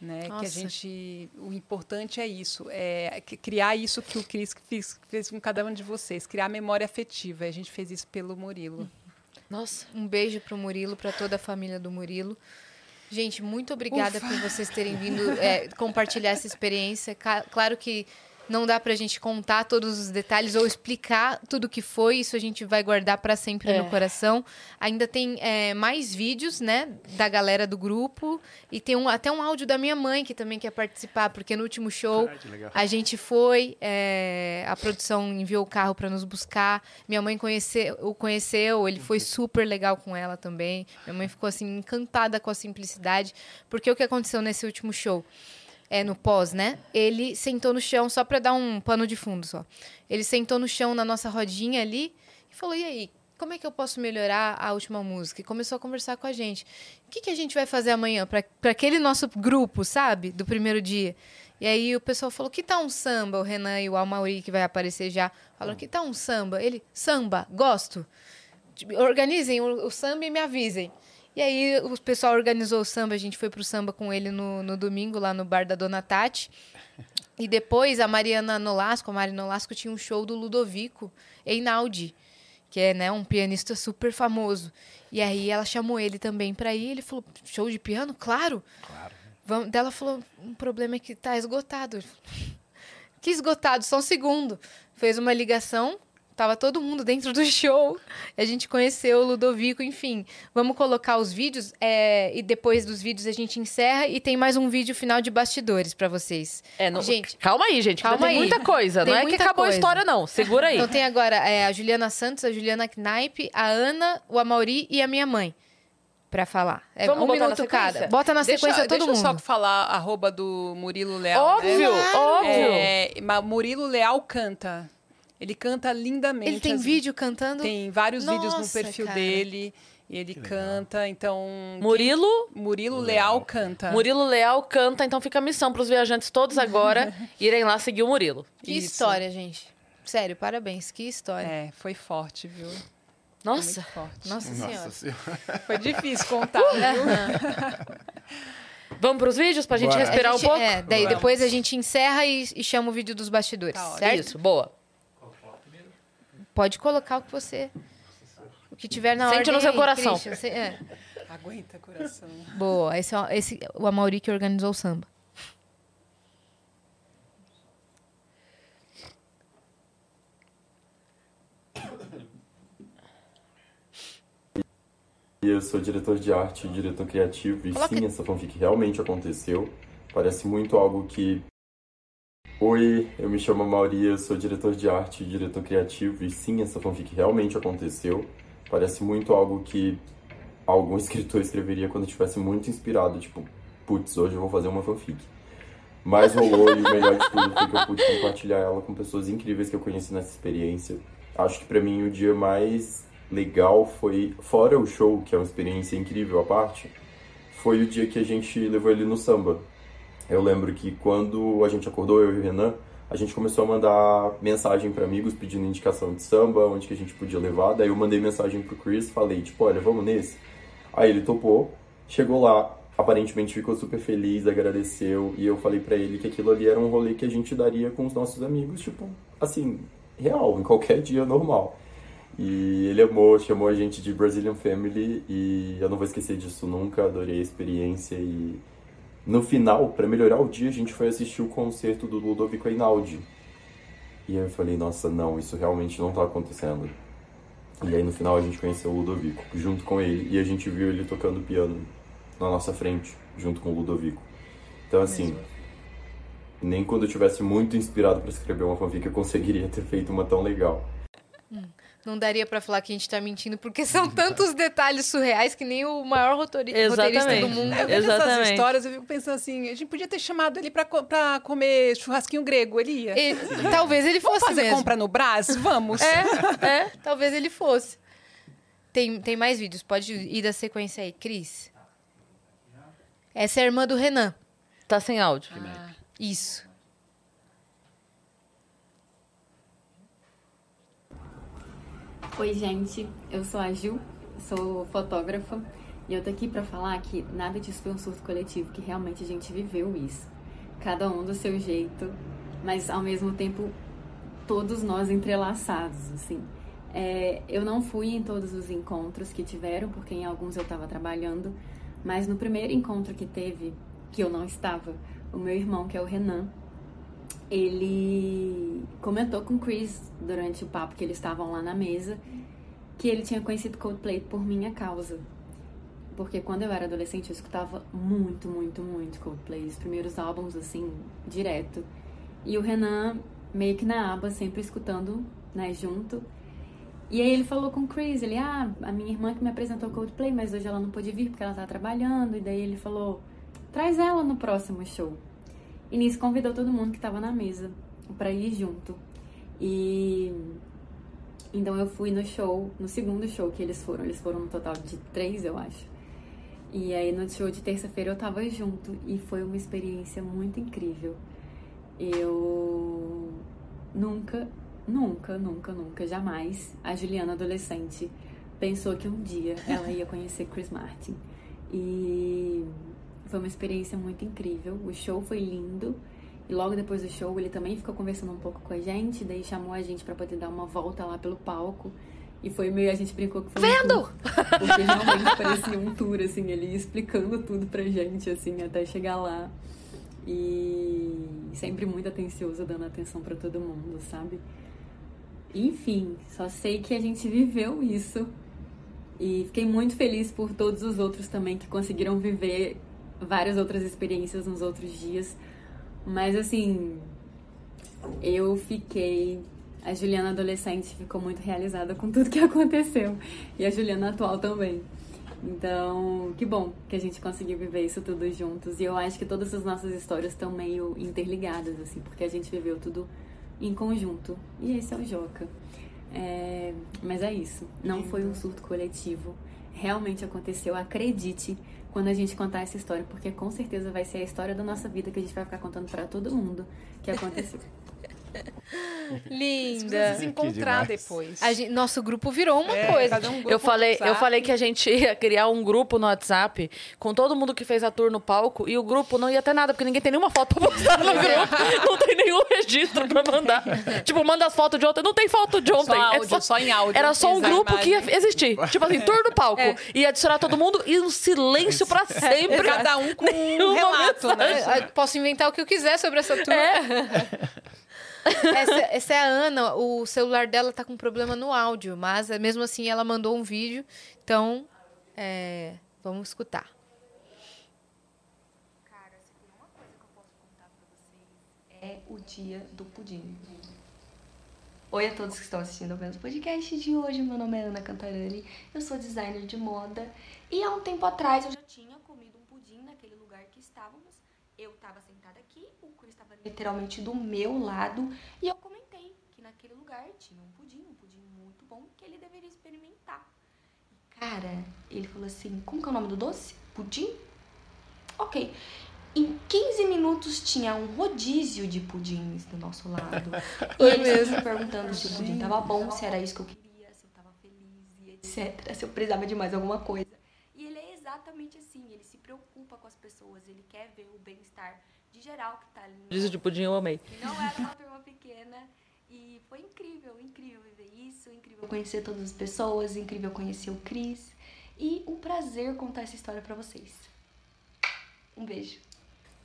Né? Que a gente. O importante é isso, é criar isso que o Cris fez, fez com cada um de vocês, criar memória afetiva. A gente fez isso pelo Murilo. Nossa. Um beijo pro Murilo, pra toda a família do Murilo. Gente, muito obrigada por vocês terem vindo é, compartilhar essa experiência. Claro que não dá pra gente contar todos os detalhes ou explicar tudo o que foi. Isso a gente vai guardar pra sempre É. no coração. Ainda tem é, mais vídeos, né, da galera do grupo. E tem um, até um áudio da minha mãe que também quer participar, porque no último show Ah, a gente foi, é, a produção enviou o carro para nos buscar. Minha mãe conheceu, o conheceu, ele foi super legal com ela também. Minha mãe ficou assim encantada com a simplicidade, porque o que aconteceu nesse último show? É no pós, né? Ele sentou no chão só para dar um pano de fundo só. Ele sentou no chão na nossa rodinha ali e falou: "E aí, como é que eu posso melhorar a última música?" E começou a conversar com a gente. O que, que a gente vai fazer amanhã para aquele nosso grupo, sabe? Do primeiro dia. E aí o pessoal falou, que tal um samba? O Renan e o Almauri, que vai aparecer já, falaram, que tal um samba? Ele, samba, gosto. Organizem o, o samba e me avisem. E aí o pessoal organizou o samba, a gente foi pro samba com ele no, no domingo, lá no bar da Dona Tati. E depois a Mariana Nolasco, a Mari Nolasco tinha um show do Ludovico Einaudi, que é né, um pianista super famoso. E aí ela chamou ele também pra ir, ele falou, show de piano? Claro. Claro. Vamos, daí ela falou, um problema é que tá esgotado. Que esgotado, só um segundo. Fez uma ligação, tava todo mundo dentro do show. A gente conheceu o Ludovico, enfim. Vamos colocar os vídeos é, e depois dos vídeos a gente encerra e tem mais um vídeo final de bastidores pra vocês. É, não, Gente, calma aí, gente. calma tem aí. muita coisa. Tem não é que acabou coisa. a história, não. Segura aí. Então tem agora é, a Juliana Santos, a Juliana Knaip, a Ana, o Amauri e a minha mãe pra falar. É Vamos um botar na minuto sequência? cada. Bota na Deixa- sequência todo deixa mundo. eu só falar arroba do Murilo Leal. Óbvio, né? óbvio. É, Murilo Leal canta. Ele canta lindamente. Ele tem as- vídeo cantando? Tem vários vídeos no Nossa, perfil cara. dele. E ele canta, então. Murilo, quem- Murilo Leal canta. Murilo Leal canta, então fica a missão pros viajantes todos agora irem lá seguir o Murilo. Que Isso. história, gente. Sério, parabéns. Que história. É, foi forte, viu? Foi Nossa, muito forte. Nossa, Senhora. Nossa senhora. Foi difícil contar, viu? vamos pros vídeos pra gente Bora. respirar A gente- um pouco? É, daí Vamos. depois a gente encerra e, e chama o vídeo dos bastidores, Tá certo? Isso, boa. Pode colocar o que você... O que tiver na Sente ordem no seu aí, coração. Christian, você- é. Aguenta, coração. Boa, esse, é o- esse o Amauri que organizou o samba. Eu sou diretor de arte e diretor criativo, e Coloca- sim, essa fanfic realmente aconteceu. Parece muito algo que. Oi, eu me chamo Mauri, eu sou diretor de arte e diretor criativo, e sim, essa fanfic realmente aconteceu. Parece muito algo que algum escritor escreveria quando estivesse muito inspirado, tipo, putz, hoje eu vou fazer uma fanfic. Mas rolou e o melhor de tudo foi que eu pude compartilhar ela com pessoas incríveis que eu conheci nessa experiência. Acho que pra mim o dia mais legal foi, fora o show, que é uma experiência incrível à parte, foi o dia que a gente levou ele no samba. Eu lembro que quando a gente acordou, eu e o Renan, a gente começou a mandar mensagem para amigos pedindo indicação de samba, onde que a gente podia levar. Daí eu mandei mensagem pro Chris, falei, tipo, olha, vamos nesse? Aí ele topou, chegou lá, aparentemente ficou super feliz, agradeceu, e eu falei para ele que aquilo ali era um rolê que a gente daria com os nossos amigos, tipo, assim, real, em qualquer dia normal. E ele amou, chamou a gente de Brazilian Family, e eu não vou esquecer disso nunca, adorei a experiência e no final, para melhorar o dia, a gente foi assistir o concerto do Ludovico Einaudi. E eu falei, nossa, não, isso realmente não tá acontecendo. E aí no final a gente conheceu o Ludovico, junto com ele, e a gente viu ele tocando piano na nossa frente, junto com o Ludovico. Então assim, nem quando eu tivesse muito inspirado para escrever uma fanfic eu conseguiria ter feito uma tão legal. Não daria pra falar que a gente tá mentindo, porque são tantos detalhes surreais que nem o maior rotori- roteirista Exatamente. do mundo. Eu vejo essas Exatamente. histórias, eu fico pensando assim, a gente podia ter chamado ele pra, co- pra comer churrasquinho grego, ele ia. E- talvez ele Vamos fosse fazer mesmo. compra no Brás? Vamos. É, é, talvez ele fosse. Tem, tem mais vídeos, pode ir da sequência aí. Cris. Essa é a irmã do Renan. Tá sem áudio. Isso. Oi, gente. Eu sou a Ju, sou fotógrafa e eu tô aqui pra falar que nada disso foi um surto coletivo, que realmente a gente viveu isso. Cada um do seu jeito, mas ao mesmo tempo todos nós entrelaçados, assim. É, eu não fui em todos os encontros que tiveram, porque em alguns eu estava trabalhando, mas no primeiro encontro que teve, que eu não estava, o meu irmão, que é o Renan, ele comentou com o Chris durante o papo que eles estavam lá na mesa que ele tinha conhecido Coldplay por minha causa. Porque quando eu era adolescente eu escutava muito, muito, muito Coldplay, os primeiros álbuns assim, direto. E o Renan meio que na aba, sempre escutando, né, junto. E aí ele falou com o Chris, ele, ah, a minha irmã que me apresentou Coldplay, mas hoje ela não pôde vir porque ela tá trabalhando. E daí ele falou, traz ela no próximo show. E nisso convidou todo mundo que tava na mesa pra ir junto. E então eu fui no show, no segundo show que eles foram. Eles foram no total de três, eu acho. E aí no show de terça-feira eu tava junto e foi uma experiência muito incrível. Eu nunca, nunca, nunca, nunca, jamais a Juliana adolescente pensou que um dia ela ia conhecer Chris Martin. E foi uma experiência muito incrível. O show foi lindo. E logo depois do show, ele também ficou conversando um pouco com a gente, daí chamou a gente pra poder dar uma volta lá pelo palco. E foi meio, a gente brincou que foi Vendo! um tour. Porque realmente parecia um tour, assim, ele explicando tudo pra gente, assim, até chegar lá. E sempre muito atencioso, dando atenção pra todo mundo, sabe? Enfim, só sei que a gente viveu isso. E fiquei muito feliz por todos os outros também que conseguiram viver várias outras experiências nos outros dias. Mas assim, eu fiquei. A Juliana adolescente ficou muito realizada com tudo que aconteceu. E a Juliana atual também. Então, que bom que a gente conseguiu viver isso tudo juntos. E eu acho que todas as nossas histórias estão meio interligadas, assim, porque a gente viveu tudo em conjunto. E esse é o Joca. É, mas é isso. Não foi um surto coletivo. Realmente aconteceu. Acredite quando a gente contar essa história, porque com certeza vai ser a história da nossa vida que a gente vai ficar contando pra todo mundo que aconteceu. Linda. Se encontrar depois. A gente- nosso grupo virou uma É, coisa. cada um grupo Eu falei, eu falei que a gente ia criar um grupo no WhatsApp com todo mundo que fez a tour no palco e o grupo não ia ter nada, porque ninguém tem nenhuma foto pra postar no grupo. Não tem nenhum registro pra mandar. tipo, manda as fotos de ontem. Não tem foto de ontem. Só É áudio, só em áudio. Era só um grupo que ia existir. Tipo assim, tour no palco. É. Ia adicionar todo mundo e um silêncio pra sempre. Cada um com um relato, né? Posso inventar o que eu quiser sobre essa tour. Essa, essa é a Ana, o celular dela tá com problema no áudio, mas eh, mesmo assim ela mandou um vídeo. Então, é, vamos escutar. é o dia do pudim. Oi a todos que estão assistindo ao menos podcast de hoje. Meu nome é Ana Cantarani, eu sou designer de moda e há um tempo atrás eu já tinha comido um pudim naquele lugar que estávamos Eu tava sentada aqui, o Chris tava literalmente do meu lado e eu comentei que naquele lugar tinha um pudim, um pudim muito bom que ele deveria experimentar. E, cara, ele falou assim: como que é o nome do doce? Pudim? Ok. Em 15 minutos tinha um rodízio de pudins do nosso lado. E ele se perguntando se o pudim tava bom, se era isso que eu queria, se eu tava feliz etc. Se eu precisava de mais alguma coisa. E ele é exatamente assim, ele se preocupa com as pessoas, ele quer ver o bem-estar de geral que tá ali. Dízio de pudim eu amei. não era uma turma pequena. E foi incrível, incrível viver isso, incrível conhecer todas as pessoas, incrível conhecer o Cris. E um prazer contar essa história pra vocês. Um beijo.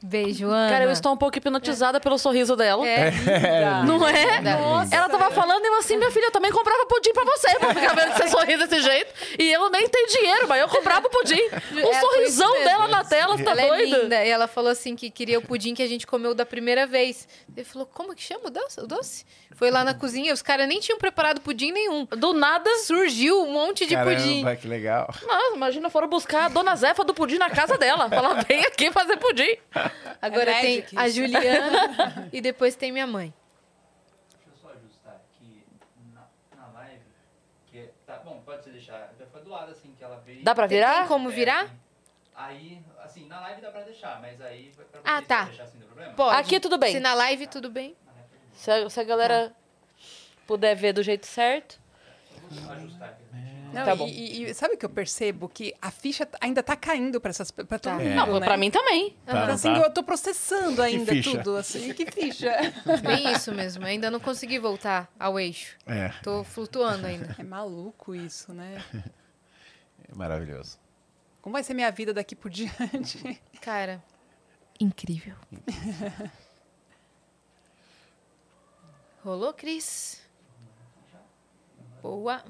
Beijo, Ana. Cara, eu estou um pouco hipnotizada pelo sorriso dela. É. Não é? Nossa. Ela tava falando e eu assim, minha filha, eu também comprava pudim pra você, pra ficar vendo você sorrir desse jeito. E eu nem tenho dinheiro, mas eu comprava o pudim. O É, foi isso sorrisão dela na tela, você tá ela doida? é linda. E ela falou assim que queria o pudim que a gente comeu da primeira vez. Ele falou, como que chama o doce? O doce? Foi lá na cozinha, os caras nem tinham preparado pudim nenhum. Do nada, Surgiu um monte de pudim. Caramba, que legal. Nossa, imagina, foram buscar a dona Zefa do pudim na casa dela. Falar, vem aqui fazer pudim. Agora É tem a. Juliana e depois tem minha mãe. Deixa eu só ajustar aqui na, na live. Que é- tá, bom, pode você deixar. Já foi do lado assim que ela veio. Dá pra Tem virar? como É, virar? assim. Aí, assim, na live dá pra deixar, mas aí pra Ah, vocês tá. deixar assim, não tem problema? Pode. Aqui tudo bem. Se na live tudo bem. Se a, se a galera puder ver do jeito certo. Vou ajustar aqui. Não, Tá e- bom. E, e sabe o que eu percebo? Que a ficha ainda tá caindo pra, essas, pra todo Tá. mundo, Não, né? pra mim também. Tá, não assim, tá? eu tô processando ainda tudo, assim. Que ficha. Bem isso mesmo. Ainda não consegui voltar ao eixo. É, Tô flutuando ainda. É maluco isso, né? é maravilhoso. Como vai ser minha vida daqui por diante? Cara, incrível. Rolou, Cris? Boa.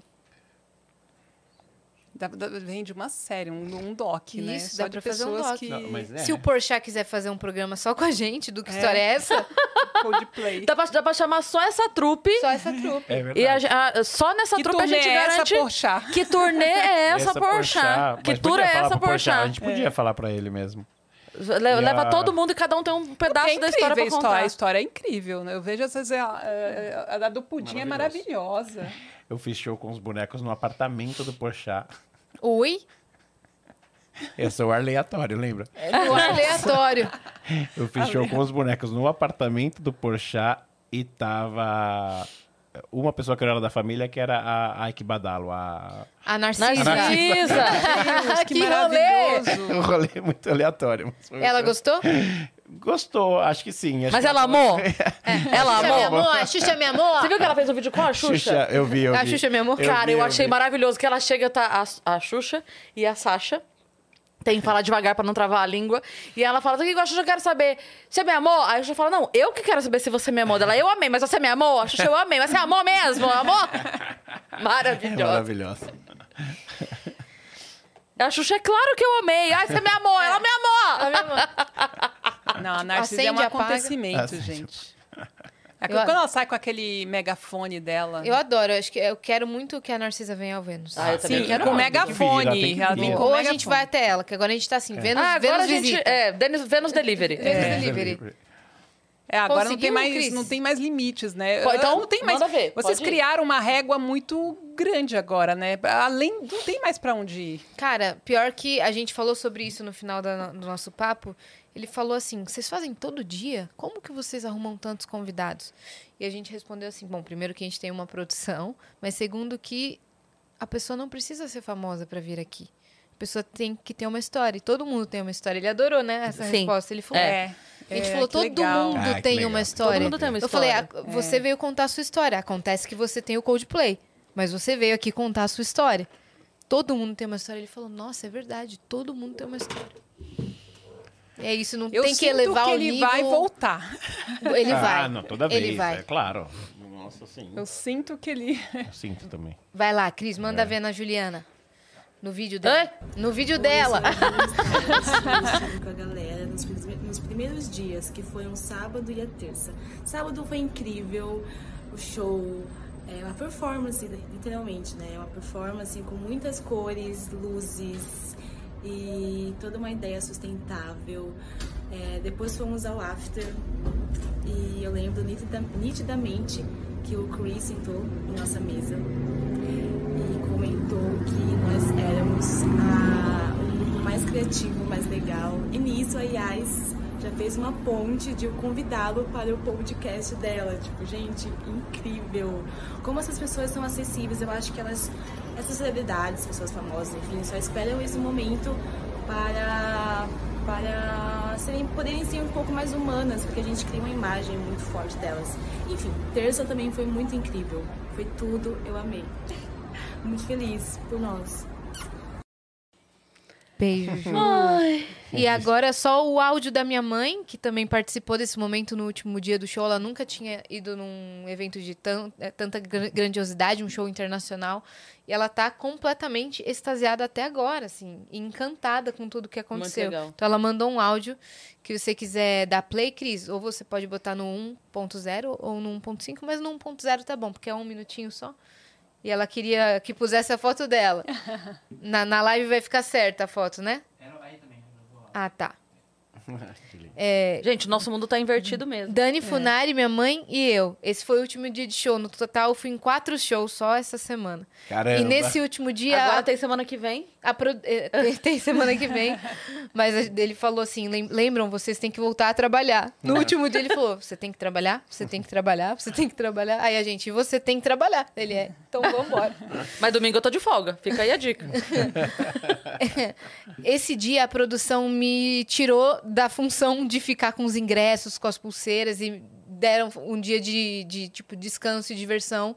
Dá- dá- uma série, um, um doc, né? Isso, Só dá pra fazer um pessoas doc. que... Não, mas é. Se o Porchat quiser fazer um programa só com a gente, do que É. história é essa? Coldplay. Dá pra, dá pra chamar só essa trupe. Só essa trupe. É E a, verdade. a- só nessa Que trupe a gente é essa, garante. Porchat? que turnê é essa, Porchat? Que tour é essa, Porchat, A gente podia falar pra ele mesmo. Le- Leva a- todo mundo e cada um tem um pedaço é da história pra a contar. história. A história é incrível, né? Eu vejo às vezes a, a, a da do pudim é maravilhosa. Eu fiz show com os bonecos no apartamento do Porchat. Oi? Eu sou aleatório, lembra? É no ar aleatório. Eu fiz show com os bonecos no apartamento do Porchat e tava uma pessoa que era da família, que era a Ike Badalo, a... A Narcisa. Narcisa! Deus, que, Que rolê! maravilhoso. Um rolê muito aleatório. mas foi Ela muito- gostou? Gostou, acho que sim. acho Mas que ela amou? É. Ela Xuxa, meu amou? amor, a Xuxa, meu amor. Você viu que ela fez um vídeo com a Xuxa? Xuxa, eu vi, eu vi. A Xuxa, meu amor. Cara, vi, eu achei vi. maravilhoso que ela chega, tá a, a Xuxa e a Sasha. Tem que falar devagar pra não travar a língua. E ela fala, o que a Xuxa eu quero saber? Você me amou? Aí a Xuxa fala, não, eu que quero saber se você me amou. Ela, eu amei, mas você me amou? A Xuxa, eu amei, mas você amou mesmo? Amor? É Maravilhosa. maravilhosa. A Xuxa, é claro que eu amei. Ai, você me amou, ela me amou. Não, a Narcisa é um apaga. acontecimento, Acende. gente. É quando ela sai com aquele megafone dela. Eu adoro, eu acho que eu quero muito que a Narcisa venha ao Vênus. Ah, eu também Sim, quero com muito. megafone. Tem que vir, Ela vem com Ou a gente vai até ela, que agora a gente tá assim, Vênus, Ah, agora Vênus a gente... visita. É, Vênus, Vênus Delivery. Vênus Delivery. É, agora não tem, mais, Cris? não tem mais limites, né? Pô, então, não tem mais. ver, Vocês pode ir. criaram uma régua muito grande agora, né? Além, não tem mais pra onde ir. Cara, pior que a gente falou sobre isso no final da- do nosso papo. Ele falou assim: vocês fazem todo dia? Como que vocês arrumam tantos convidados? E a gente respondeu assim: bom, primeiro que a gente tem uma produção, mas segundo que a pessoa não precisa ser famosa pra vir aqui. A pessoa tem que ter uma história. E todo mundo tem uma história. Ele adorou, né? Essa Sim. resposta. Ele falou: É. A gente É, falou, todo legal. mundo Ah, tem uma história. Todo mundo tem uma Eu falei, história. ah, você veio contar a sua história. Acontece que você tem o Coldplay, mas você veio aqui contar a sua história. Todo mundo tem uma história. Ele falou, nossa, é verdade, todo mundo tem uma história. É isso, não Eu tem que sinto elevar que o ele nível. vai voltar. Ele ah, vai. não, toda vez, Ele vai. é claro. Nossa, sim. Eu sinto que ele. Eu sinto também. Vai lá, Cris, manda ver na Juliana. No vídeo dela. No vídeo dela. com a galera nos primeiros dias, que foi um sábado e a terça. Sábado foi incrível, o show, é uma performance, literalmente, né? Uma performance com muitas cores, luzes e toda uma ideia sustentável. É, depois fomos ao after e eu lembro nitida- nitidamente que o Chris sentou em nossa mesa e comentou que nós éramos a, o grupo mais criativo, mais legal. E nisso a Yas já fez uma ponte de eu convidá-lo para o podcast dela. Tipo, gente, incrível. Como essas pessoas são acessíveis, eu acho que elas, essas celebridades, pessoas famosas, enfim, só esperam esse momento para para serem, poderem ser um pouco mais humanas, porque a gente cria uma imagem muito forte delas. Enfim, terça também foi muito incrível. Foi tudo, eu amei. Muito feliz por nós. Beijo, Ju. Ai. E agora só o áudio da minha mãe, que também participou desse momento no último dia do show. Ela nunca tinha ido num evento de tan- eh, tanta gran- grandiosidade, um show internacional. E ela tá completamente extasiada até agora, assim, encantada com tudo que aconteceu. legal. Então ela mandou um áudio que você quiser dar play, Cris, ou você pode botar no 1.0 ou no 1.5, mas no 1.0 tá bom, porque é um minutinho só. E ela queria que pusesse a foto dela. Na, na live vai ficar certa a foto, né? Ah, tá. É, Gente, nosso mundo tá invertido mesmo. Dani Funari, minha mãe e eu. Esse foi o último dia de show. No total, eu fui em quatro shows só essa semana. Caramba. E nesse último dia. Agora a- tem semana que vem. A pro- eh, tem- Tem semana que vem. Mas ele falou assim: "Lem- lembram, vocês têm que voltar a trabalhar. No último dia ele falou: você tem que trabalhar, você tem que trabalhar, você tem que trabalhar. Aí a gente, você tem que trabalhar. Ele é, então vambora. Mas domingo eu tô de folga. Fica aí a dica. Esse dia a produção me tirou da função de ficar com os ingressos, com as pulseiras e deram um dia de, de tipo descanso e diversão.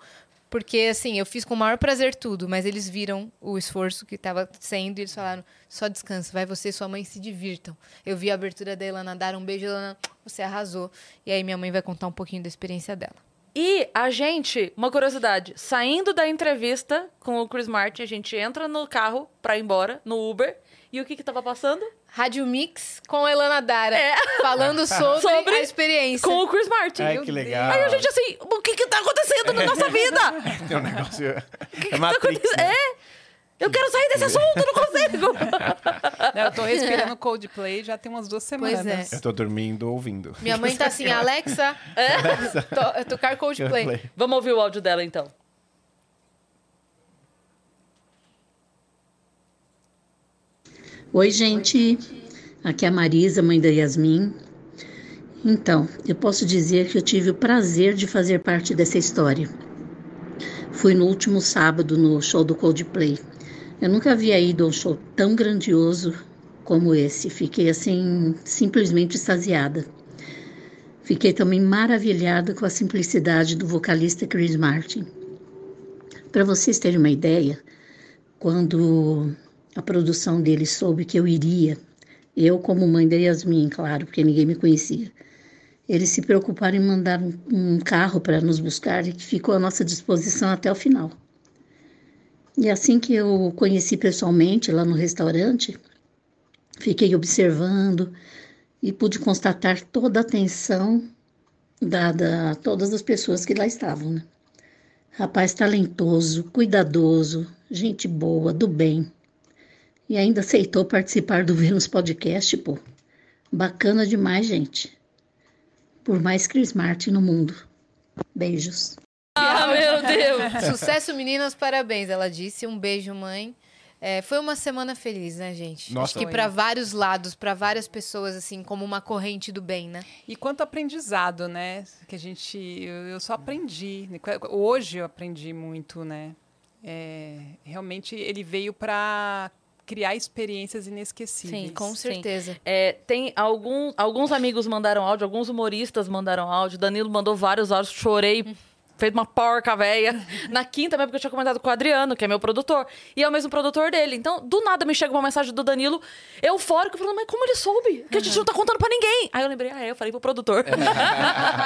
Porque, assim, eu fiz com o maior prazer tudo, mas eles viram o esforço que estava sendo e eles falaram: só descansa, vai você e sua mãe se divirtam. Eu vi a abertura da Ilana dar um beijo, Ilana, você arrasou. E aí minha mãe vai contar um pouquinho da experiência dela. E a gente, uma curiosidade, saindo da entrevista com o Chris Martin, a gente entra no carro pra ir embora, no Uber. E o que que tava passando? Rádio Mix com a Ilana Dara, É. falando sobre, Sobre- a experiência. Com o Chris Martin. Ai, que legal. Aí a gente assim, o que que tá acontecendo na nossa vida? Tem um negócio. É tá Matrix. acontecendo? né? É. Eu quero sair desse assunto, eu não consigo. Eu tô respirando Coldplay já tem umas duas semanas. é. Eu tô dormindo ouvindo. Minha mãe tá assim, Alexa, to- tocar Coldplay. Coldplay. Vamos ouvir o áudio dela então. Oi, gente. Aqui é a Marisa, mãe da Yasmin. Então, eu posso dizer que eu tive o prazer de fazer parte dessa história. Fui no último sábado no show do Coldplay. Eu nunca havia ido a um show tão grandioso como esse. Fiquei assim, simplesmente extasiada. Fiquei também maravilhada com a simplicidade do vocalista Chris Martin. Para vocês terem uma ideia, quando a produção dele soube que eu iria, eu como mãe da Yasmin, claro, porque ninguém me conhecia, eles se preocuparam em mandar um, um carro para nos buscar e que ficou à nossa disposição até o final. E assim que eu conheci pessoalmente lá no restaurante, fiquei observando e pude constatar toda a atenção dada a todas as pessoas que lá estavam. Né? Rapaz talentoso, cuidadoso, gente boa, do bem. E ainda aceitou participar do Vênus Podcast, pô. Bacana demais, gente. Por mais Chris Martin no mundo. Beijos. Ah, meu Deus. Sucesso, meninas, parabéns, ela disse. Um beijo, mãe. É, foi uma semana feliz, né, gente? Nossa. Acho que para vários lados, para várias pessoas, assim, como uma corrente do bem, né? E quanto aprendizado, né? Que a gente. Eu, eu só aprendi. Hoje eu aprendi muito, né? É, realmente ele veio para criar experiências inesquecíveis. Sim, Com Sim. certeza. É, tem algum, alguns amigos mandaram áudio, alguns humoristas mandaram áudio. Danilo mandou vários áudios, chorei. Fez uma porca véia. Na quinta, também, porque eu tinha comentado com o Adriano, que é meu produtor. E é o mesmo produtor dele. Então, do nada me chega uma mensagem do Danilo, eufórico, falando, mas como ele soube? Que a gente não tá contando pra ninguém. Aí eu lembrei, ah, é, eu falei pro produtor.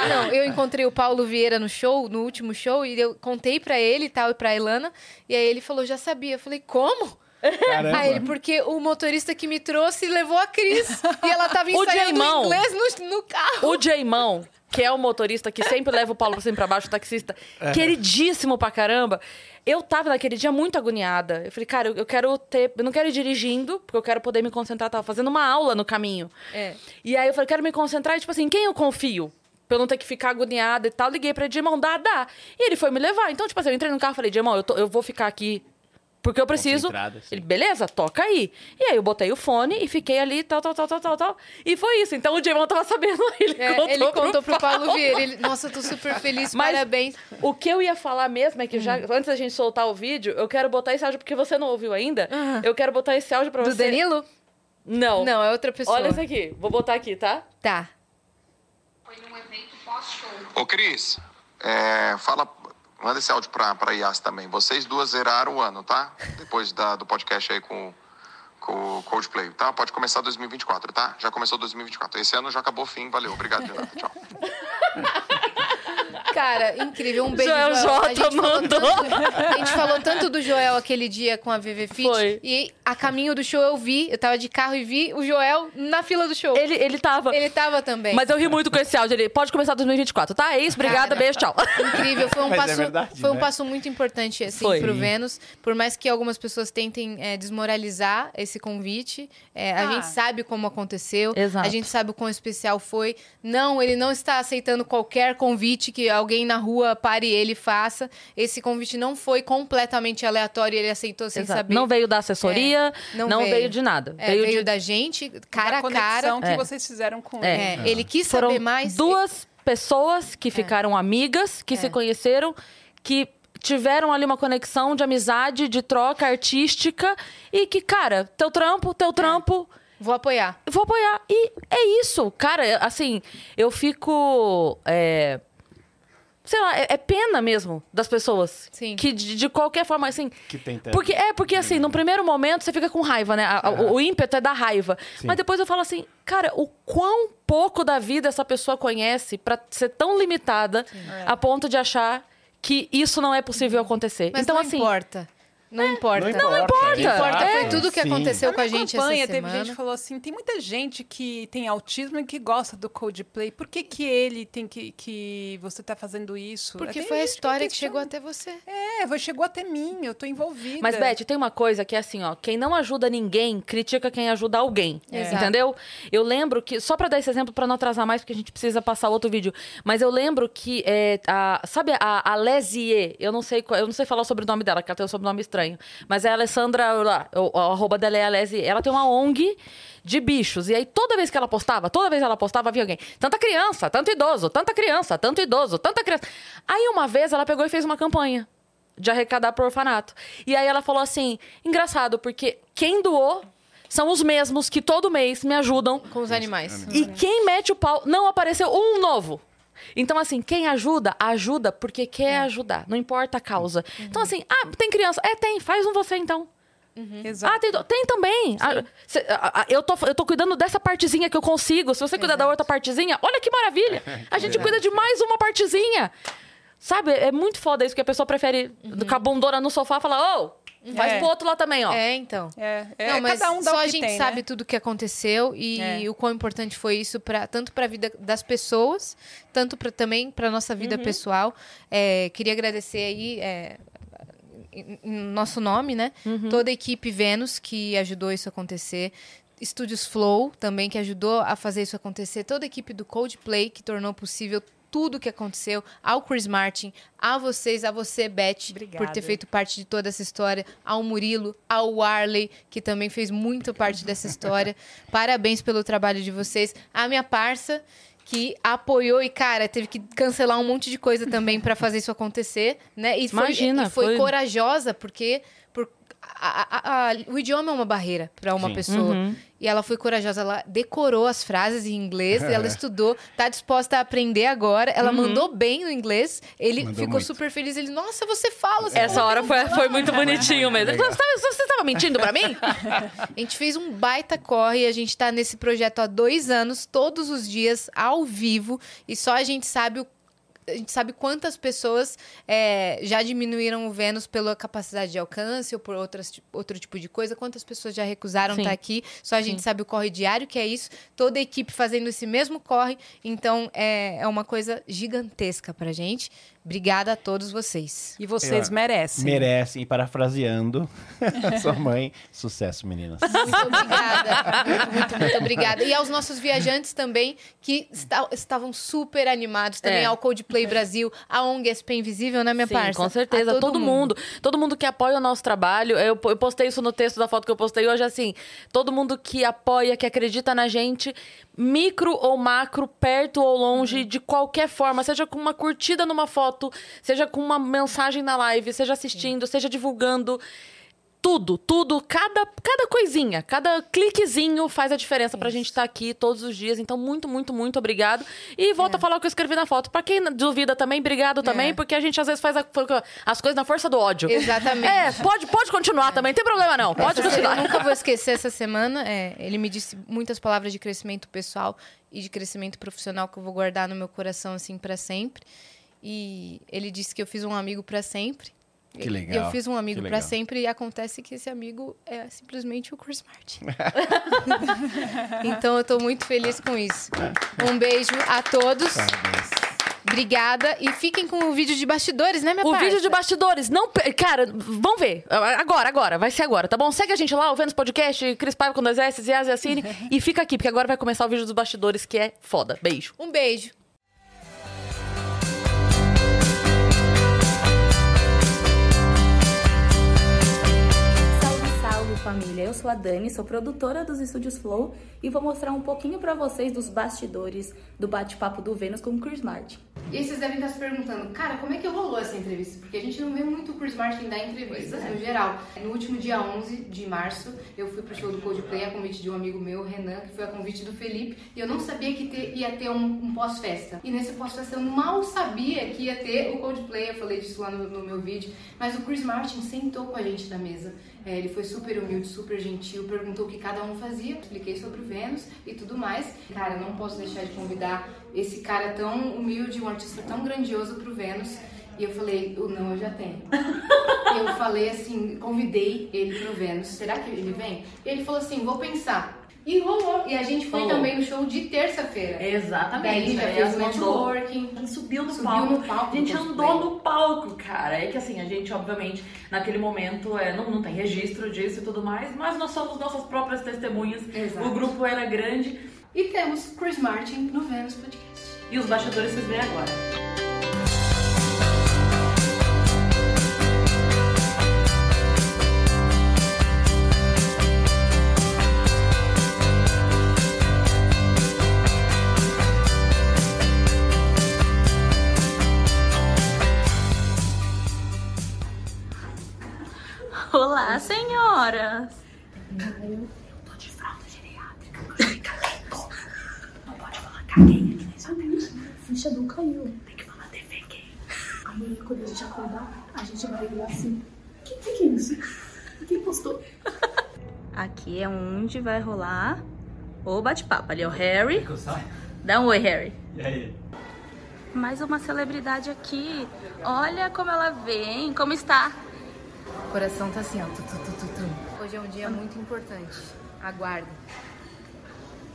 Não, eu encontrei o Paulo Vieira no show, no último show, e eu contei pra ele e tal, e pra Ilana, e aí ele falou, já sabia. Eu falei, como? Caramba. Aí ele, porque o motorista que me trouxe levou a Cris. e ela tava O ensaiando Jaimão. inglês no, no carro. O Jaimão, que é o motorista que sempre leva o Paulo pra cima e pra baixo, o taxista, É. queridíssimo pra caramba. Eu tava naquele dia muito agoniada. Eu falei, cara, eu, eu quero ter. Eu não quero ir dirigindo, porque eu quero poder me concentrar. Tava fazendo uma aula no caminho. É. E aí eu falei, quero me concentrar, e, tipo assim, quem eu confio? Pra eu não ter que ficar agoniada e tal. Liguei pra ele, irmão, dá, dá. E ele foi me levar. Então, tipo assim, eu entrei no carro e falei, irmão, eu, tô- eu vou ficar aqui porque eu preciso. Ele, beleza, toca aí. E aí eu botei o fone e fiquei ali, tal, tal, tal, tal, tal, tal. E foi isso. Então o Jaimão tava sabendo. Ele É, contou, ele contou pro Paulo Vieira. Ele, Nossa, eu tô super feliz, Mas parabéns. O que eu ia falar mesmo é que já, antes da gente soltar o vídeo, eu quero botar esse áudio, porque você não ouviu ainda. Eu quero botar esse áudio pra Do você. Danilo? Não. Não, é outra pessoa. Olha esse aqui. Vou botar aqui, tá? Tá. Ô, Cris, é, fala, manda esse áudio pra Yas também. Vocês duas zeraram o ano, tá? Depois da, do podcast aí com, com o Coldplay, tá? Pode começar 2024, tá? Já começou 2024. Esse ano já acabou o fim. Valeu, obrigado de. Tchau. Cara, incrível. Um beijo, Joel Joel. J a, gente falou mandou. tanto, a gente falou tanto do Joel aquele dia com a VV Fit. Foi. E a caminho do show eu vi, eu tava de carro e vi o Joel na fila do show. Ele, ele tava. Ele tava também. Mas eu ri muito com esse áudio. Ele pode começar 2024, tá? É isso, obrigada, beijo, tchau. Incrível, foi um Mas é passo, verdade, foi um né? passo muito importante assim Foi. pro. Vênus. Por mais que algumas pessoas tentem é, desmoralizar esse convite, é, a Ah. gente sabe como aconteceu, Exato. a gente sabe o quão especial foi. Não, ele não está aceitando qualquer convite que alguém na rua pare ele e faça. Esse convite não foi completamente aleatório, ele aceitou sem Exato. saber. Não veio da assessoria, É, não não, veio. veio. de nada. É, veio, veio, de... da gente, cara da a cara. conexão que É. vocês fizeram com É. ele. É, Ele quis Foram saber mais. duas pessoas que ficaram amigas, que É. se conheceram, que tiveram ali uma conexão de amizade, de troca artística e que, cara, teu trampo, teu trampo, Vou apoiar. vou apoiar. E é isso, cara, assim, eu fico. é, Sei lá, é, é pena mesmo das pessoas. Sim. Que de, de qualquer forma, assim. Que tem tanto. Porque, é, porque assim, no primeiro momento você fica com raiva, né? A- a- o, o ímpeto é da raiva. Sim. Mas depois eu falo assim, cara, o quão pouco da vida essa pessoa conhece pra ser tão limitada a ponto de achar que isso não é possível acontecer. Mas então, não assim. importa. Não importa. Não importa. O que importa foi É, tudo que sim. aconteceu com a gente campanha, essa teve semana. gente que falou assim, tem muita gente que tem autismo e que gosta do Coldplay. Por que que ele tem que... que você tá fazendo isso? Porque Tem foi a história que questiona. chegou até você. É, foi- chegou até mim, eu tô envolvida. Mas, Beth, tem uma coisa que é assim, ó. Quem não ajuda ninguém, critica quem ajuda alguém. Exato. Entendeu? Eu lembro que, só pra dar esse exemplo, pra não atrasar mais, porque a gente precisa passar outro vídeo. Mas eu lembro que, é, a, sabe a, a Lesie, eu não sei eu não sei falar sobre o nome dela, que ela tem um sobrenome estranho. Mas é a Alessandra, lá, o, o arroba dela é a Lesie. Ela tem uma ONG de bichos. E aí, toda vez que ela postava, toda vez que ela postava, havia alguém. Tanta criança, tanto idoso, tanta criança, tanto idoso, tanta criança. Aí, uma vez, ela pegou e fez uma campanha de arrecadar pro orfanato. E aí ela falou assim: engraçado, porque quem doou são os mesmos que todo mês me ajudam. Com os animais. E quem mete o pau não apareceu um novo. Então, assim, quem ajuda, ajuda porque quer ajudar. Não importa a causa. Então, assim, ah, tem criança. É, tem. Faz um você, então. Exato. Ah, tem, tem também. Ah, cê- ah, ah, eu, tô, eu tô cuidando dessa partezinha que eu consigo. Se você cuidar da outra partezinha, olha que maravilha. A gente cuida de mais uma partezinha. Sabe? É muito foda isso, que a pessoa prefere com a bundona no sofá e falar, ô, faz É. pro outro lá também, ó. É, então. É, é, não, mas cada um dá só o a gente tem, sabe né? tudo o que aconteceu e É. o quão importante foi isso para tanto para a vida das pessoas, tanto pra, também para nossa vida Uhum. pessoal. É, queria agradecer aí é, em- em nosso nome, né? Uhum. Toda a equipe Vênus que ajudou isso a acontecer. Estúdios Flow também que ajudou a fazer isso acontecer. Toda a equipe do Coldplay que tornou possível tudo o que aconteceu. Ao Chris Martin, a vocês, a você, Beth, por Obrigada. ter feito parte de toda essa história. Ao Murilo, ao Warley, que também fez muito parte dessa história. Parabéns pelo trabalho de vocês. A minha parça, que apoiou e, cara, teve que cancelar um monte de coisa também para fazer isso acontecer, né? E foi, Imagina, e foi, foi- corajosa, porque por, a- a- o idioma é uma barreira para uma Sim. pessoa. Uhum. E ela foi corajosa, ela decorou as frases em inglês, ela estudou, tá disposta a aprender agora. Ela mandou bem no inglês. Ele Mandou ficou muito. super feliz. Ele, nossa, você fala. Você Essa hora foi, inglês." foi muito bonitinho mesmo. Legal. Você tava, você tava mentindo pra mim? A gente fez um baita corre, a gente tá nesse projeto há dois anos, todos os dias, ao vivo, e só a gente sabe o- a gente sabe quantas pessoas é, já diminuíram o Vênus pela capacidade de alcance ou por outras, outro tipo de coisa, quantas pessoas já recusaram Sim. estar aqui. Só a gente Sim. sabe o corre diário, que é isso. Toda a equipe fazendo esse mesmo corre. Então, é, é uma coisa gigantesca pra gente. Obrigada a todos vocês. E Eu- Merecem. E parafraseando a sua mãe, sucesso, meninas. Muito obrigada. Muito, muito, muito obrigada. E aos nossos viajantes também, que esta- estavam super animados. Também É. ao Coldplay Brasil, a ONG SP Invisível, né, minha Sim, parça? com certeza. A Todo, mundo. Todo mundo que apoia o nosso trabalho. Eu, eu postei isso no texto da foto que eu postei hoje, assim. Todo mundo que apoia, que acredita na gente, micro ou macro, perto ou longe, de qualquer forma, seja com uma curtida numa foto, seja com uma mensagem na live, seja assistindo, seja divulgando. Tudo, tudo, cada, cada coisinha, cada cliquezinho faz a diferença pra gente estar aqui todos os dias. Então, muito, muito, muito obrigado. E volto a falar o que eu escrevi na foto. Pra quem duvida também, obrigado também, É. porque a gente às vezes faz a- as coisas na força do ódio. Exatamente. É, pode, pode continuar também, não tem problema não. Pode continuar. Eu nunca vou esquecer essa semana. é, ele me disse muitas palavras de crescimento pessoal e de crescimento profissional que eu vou guardar no meu coração assim para sempre. E ele disse que eu fiz um amigo para sempre. Que legal, Eu fiz um amigo para sempre e acontece que esse amigo é simplesmente o Chris Martin. então eu tô muito feliz com isso. Um beijo a todos. Obrigada. E fiquem com o vídeo de bastidores, né, minha O parça? vídeo de bastidores, não. Cara, vamos ver. Agora, agora, vai ser agora, tá bom? Segue a gente lá, o Vênus Podcast, Cris Paiva com dois S, Yas e Assine. e fica aqui, porque agora vai começar o vídeo dos bastidores, que é foda. Beijo. Um beijo. Família! Eu sou a Dani, sou produtora dos Estúdios Flow e vou mostrar um pouquinho pra vocês dos bastidores do bate-papo do Vênus com o Chris Martin. E aí vocês devem estar se perguntando, cara, como é que rolou essa entrevista? Porque a gente não vê muito o Chris Martin dar entrevistas no geral. No último dia 11 de março, eu fui pro show do Coldplay a convite de um amigo meu, Renan, que foi a convite do Felipe, e eu não sabia que ter- ia ter um, um pós-festa. E nesse pós-festa eu mal sabia que ia ter o Coldplay, eu falei disso lá no, no meu vídeo, mas o Chris Martin sentou com a gente na mesa. É, ele foi super humilde, super gentil, perguntou o que cada um fazia, expliquei sobre o Vênus e tudo mais. Cara, não posso deixar de convidar esse cara tão humilde, um artista tão grandioso pro Vênus. E eu falei, o não eu já tenho. e eu falei assim, convidei ele pro Vênus. Será que ele vem? E ele falou assim, vou pensar. E rolou. E a gente foi Rolou. também no show de terça-feira. Exatamente. Daí já Aí fez ela mandou- networking. Subiu no Subiu palco. no palco A gente do andou no palco, cara. É que assim, a gente, obviamente, naquele momento é, não, não tem registro disso e tudo mais, mas nós somos nossas próprias testemunhas. Exato. O grupo era grande. E temos Chris Martin no Vênus Podcast. E os bastidores vocês veem agora. Senhoras! Eu tô de fralda geriátrica. Não pode falar caguei aqui nesse ambiente. A ficha não caiu. Tem que falar defequei. Amanhã, quando a gente acordar, a gente vai virar assim. O que, que é isso? Quem postou? Aqui é onde vai rolar o bate-papo. Ali é o Harry. Dá um oi, Harry. E aí? Mais uma celebridade aqui. Olha como ela vem, como está. O coração tá assim, ó. Hoje é um dia muito importante. Aguarda.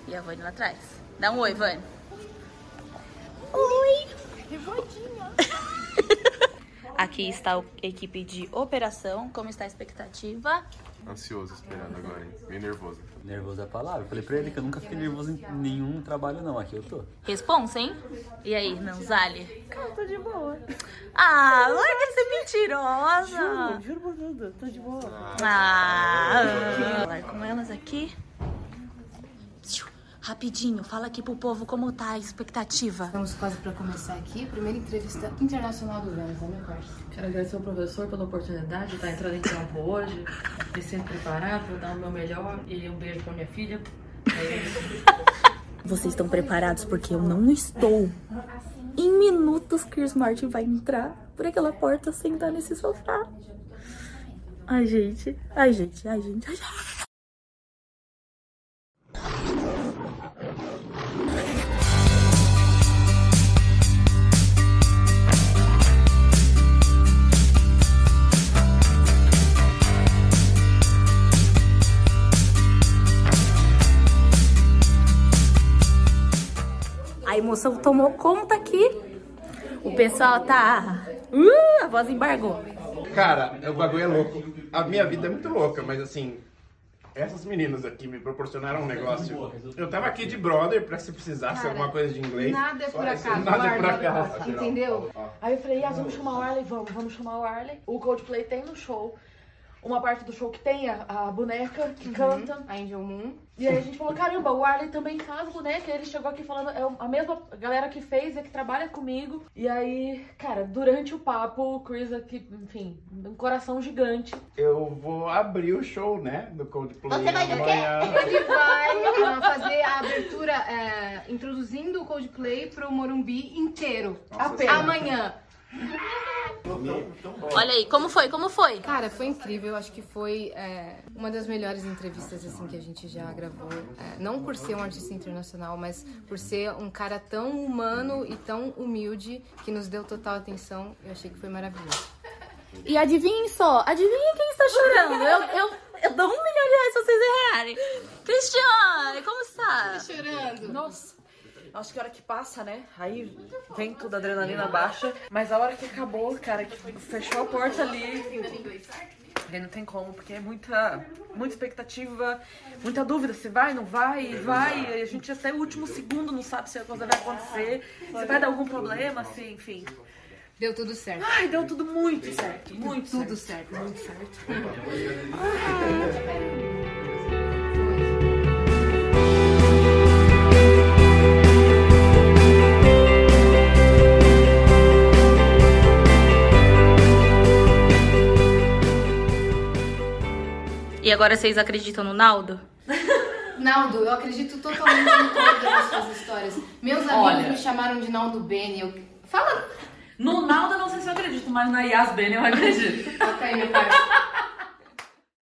E a Vânia lá atrás. Dá um oi, Vânia. Oi! Revoltinha. Aqui está o- a equipe de operação. Como está a expectativa? Ansioso esperando agora, hein? Meio nervoso. Nervoso é a palavra. Eu falei pra ele que eu nunca fiquei nervoso em nenhum trabalho, não. Aqui eu tô. Responsa, hein? E aí, Nanzali? Cara, tô de boa. Ah, larga de ser mentirosa. Juro, juro por tudo. Tô de boa. Ah, falar com elas aqui. Rapidinho, fala aqui pro povo como tá a expectativa. Estamos quase para começar aqui. Primeira entrevista internacional do Vênus, né, meu parceiro? Quero agradecer ao professor pela oportunidade de estar entrando em campo hoje. Me sinto preparado, vou dar o meu melhor. E um beijo pra minha filha. É isso. Vocês estão preparados porque eu não estou. Em minutos, Chris Martin vai entrar por aquela porta, sentar nesse sofá. Ai, gente. Ai, gente. Ai, gente. Ai, gente. Emoção tomou conta aqui. O pessoal tá. Uh, a voz embargou. Cara, o bagulho é louco. A minha vida é muito louca, mas assim, essas meninas aqui me proporcionaram um negócio. Eu tava aqui de brother pra se precisasse Cara, alguma coisa de inglês. Nada é por acaso. Nada é por acaso. Entendeu? Aí eu falei, Yas, vamos chamar o Arley? Vamos, vamos chamar o Arley. O Coldplay tem no show. Uma parte do show que tem a, a boneca que canta. A Angel Moon. E aí a gente falou, caramba, o Arley também faz boneca. E ele chegou aqui falando, é a mesma galera que fez, é que trabalha comigo. E aí, cara, durante o papo, o Chris aqui, enfim, um coração gigante. Eu vou abrir o show, né? Do Coldplay. Você vai do quê? amanhã. Ele vai fazer a abertura é, introduzindo o Coldplay pro Morumbi inteiro. Apenas. Amanhã. Olha aí, como foi? Como foi? Cara, foi incrível. Acho que foi é, uma das melhores entrevistas assim que a gente já gravou. É, não por ser um artista internacional, mas por ser um cara tão humano e tão humilde que nos deu total atenção. Eu achei que foi maravilhoso. E adivinhem só, adivinhem quem está chorando? Eu, eu, eu dou um milhão de reais se vocês errarem. Cristiane, como está? chorando. Nossa. Acho que a hora que passa, né? Aí vem tudo, a adrenalina baixa. Mas a hora que acabou, cara, que fechou a porta ali. Aí não tem como, porque é muita, muita expectativa, muita dúvida. Se vai, não vai, vai. E a gente até o último segundo não sabe se a coisa vai acontecer. Se vai dar algum problema, assim, enfim. Deu tudo certo. Ai, deu tudo muito certo. Muito Tudo certo. certo. Muito certo. E agora vocês acreditam no Naldo? Naldo, eu acredito totalmente em todas as suas histórias. Meus amigos Olha. me chamaram de Naldo Bene. Eu... Fala! No Naldo eu não sei se eu acredito, mas na Yas Bene eu acredito. Toca aí, meu pai.